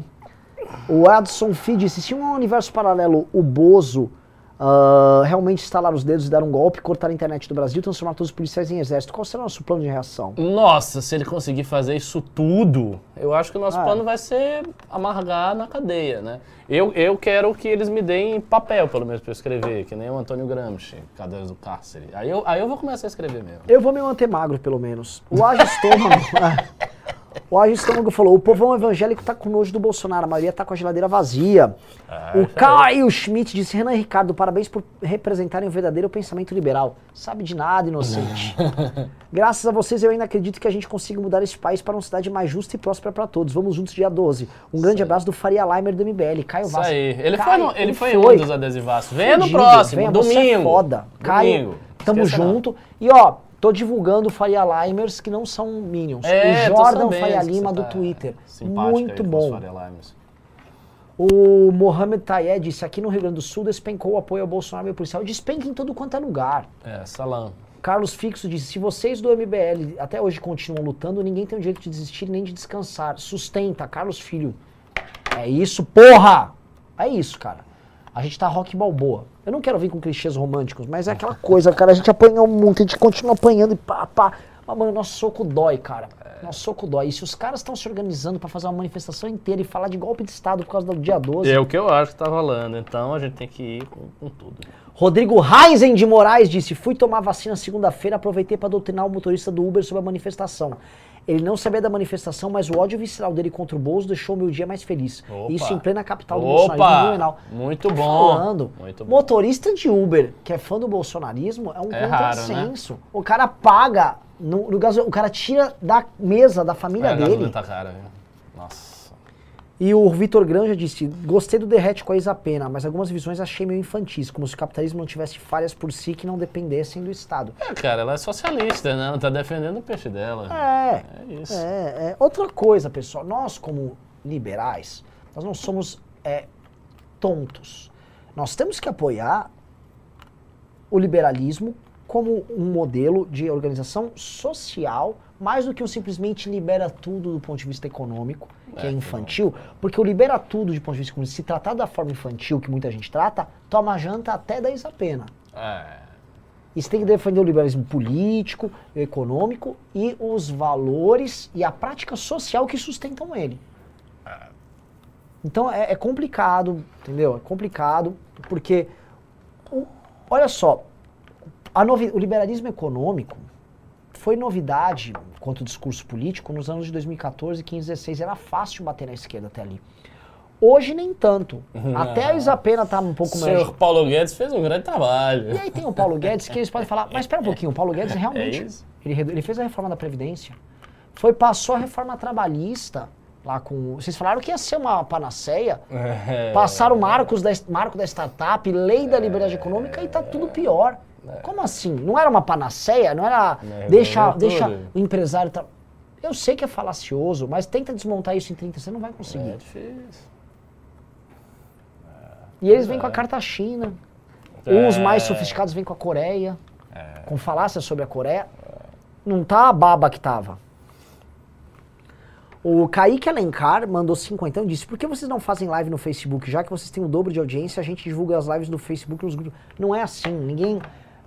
A: O Adson Fee disse, se um universo paralelo, o Bozo, ah, realmente estalar os dedos e dar um golpe, cortar a internet do Brasil, transformar todos os policiais em exército, qual será o nosso plano de reação?
B: Nossa, se ele conseguir fazer isso tudo, eu acho que o nosso
A: Ah.
B: plano vai ser amargar na cadeia, né? Eu, eu quero que eles me deem papel, pelo menos, pra eu escrever, que nem o Antônio Gramsci, Cadeiras do Cárcere. Aí eu, aí eu vou começar a escrever mesmo.
A: Eu vou me manter magro, pelo menos. O Ágio Estômago... O Ágio Estômago falou, o povão evangélico tá com nojo do Bolsonaro, a maioria tá com a geladeira vazia.
B: Ah,
A: o
B: isso aí.
A: Caio Schmidt disse, Renan e Ricardo, parabéns por representarem o verdadeiro pensamento liberal. Sabe de nada, inocente. Graças a vocês, eu ainda acredito que a gente consiga mudar esse país para uma cidade mais justa e próspera para todos. Vamos juntos dia 12. Um grande abraço do Faria Limer do MBL, Caio
B: Isso
A: Vaz.
B: aí. Ele foi,
A: Caio,
B: no- ele foi um dos adesivaços. Venha no próximo,
A: Venha,
B: domingo.
A: Você é foda. Caio,
B: Domingo.
A: tamo
B: Esqueça não.
A: junto. E ó, tô divulgando Faria Limers que não são Minions.
B: É,
A: o Jordan Faria Lima
B: você
A: do
B: tá
A: Twitter. Muito bom. O Mohamed Tayed disse, aqui no Rio Grande do Sul despencou o apoio ao Bolsonaro e ao policial. Despenca em tudo quanto é lugar.
B: É, Salam.
A: Carlos Fixo disse: se vocês do MBL até hoje continuam lutando, ninguém tem o direito de desistir nem de descansar. Sustenta, Carlos Filho. É isso, porra! É isso, cara. A gente tá rock balboa. Eu não quero vir com clichês românticos, mas é aquela coisa, cara. A gente apanhou muito, a gente continua apanhando e pá, pá. Mas, mano, nosso soco dói, cara. Nosso soco dói. E se os caras estão se organizando pra fazer uma manifestação inteira e falar de golpe de Estado por causa do dia 12.
B: É o que eu acho que tá rolando. Então a gente tem que ir com, com tudo.
A: Rodrigo Reisen de Moraes disse: Fui tomar vacina segunda-feira, aproveitei para doutrinar o motorista do Uber sobre a manifestação. Ele não sabia da manifestação, mas o ódio visceral dele contra o Bozo deixou meu dia mais feliz.
B: Opa.
A: Isso em plena capital do bolsonarismo
B: Opa!
A: fenomenal.
B: Muito bom.
A: Falando,
B: Muito bom.
A: motorista de Uber que é fã do bolsonarismo é um
B: É né?
A: contrassenso. O cara paga, no, no o cara tira da mesa da família
B: É,
A: dele.
B: tá cara? Nossa.
A: E o Vitor Granja disse: Gostei do derrete com a Isa Pena, mas algumas visões achei meio infantis, como se o capitalismo não tivesse falhas por si que não dependessem do Estado.
B: É, cara, ela é socialista, né? Ela tá defendendo o peixe dela.
A: É,
B: É isso.
A: é, é. Outra coisa, pessoal, nós como liberais, nós não somos é, tontos. Nós temos que apoiar o liberalismo como um modelo de organização social mais do que um simplesmente libera tudo do ponto de vista econômico, que é,
B: É,
A: infantil, porque o libera tudo de ponto de vista econômico, se tratar da forma infantil que muita gente trata, toma janta até 10 a pena.
B: É.
A: E você tem que defender o liberalismo político, econômico e os valores e a prática social que sustentam ele. Então é, é complicado, entendeu? É complicado, porque, o- olha só, a novi- o liberalismo econômico foi novidade quanto discurso político nos anos de 2014, 15, 16. Era fácil bater na esquerda até ali. Hoje nem tanto. Até a Isapena tá um
B: O
A: pouco mais...
B: senhor Paulo Guedes fez um grande trabalho.
A: E aí tem o Paulo Guedes que eles podem falar, mas espera um pouquinho, o Paulo Guedes realmente,
B: É
A: ele, ele fez a reforma da Previdência, foi, passou a reforma trabalhista, lá com, vocês falaram que ia ser uma panaceia,
B: É.
A: passaram Marcos da, marco da startup, lei da liberdade econômica e tá tudo pior. Como assim? Não era uma panaceia? Não era
B: É,
A: deixa,
B: resolveu
A: deixa
B: tudo.
A: o empresário... Tra... Eu sei que é falacioso, mas tenta desmontar isso em 30, você não vai conseguir.
B: É difícil.
A: E eles vêm com a carta China. Os mais sofisticados vêm com a Coreia. Com falácia sobre a Coreia. Não tá a baba que tava. O Kaique Alencar mandou 50 e disse: Por que vocês não fazem live no Facebook? Já que vocês têm o dobro de audiência, a gente divulga as lives no Facebook nos grupos. Não é assim. Ninguém.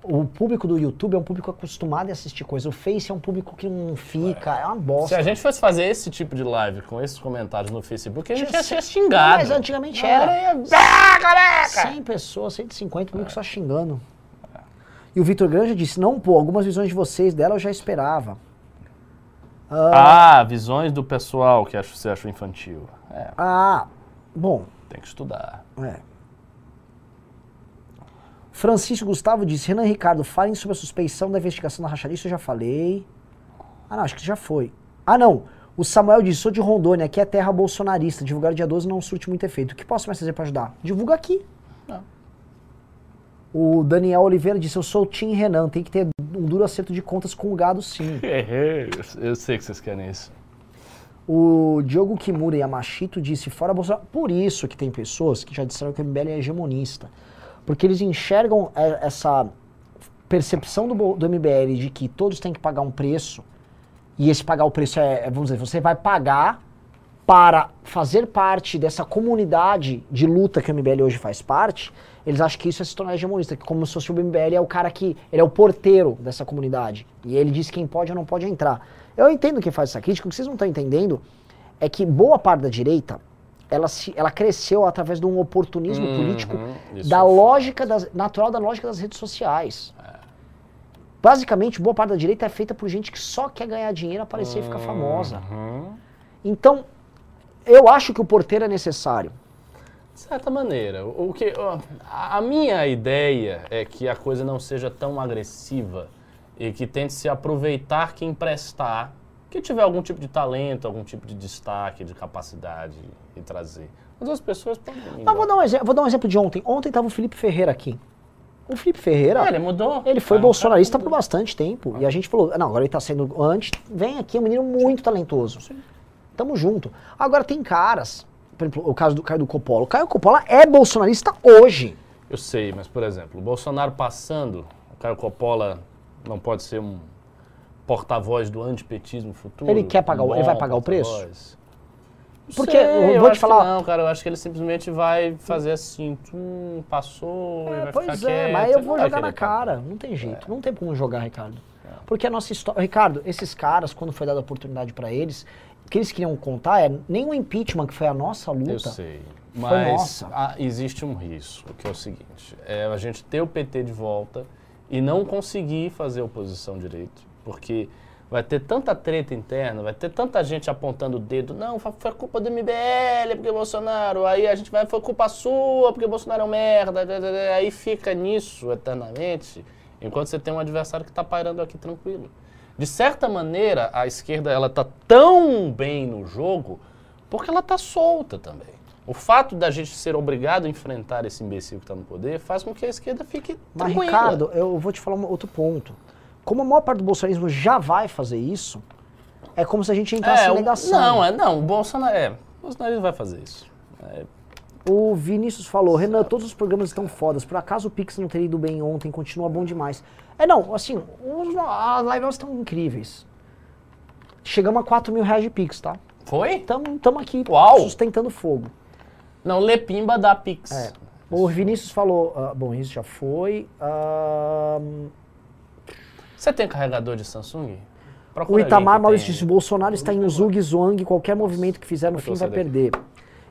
A: O público do YouTube é um público acostumado a assistir coisa. O Face é um público que não fica. É uma
B: Se
A: bosta.
B: a gente fosse fazer esse tipo de live com esses comentários no Facebook, a gente ia ser xingado.
A: Mas antigamente
B: Ah,
A: era.
B: é- Ah, careca!
A: 100 pessoas, 150 mil que só xingando. E o Vitor Granja disse: Não, pô, algumas visões de vocês dela eu já esperava.
B: Ah, visões do pessoal que acho- você achou infantil. É,
A: Ah, bom,
B: tem que estudar.
A: é. Francisco Gustavo disse: Renan e Ricardo, falem sobre a suspeição da investigação da rachadinha. Isso eu já falei. Ah, não, acho que já foi. Ah, não. O Samuel disse: sou de Rondônia, aqui é terra bolsonarista. Divulgar dia 12 não surte muito efeito. O que posso mais fazer pra ajudar? Divulga aqui.
B: Ah.
A: O Daniel Oliveira disse: Eu sou o Tim Renan, tem que ter um duro acerto de contas com o gado, sim.
B: Eu sei que vocês querem isso.
A: O Diogo Kimura Yamashito disse fora Bolsonaro. Por isso que tem pessoas que já disseram que o MBL é hegemonista. Porque eles enxergam é, essa percepção do, do MBL de que todos têm que pagar um preço. E esse pagar o preço é, é, vamos dizer, você vai pagar para fazer parte dessa comunidade de luta que o MBL hoje faz parte. Eles acham que isso é se tornar hegemonista, que como se fosse o MBL é o cara que. Ele é o porteiro dessa comunidade. E ele diz quem pode ou não pode entrar. Eu entendo quem faz essa crítica, o que vocês não estão entendendo é que boa parte da direita ela, se, ela cresceu através de um oportunismo
B: Uhum,
A: político da
B: é
A: lógica das, natural da lógica das redes sociais. Basicamente, boa parte da direita é feita por gente que só quer ganhar dinheiro, aparecer e ficar famosa.
B: Uhum.
A: Então, eu acho que o porteiro é necessário.
B: De certa maneira. O que, a minha ideia é que a coisa não seja tão agressiva e que tente se aproveitar quem prestar, que tiver algum tipo de talento, algum tipo de destaque, de capacidade e trazer. Mas as pessoas podem. embora.
A: vou dar, um exemplo, vou dar um exemplo de ontem. Ontem estava o Felipe Ferreira aqui. O Felipe Ferreira,
B: Ah, ele mudou.
A: ele foi
B: Ah,
A: bolsonarista
B: tá.
A: por bastante tempo. E a gente falou, não, agora ele tá sendo antes, vem aqui, é um menino muito talentoso. Tamo junto. Agora tem caras, por exemplo, o caso do Caio do Coppola. O Caio Coppola é bolsonarista hoje.
B: Eu sei, mas por exemplo, o Bolsonaro passando, o Caio Coppola não pode ser um porta-voz do antipetismo futuro.
A: Ele quer pagar o- ele vai pagar o preço? Porque,
B: sei,
A: eu vou te falar-
B: Não, cara, eu acho que ele simplesmente vai fazer assim, tum, passou e
A: É,
B: vai
A: pois
B: ficar
A: é,
B: quieto.
A: mas eu vou jogar na cara. Não tem jeito. Não tem como jogar, Ricardo. Porque a nossa história. Ricardo, esses caras, quando foi dada a oportunidade pra eles, o que eles queriam contar é nem o impeachment, que foi a nossa luta.
B: Eu sei.
A: Foi
B: Mas
A: nossa.
B: ah, existe um risco, que é o seguinte: é a gente ter o PT de volta e não conseguir fazer oposição direito. Porque vai ter tanta treta interna, vai ter tanta gente apontando o dedo, não, foi culpa do MBL, porque Bolsonaro, aí a gente vai, foi culpa sua, porque Bolsonaro é um merda, aí fica nisso eternamente, enquanto você tem um adversário que está pairando aqui tranquilo. De certa maneira, a esquerda ela tá tão bem no jogo porque ela tá solta também. O fato da gente ser obrigado a enfrentar esse imbecil que está no poder faz com que a esquerda fique
A: Mas,
B: tranquila.
A: Ricardo, eu vou te falar um outro ponto. Como a maior parte do bolsonarismo já vai fazer isso, é como se a gente entrasse
B: é,
A: em negação.
B: Não, é não. O Bolsonaro, é, o Bolsonaro vai fazer isso. É,
A: O Vinícius falou, Renan, todos os programas estão fodas. Por acaso o Pix não teria ido bem ontem, continua bom demais. É não, assim, os, as lives estão incríveis. Chegamos a 4 mil reais de Pix, tá?
B: Foi?
A: Tamo, tamo aqui
B: Uau!
A: sustentando fogo.
B: Não, Lepimba da Pix.
A: É. O Vinícius falou, ah, bom, isso já foi. ahn,
B: Você tem carregador de Samsung?
A: o
B: Procura alguém
A: Itamar Maurício disse, Bolsonaro está em Zug Zhuang, qualquer movimento que fizer no fim vai perder.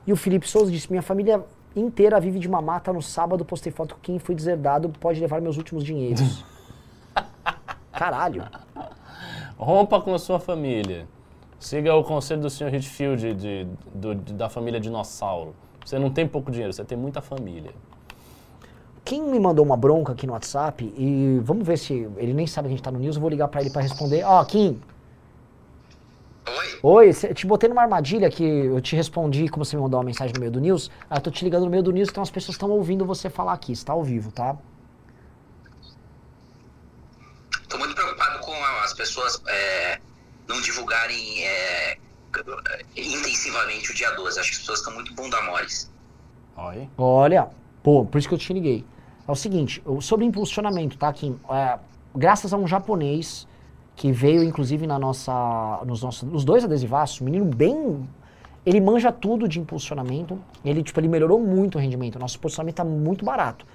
A: E o Felipe Souza disse, minha família inteira vive de mamata no sábado, postei foto com quem foi deserdado, pode levar meus últimos dinheiros. Caralho.
B: Rompa com a sua família. Siga o conselho do Sr. Hitfield de, do- de- da família Dinossauro. Você não tem pouco dinheiro, você tem muita família.
A: Quem me mandou uma bronca aqui no WhatsApp, e vamos ver se ele nem sabe que a gente tá no News, eu vou ligar pra ele pra responder. Ó, Kim,
D: Oi?
A: oi, cê- eu te botei numa armadilha que eu te respondi como você me mandou uma mensagem no meio do News. Ah, eu tô te ligando no meio do News, então as pessoas estão ouvindo você falar aqui, está ao vivo, tá?
F: Tô muito preocupado com as pessoas é, não divulgarem é, intensivamente o dia 12. Acho que as pessoas estão muito bunda moles.
B: Olha.
A: Olha, pô, por isso que eu te liguei. É o seguinte, sobre impulsionamento, tá, Kim? É, graças a um japonês que veio, inclusive, na nossa, nos nossos, nos dois adesivaços, um menino bem... Ele manja tudo de impulsionamento. Ele, tipo, ele melhorou muito o rendimento. Nosso impulsionamento tá muito barato.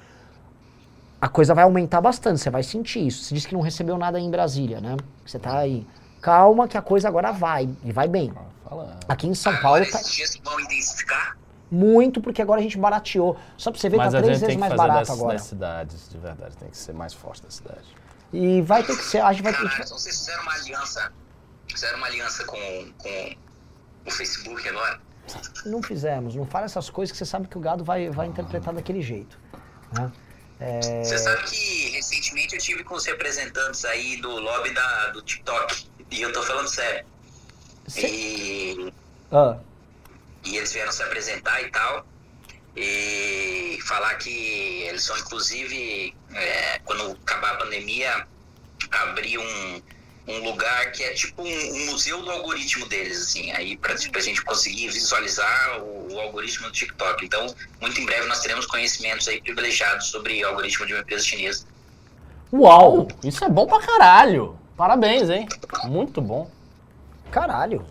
A: A coisa vai aumentar bastante, você vai sentir isso. Você disse que não recebeu nada aí em Brasília, né? Você tá aí. Calma que a coisa agora vai, e vai bem.
B: Fala.
A: Aqui em São Paulo
F: Agora
A: tá
F: esses dias vão intensificar.
A: Muito, porque agora a gente barateou. Só pra você ver,
B: Mas
A: tá três vezes
B: tem que
A: mais barato
B: das,
A: agora.
B: das cidades, de verdade. Tem que ser mais forte da cidade.
A: E vai ter que ser, a gente vai ter
F: Caralho,
A: que...
F: então vocês fizeram uma aliança. Fizeram uma aliança com, com o Facebook agora.
A: Não fizemos, não fala essas coisas que você sabe que o gado vai, vai interpretar daquele jeito. Né? É,
F: Você sabe que recentemente eu tive com os representantes aí do lobby da, do TikTok. E eu tô falando sério.
A: cê-
F: E
A: ah,
F: e eles vieram se apresentar e tal e falar que eles são inclusive é, quando acabar a pandemia abrir um, um lugar que é tipo um, um museu do algoritmo deles assim aí para tipo, a gente conseguir visualizar o, o algoritmo do TikTok então muito em breve nós teremos conhecimentos aí privilegiados sobre o algoritmo de uma empresa chinesa
A: uau!
B: Isso é bom pra caralho. Parabéns, hein? Muito bom.
A: Caralho!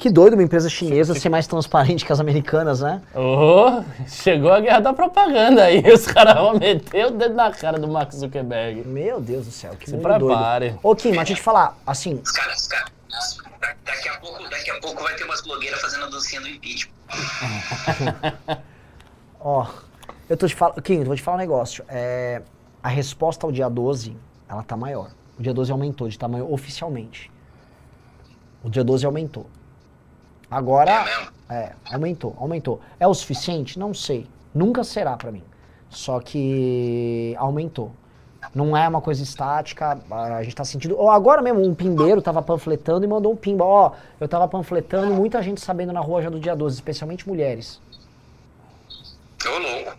A: Que doido uma empresa chinesa ser mais transparente que as americanas, né?
B: Oh, chegou a guerra da propaganda aí. Os caras vão meter o dedo na cara do Mark Zuckerberg.
A: Meu Deus do céu, que
B: Se
A: mundo
B: prepare.
A: doido. Ô, Kim, mas deixa eu te falar, assim,
F: os caras, os caras da- daqui a pouco daqui a pouco vai ter umas blogueiras fazendo a dancinha do impeachment
A: Ó, eu tô te falando. Kim, eu vou te falar um negócio. É, a resposta ao dia 12, ela tá maior. O dia 12 aumentou de tamanho oficialmente. O dia 12 aumentou. Agora.
F: é
A: É, aumentou, aumentou. É o suficiente? Não sei. Nunca será pra mim. Só que aumentou. Não é uma coisa estática, a gente tá sentindo. Ó, agora mesmo, um pimbeiro tava panfletando e mandou um pimba. Ó, eu tava panfletando, muita gente sabendo na rua já do dia 12, especialmente mulheres.
F: ô louco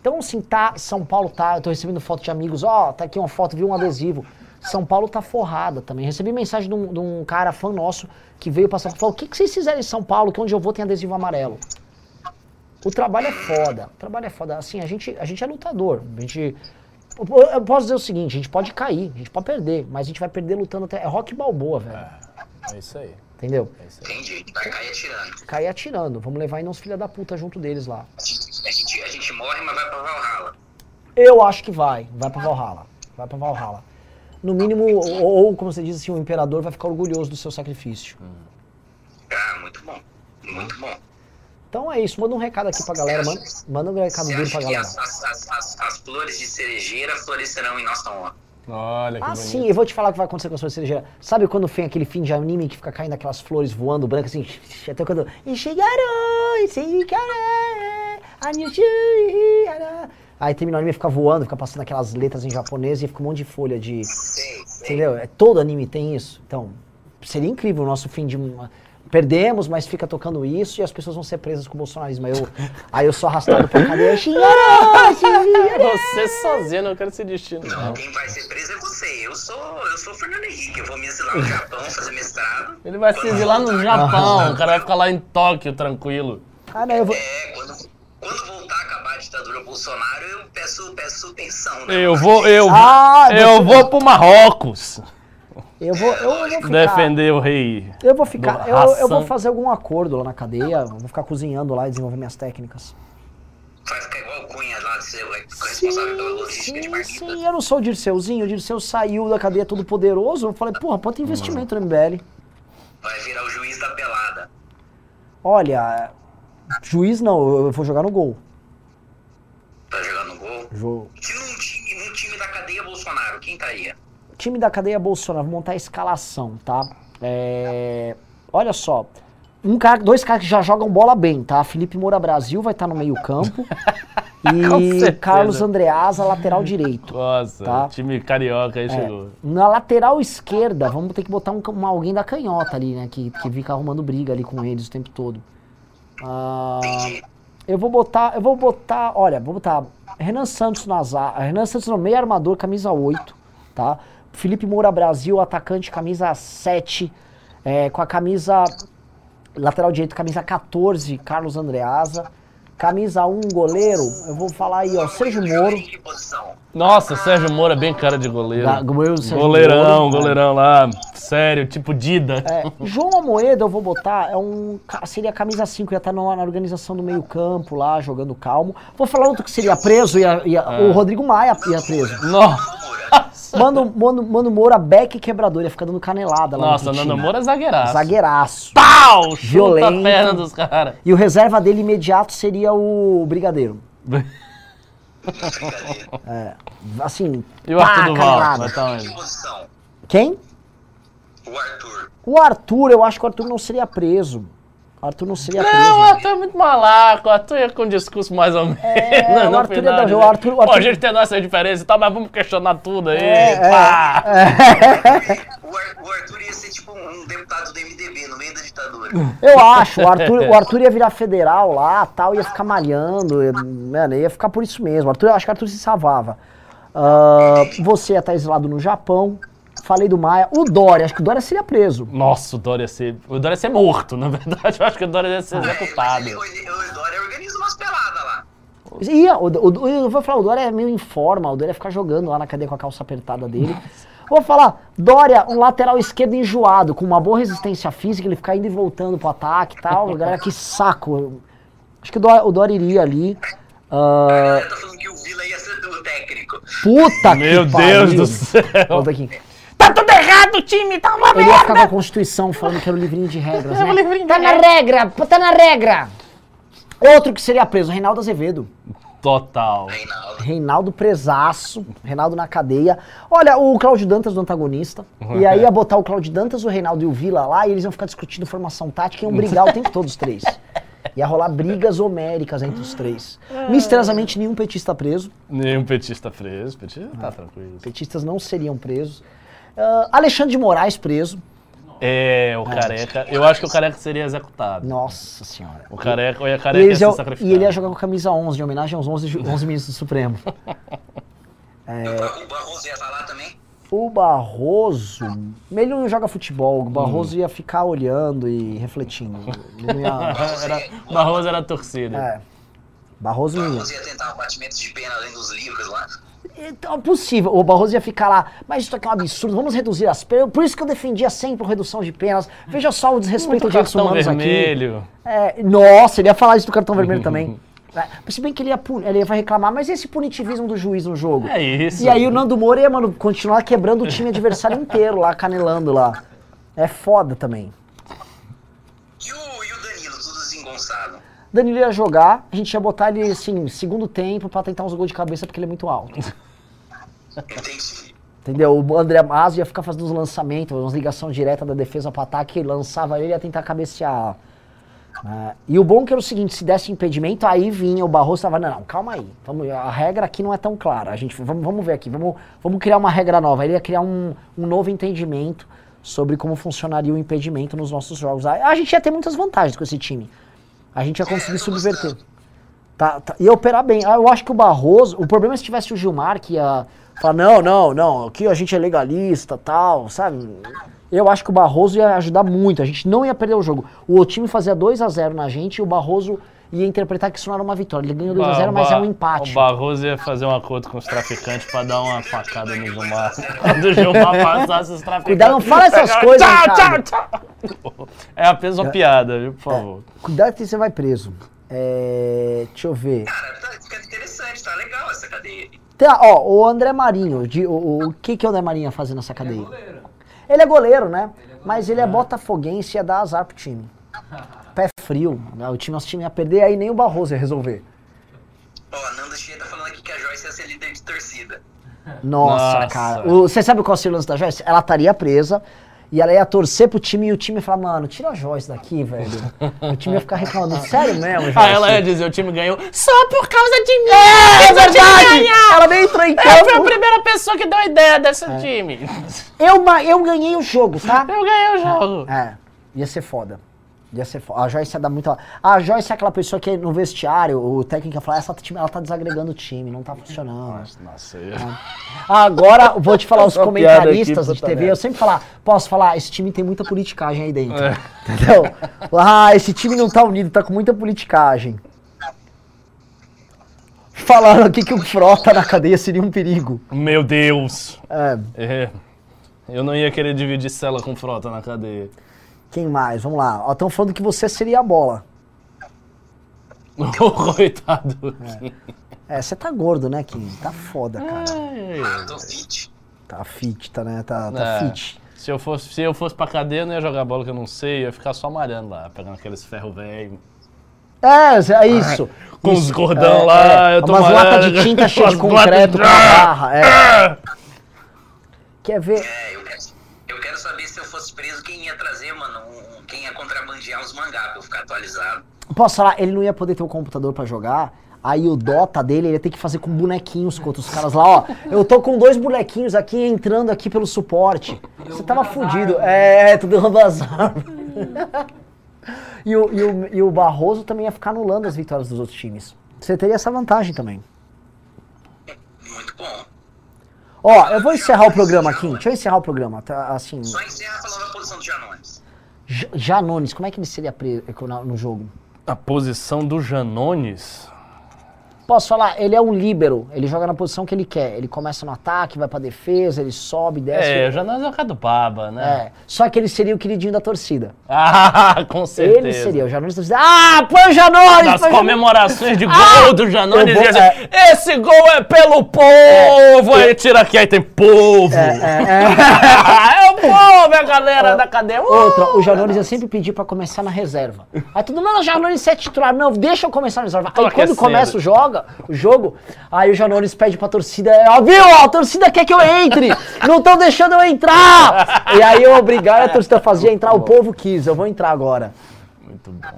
A: Então, assim, tá, São Paulo tá, eu tô recebendo foto de amigos, ó, tá aqui uma foto, viu um adesivo. São Paulo tá forrada também. Recebi mensagem de um, de um cara, fã nosso, que veio passar e falou, o que, que vocês fizeram em São Paulo, que onde eu vou tem adesivo amarelo? O trabalho é foda, o trabalho é foda. Assim, a gente, a gente é lutador, a gente... Eu posso dizer o seguinte, a gente pode cair, a gente pode perder, mas a gente vai perder lutando até... É rock balboa, velho,
B: É isso aí.
A: entendeu?
B: É isso aí.
F: entendi vai cair atirando
A: Cair atirando, vamos levar ainda uns filha da puta junto deles lá.
F: A gente, a gente morre, mas vai pra Valhalla.
A: Eu acho que vai. Vai pra Valhalla. Vai pra Valhalla. No mínimo, ou, ou, como você diz assim, o imperador vai ficar orgulhoso do seu sacrifício.
F: Ah, muito bom. Muito bom.
A: Então é isso. Manda um recado aqui pra galera. Manda, manda um recado duro pra galera.
F: as, as, as, as, as flores de cerejeira florescerão em nossa honra?
B: Olha que
A: Ah,
B: bonito.
A: sim, eu vou te falar o que vai acontecer com a sua cerejeira. Sabe quando tem aquele fim de anime que fica caindo aquelas flores voando brancas assim? Até quando. Chegaram, chegaram, anishara. Aí termina o anime fica voando, fica passando aquelas letras em japonês e fica um monte de folha de.
F: Sei, sei.
A: Entendeu? É, todo anime tem isso. Então, seria incrível o nosso fim de. uma- Perdemos, mas fica tocando isso e as pessoas vão ser presas com o bolsonarismo. Aí eu, aí eu sou arrastado pra cadeia.
B: Você sozinho, não quero esse destino,
F: Não,
B: não.
F: quem vai ser preso é você. Eu sou, eu sou o Fernando Henrique. Eu vou me exilar no Japão, fazer mestrado.
B: Ele vai se exilar no Japão, o cara vai ficar lá em Tóquio, tranquilo.
A: Ah, não, eu vou.
F: É, quando, quando a ditadura Bolsonaro, eu peço, peço pensão. Né?
B: Eu vou, eu,
A: Ah,
B: eu
A: você-
B: vou pro Marrocos.
A: Eu vou, eu vou ficar.
B: Defender o rei.
A: Eu vou ficar. Eu, eu vou fazer algum acordo lá na cadeia. eu Vou ficar cozinhando lá e desenvolver minhas técnicas.
F: Vai ficar igual o Cunha lá, de ser o responsável pela logística de
A: sim,
F: Marquinhos.
A: sim, eu não sou o Dirceuzinho. O Dirceu saiu da cadeia todo poderoso. Eu falei, porra, bota investimento no MBL.
F: Vai virar o juiz da pelada.
A: Olha, juiz não, eu vou jogar no gol.
F: Tá jogando gol.
A: Jo-
F: Se num time, da cadeia Bolsonaro, quem tá estaria?
A: Time da cadeia Bolsonaro, vou montar a escalação, tá? É, Olha só. Um cara, dois caras que já jogam bola bem, tá? Felipe Moura Brasil vai estar no meio-campo. E. Carlos Andreasa, lateral direito.
B: Nossa,
A: Tá.
B: time carioca aí
A: É,
B: chegou.
A: Na lateral esquerda, vamos ter que botar um, um- alguém da canhota ali, né? Que, que fica arrumando briga ali com eles o tempo todo. Ah,
F: Entendi.
A: Eu vou botar, eu vou botar, olha, vou botar Renan Santos na Renan Santos no meio armador, camisa 8, tá? Felipe Moura Brasil, atacante, camisa 7, é, com a camisa lateral direito, camisa 14, Carlos Andreasa. Camisa 1, goleiro, eu vou falar aí, ó, Sérgio Moro.
B: Nossa, Sérgio Moura é bem cara de goleiro.
A: Ga- goleiro
B: goleirão,
A: Moro,
B: goleirão lá. Sério, tipo Dida.
A: É, João Amoedo eu vou botar, é um, seria camisa 5, ia estar na, na organização do meio campo lá, jogando calmo. Vou falar outro que seria preso, ia, ia- o Rodrigo Maia ia preso.
B: Nossa,
A: Mano, mano, mano Moura, back quebrador, ia ficar dando canelada lá
B: Nossa
A: no
B: Nando Moura é zagueiraço.
A: Zagueiraço.
B: Pau! Chuta
A: Violento.
B: a perna dos caras.
A: E o reserva dele imediato seria o Brigadeiro.
F: Brincadeira.
A: Assim,
B: E o
A: pá,
B: Arthur Duval?
A: canelada.
B: Vai tá onde?
A: Quem?
F: O Arthur.
A: O Arthur, eu acho que o Arthur não seria preso. O Arthur não seria
B: Não, o
A: preso.
B: Arthur é muito malaco. O Arthur é com um discurso mais ou menos.
A: É, o Arthur é
B: final,
A: da- o
B: dizer,
A: Arthur- o
B: Pô,
A: Arthur-
B: a gente tem nossa diferença e tal, mas vamos questionar tudo aí.
A: É,
B: pá.
F: O, Ar- o Arthur ia ser tipo um deputado do MDB no meio da ditadura.
A: Eu acho, o Arthur, o Arthur ia virar federal lá, tal, ia ficar malhando, ia, mano, ia ficar por isso mesmo. Arthur, eu acho que o Arthur se salvava. Ah, você ia estar exilado no Japão. Falei do Maia. O Dória, acho que o Dória seria preso.
B: Nossa, o Dória ia ser. O Dória ia ser morto, na verdade. Eu acho que o Dória ia ser executado.
F: o Dória organiza umas peladas lá.
A: Ia, o, o, eu vou falar, o Dória é meio informa, o Dória ia ficar jogando lá na cadeia com a calça apertada dele. Vou falar, Dória, um lateral esquerdo enjoado, com uma boa resistência física, ele ficar indo e voltando pro ataque e tal. Galera, que saco. Acho que o Dória, o Dória iria ali.
F: A galera falando que o Vila ia ser o técnico.
A: puta
B: Meu
A: que
B: Deus
A: pariu.
B: do céu.
A: Volta aqui.
B: Tá tudo errado, time tá uma
A: Ele ia ficar com a Constituição falando que era o livrinho de regras,
B: É o
A: né?
B: livrinho
A: Tá
B: de
A: na regra, tá na regra. Outro que seria preso, Reinaldo Azevedo.
B: Total.
F: Reinaldo.
A: Reinaldo presaço, Reinaldo na cadeia. Olha, o Cláudio Dantas do antagonista. E aí ia botar o Cláudio Dantas, o Reinaldo e o Vila lá, e eles iam ficar discutindo formação tática e iam brigar o tempo todo os três. Ia rolar brigas homéricas entre os três. Misteriosamente, nenhum petista preso.
B: Nenhum petista preso. Petista tá tranquilo.
A: Petistas não seriam presos. Ah, Alexandre de Moraes preso.
B: É, o careca. Eu acho que o careca seria executado.
A: Nossa senhora.
B: O careca, ou a
A: E,
B: careca ia ser sacrificado.
A: e ele ia jogar com camisa 11, em homenagem aos 11, ju- 11 ministros do Supremo.
F: O Bar- O Barroso ia falar também?
A: O Barroso, ele não joga futebol, o Barroso ia ficar olhando e refletindo. Ia-
B: Era, Barroso era a torcida.
A: é. Barroso
F: O. Barroso ia tentar batimentos de pena além dos livros lá.
A: Então, é possível. O Barroso ia ficar lá, mas isso aqui é um absurdo, vamos reduzir as penas. Por isso que eu defendia sempre a redução de penas. Veja só o desrespeito aos direitos
B: cartão
A: humanos aqui.
B: vermelho.
A: É, nossa, ele ia falar isso do cartão vermelho também. É, se bem que ele ia, ele ia reclamar, mas esse punitivismo do juiz no jogo?
B: É isso.
A: E aí o Nando Moura ia, mano, continuar quebrando o time adversário inteiro lá, canelando lá. É foda também.
F: E o, e o Danilo, tudo desengonçado.
A: Danilo ia jogar, a gente ia botar ele, assim, segundo tempo pra tentar uns gols de cabeça porque ele é muito alto.
F: Entendi.
A: Entendeu? O André Mazo ia ficar fazendo uns lançamentos, umas ligações diretas da defesa pro ataque, lançava ele e ia tentar cabecear. É, e o bom que era o seguinte, se desse impedimento, aí vinha o Barroso e tava, não, não, calma aí, vamos, a regra aqui não é tão clara, a gente, vamos, vamos ver aqui, vamos, vamos criar uma regra nova. Ele ia criar um, um novo entendimento sobre como funcionaria o impedimento nos nossos jogos. A, a gente ia ter muitas vantagens com esse time. A gente ia conseguir subverter. Tá, tá, ia operar bem. Ah, Eu acho que o Barroso. O problema é se tivesse o Gilmar que ia falar: não, não, não, aqui a gente é legalista tal, sabe? Eu acho que o Barroso ia ajudar muito. A gente não ia perder o jogo. O time fazia 2 a 0 na gente e o Barroso ia interpretar que isso não era uma vitória. Ele ganhou 2 a 0 mas é um empate.
B: O Barroso ia fazer um acordo com os traficantes pra dar uma facada no Gilmar. Quando o Gilmar passasse os traficantes.
A: Cuidado, não fala essas coisas,
B: Tchau, tchau, tchau. É apenas uma piada, viu, por favor.
A: Cuidado que você vai preso. É, deixa eu ver.
F: Cara, tá ficando interessante, tá legal essa cadeia.
A: Tá, ó, o André Marinho, de- o, o, o que, que o André Marinho ia fazer nessa cadeia? Ele é goleiro, né? Mas ele é botafoguense e ia dar azar pro time. Pé frio, né? o time, nosso time ia perder, aí nem o Barroso ia resolver.
F: Ó, Nando Chia tá falando aqui que a Joyce ia ser líder de torcida.
A: Nossa,
B: Nossa.
A: cara. O- você sabe qual seria o lance da Joyce? Ela estaria presa e ela ia torcer pro time e o time ia falar, mano, tira a Joyce daqui, velho. o time ia ficar reclamando, sério mesmo, Joyce?
B: Ah, ela ia dizer, o time ganhou só por causa de mim!
A: É
B: time
A: verdade!
B: ganhar!
A: Ela nem entrou em
B: Eu fui a
A: campo.
B: primeira pessoa que deu a ideia desse time.
A: Eu, eu ganhei o jogo, tá?
B: Eu ganhei o jogo.
A: É, ia ser foda. Ia ser. A Joyce ia dar muita. A Joyce é aquela pessoa que no vestiário, o técnico ia falar, essa time, ela tá desagregando o time, não tá funcionando.
B: Nossa, eu...
A: Agora, vou te falar, os comentaristas
B: aqui,
A: de TV, eu sempre falar, posso falar, esse time tem muita politicagem aí dentro.
B: É.
A: Entendeu? Ah, esse time não tá unido, tá com muita politicagem. Falaram aqui que o Frota na cadeia seria um perigo.
B: Meu Deus.
A: É,
B: É. Eu não ia querer dividir cela com frota na cadeia.
A: Quem mais? Vamos lá. Estão falando que você seria a bola.
B: Coitado.
A: É, você tá gordo, né, Kim? Tá foda, cara.
F: Ah, tô fit.
A: Tá fit, tá, né? Tá, tá
B: É.
A: fit.
B: Se eu, fosse, se eu fosse pra cadeia, eu não ia jogar bola que eu não sei, eu ia ficar só malhando lá, pegando aqueles ferro velho.
A: É, é isso.
B: Com
A: Isso,
B: os gordão
A: é,
B: lá,
A: é,
B: eu tô
A: Umas latas de tinta cheias de concreto com a barra. É. Quer ver?
F: É, eu quero, eu quero saber se eu fosse preso, quem ia trazer, mano, um- quem ia contrabandear uns mangá pra eu ficar atualizado.
A: Posso falar? Ele não ia poder ter o computador pra jogar. Aí o Dota dele, ele ia ter que fazer com bonequinhos com outros caras lá, ó. Eu tô com dois bonequinhos aqui entrando aqui pelo suporte. Você tava fudido. É, tu derruba as árvores. E o, e, o, e o Barroso também ia ficar anulando as vitórias dos outros times. Você teria essa vantagem também.
F: Muito bom.
A: Ó, eu vou encerrar o programa aqui. Deixa eu encerrar o programa. Tá, assim,
F: Só encerra falando a posição do Janones.
A: J- Janones, como é que ele seria preso no jogo?
B: A posição do Janones.
A: Posso falar? Ele é um líbero. Ele joga na posição que ele quer. Ele começa no ataque, vai pra defesa, ele sobe, desce.
B: É, o Janones é o cara do baba, né?
A: É. Só que ele seria o queridinho da torcida.
B: Ah, com certeza.
A: Ele seria o Janones da torcida. Ah, põe o Janones!
B: Das
A: põe
B: comemorações de gol
A: Ah!
B: do Janones,
A: Eu vou-
B: dizer, esse gol é pelo povo! Aí tira aqui, aí tem povo! É, o povo, é a galera da cadeia. Uh!
A: Outra, o Janones ia sempre pedir pra começar na reserva. Aí todo mundo, o Janones é titular. Não, deixa eu começar na reserva. Aí
B: Tô
A: quando
B: aquecendo.
A: começa o, joga, o jogo, aí o Janones pede pra torcida, ó, viu, a torcida quer que eu entre, não estão deixando eu entrar. E aí eu obrigar a torcida fazia entrar, o povo quis, eu vou entrar agora.
B: Muito bom.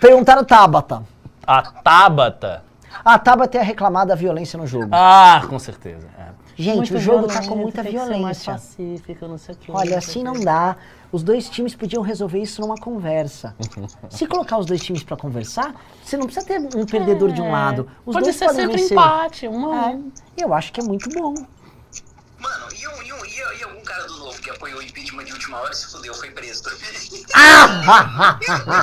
A: Perguntaram Tabata.
B: A Tabata.
A: A Tabata ia reclamar da violência no jogo.
B: Ah, com certeza. é.
A: Gente,
B: Muito
A: o jogo tá
B: violência,
A: com muita violência.
B: pacífico, não sei o quê,
A: Olha, assim não dá. Os dois times podiam resolver isso numa conversa. Se colocar os dois times pra conversar, você não precisa ter um perdedor de um lado. Os
B: Pode
A: dois
B: ser
A: podem
B: sempre
A: vencer.
B: empate, um a
A: É,
B: um.
A: eu acho que é muito bom.
F: Mano, e, um, e, um, e, e algum cara do novo que apoiou o impeachment de última hora se fudeu, foi preso também.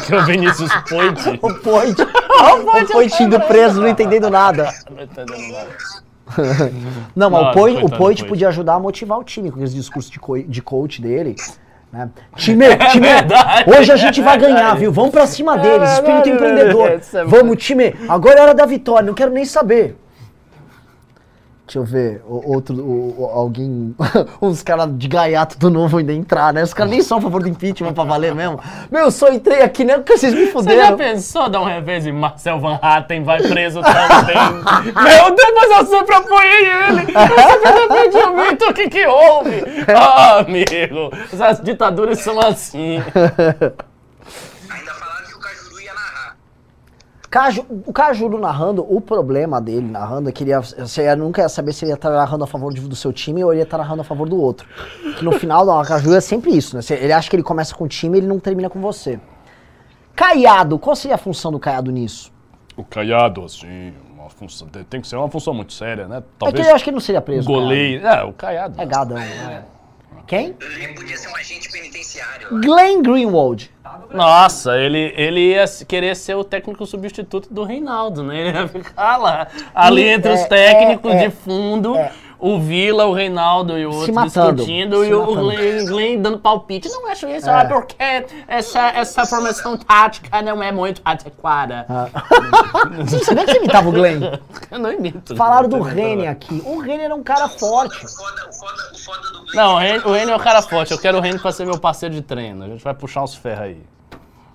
B: Que o Vinícius Poit.
A: O Point, o Point indo preso, não entendendo nada.
B: Não dando nada.
A: Não, mas
B: Não,
A: o Point, o Point
B: Point.
A: podia ajudar a motivar o time com esse discurso de, co- de coach dele. Né? Time, time,
B: É
A: hoje a gente vai
B: é
A: ganhar,
B: verdade.
A: viu? Vamos pra cima deles,
B: É
A: espírito empreendedor.
B: é
A: Vamos, time, agora é hora da vitória, não quero nem saber. Deixa eu ver, outro, o- alguém, uns caras de gaiato do novo ainda entrar, né? Os caras nem são a favor do impeachment pra valer mesmo. Meu, eu só entrei aqui, né? Porque vocês me
B: Você já
A: fuderam.
B: pensou dar um revés e Marcel Van Hatten vai preso também? Meu Deus, mas eu sempre apoiei ele! Eu sempre defendi o Vitor, o que que houve? Ah, amigo, as ditaduras são assim.
F: Ainda falaram que o Cajuru ia narrar.
A: Caju, o Cajuru narrando, o problema dele narrando é que ele ia, você nunca ia saber se ele ia estar narrando a favor do seu time ou ele ia estar narrando a favor do outro. Que no final, o Cajuru é sempre isso, né? Ele acha que ele começa com o time e ele não termina com você. Caiado, qual seria a função do Caiado nisso?
B: O Caiado, assim, uma função, tem que ser uma função muito séria, né?
A: É que eu acho que ele não seria preso.
B: Goleiro. É, o Caiado.
A: É gadão. né? Quem?
F: Ele podia ser um agente penitenciário. acho.
A: Glenn Greenwald.
B: Nossa, ele, ele ia querer ser o técnico substituto do Reinaldo, né? Ele ia ficar lá, ali
A: E-
B: entre
A: é,
B: os técnicos
A: é, é,
B: de fundo,
A: é.
B: O Vila, o Reinaldo e o outro
A: matando,
B: discutindo, e o. Glenn, Glenn dando palpite. Não acho isso,
A: É.
B: é. porque essa, essa formação tática não é muito adequada.
A: Você sabia que você imitava o Glenn?
B: Eu não imito.
A: Falaram
B: não
A: do Rene aqui. O Rene era um cara forte.
F: O foda, o foda, o foda do Glenn
B: Não, o Reni, o Reni é o cara forte. Eu quero o Reni pra ser meu parceiro de treino. A gente vai puxar uns ferros aí.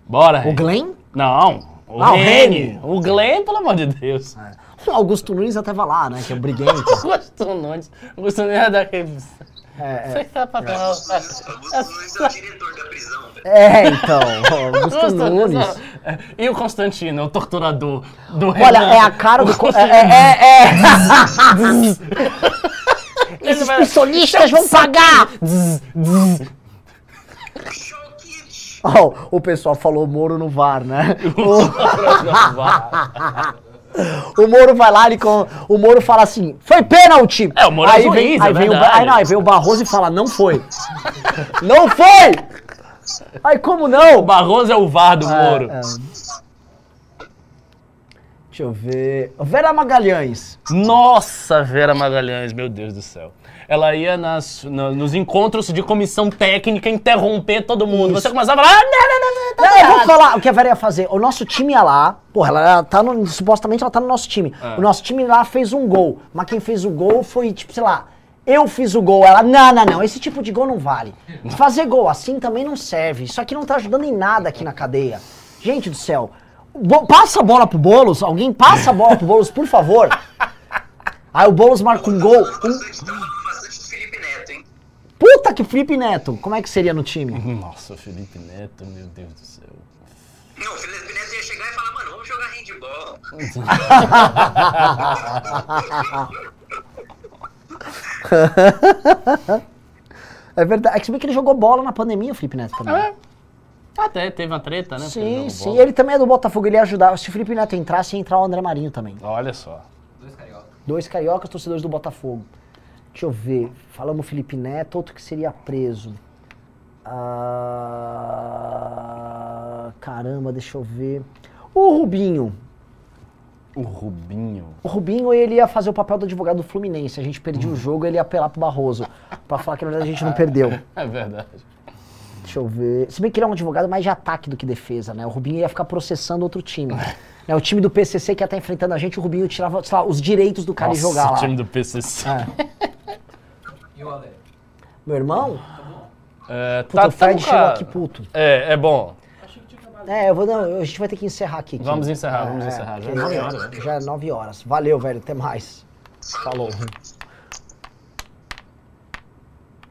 B: Bora,
A: O. Glenn?
B: Não, o
A: Ah.
B: Reni. O Glenn, pelo amor de Deus.
A: O Augusto Nunes até vai lá, né? Que é o briguento.
B: Augusto Nunes. Augusto Nunes é daquele...
A: É,
B: Você tá pra falar-
F: Augusto Nunes Augusto Nunes é o diretor da prisão, velho.
A: é, então. o Augusto Nunes.
B: É, E o Constantino, o torturador do
A: Olha,
B: Renan?
A: é a cara do. É, é, é, é. Esses pissonistas vão pagar! Ó, o pessoal falou Moro no VAR, né? O, o Moro vai lá, ele com, o Moro fala assim, foi pênalti!
B: É, o Moro é
A: aí
B: juiz,
A: vem,
B: é
A: aí, vem o, aí, não, aí vem o Barroso e fala, não foi. não foi! Aí como não?
B: O Barroso é o VAR do Moro.
A: É, é. Deixa eu ver. Vera Magalhães.
B: Nossa, Vera Magalhães, meu Deus do céu. Ela ia nas, na- nos encontros de comissão técnica interromper todo mundo. Você começava a falar, ah, não, não, não, não, tá
A: Não, eu vou
B: errado."
A: falar o que a Vera ia fazer. O nosso time ia lá, porra, ela tá no, supostamente ela tá no nosso time.
B: É.
A: O nosso time lá fez um gol, mas quem fez o gol foi, tipo, sei lá, eu fiz o gol. Ela, não, não, não, esse tipo de gol não vale. Fazer gol assim também não serve. Isso aqui não tá ajudando em nada aqui na cadeia. Gente do céu, Bo- passa a bola pro Boulos, alguém passa a bola pro Boulos, por favor. Aí o Boulos marca um gol. Um- Puta que Felipe Neto, como é que seria no time?
B: Nossa, o Felipe Neto, meu Deus do céu.
F: Não, o Felipe Neto ia chegar e falar, mano, vamos jogar handball.
A: É verdade. É que se bem que ele jogou bola na pandemia, o Felipe Neto também.
B: É. Até teve uma treta, né? porque ele
A: Sim, sim. Ele também é do Botafogo, ele ia ajudar. Se o Felipe Neto entrasse, ia entrar o André Marinho também.
B: Olha só.
A: Dois cariocas, torcedores do Botafogo. Deixa eu ver. Falamos Felipe Neto, outro que seria preso. Ah, caramba, deixa eu ver. O Rubinho.
B: O Rubinho.
A: O Rubinho, ele ia fazer o papel do advogado do Fluminense. A gente perdia o jogo, ele ia apelar pro Barroso. Pra falar que na verdade a gente não perdeu.
B: É verdade.
A: Deixa eu ver. Se bem que ele é um advogado mais de ataque do que defesa, né? O Rubinho ia ficar processando outro time. né? O time do PCC que ia estar enfrentando a gente, o Rubinho tirava, sei lá, os direitos do cara e
B: Nossa,
A: jogar
B: o
A: lá.
B: time do PCC.
A: É.
G: E o Ale?
A: Meu irmão?
B: É,
A: Puta, o Fred
B: com
A: chegou aqui puto.
B: É, é bom.
A: É, eu vou, não, a gente vai ter que encerrar aqui.
B: Vamos encerrar, vamos encerrar. Já é nove horas, né?
A: Já é nove horas. Valeu, velho. Até mais. Falou.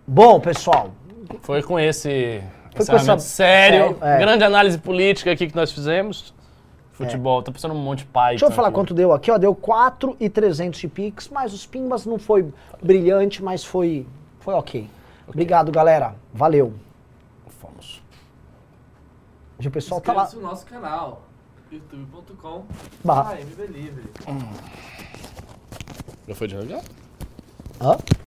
A: Bom, pessoal.
B: Foi com esse
A: Foi com essa-
B: sério,
A: sério, é.
B: grande análise política aqui que nós fizemos. Futebol, tá pensando um monte de pai.
A: Deixa eu falar quanto deu aqui, ó. Deu 4,300 de Pix, mas os Pimbas não foi brilhante, mas foi, foi ok. Obrigado, galera. Valeu.
B: Fomos.
A: Hoje o pessoal tá lá.
G: Inscreva-se no nosso canal, youtube.com
A: Barra.
G: AMB Livre.
B: Já foi de jogar?
A: Hã?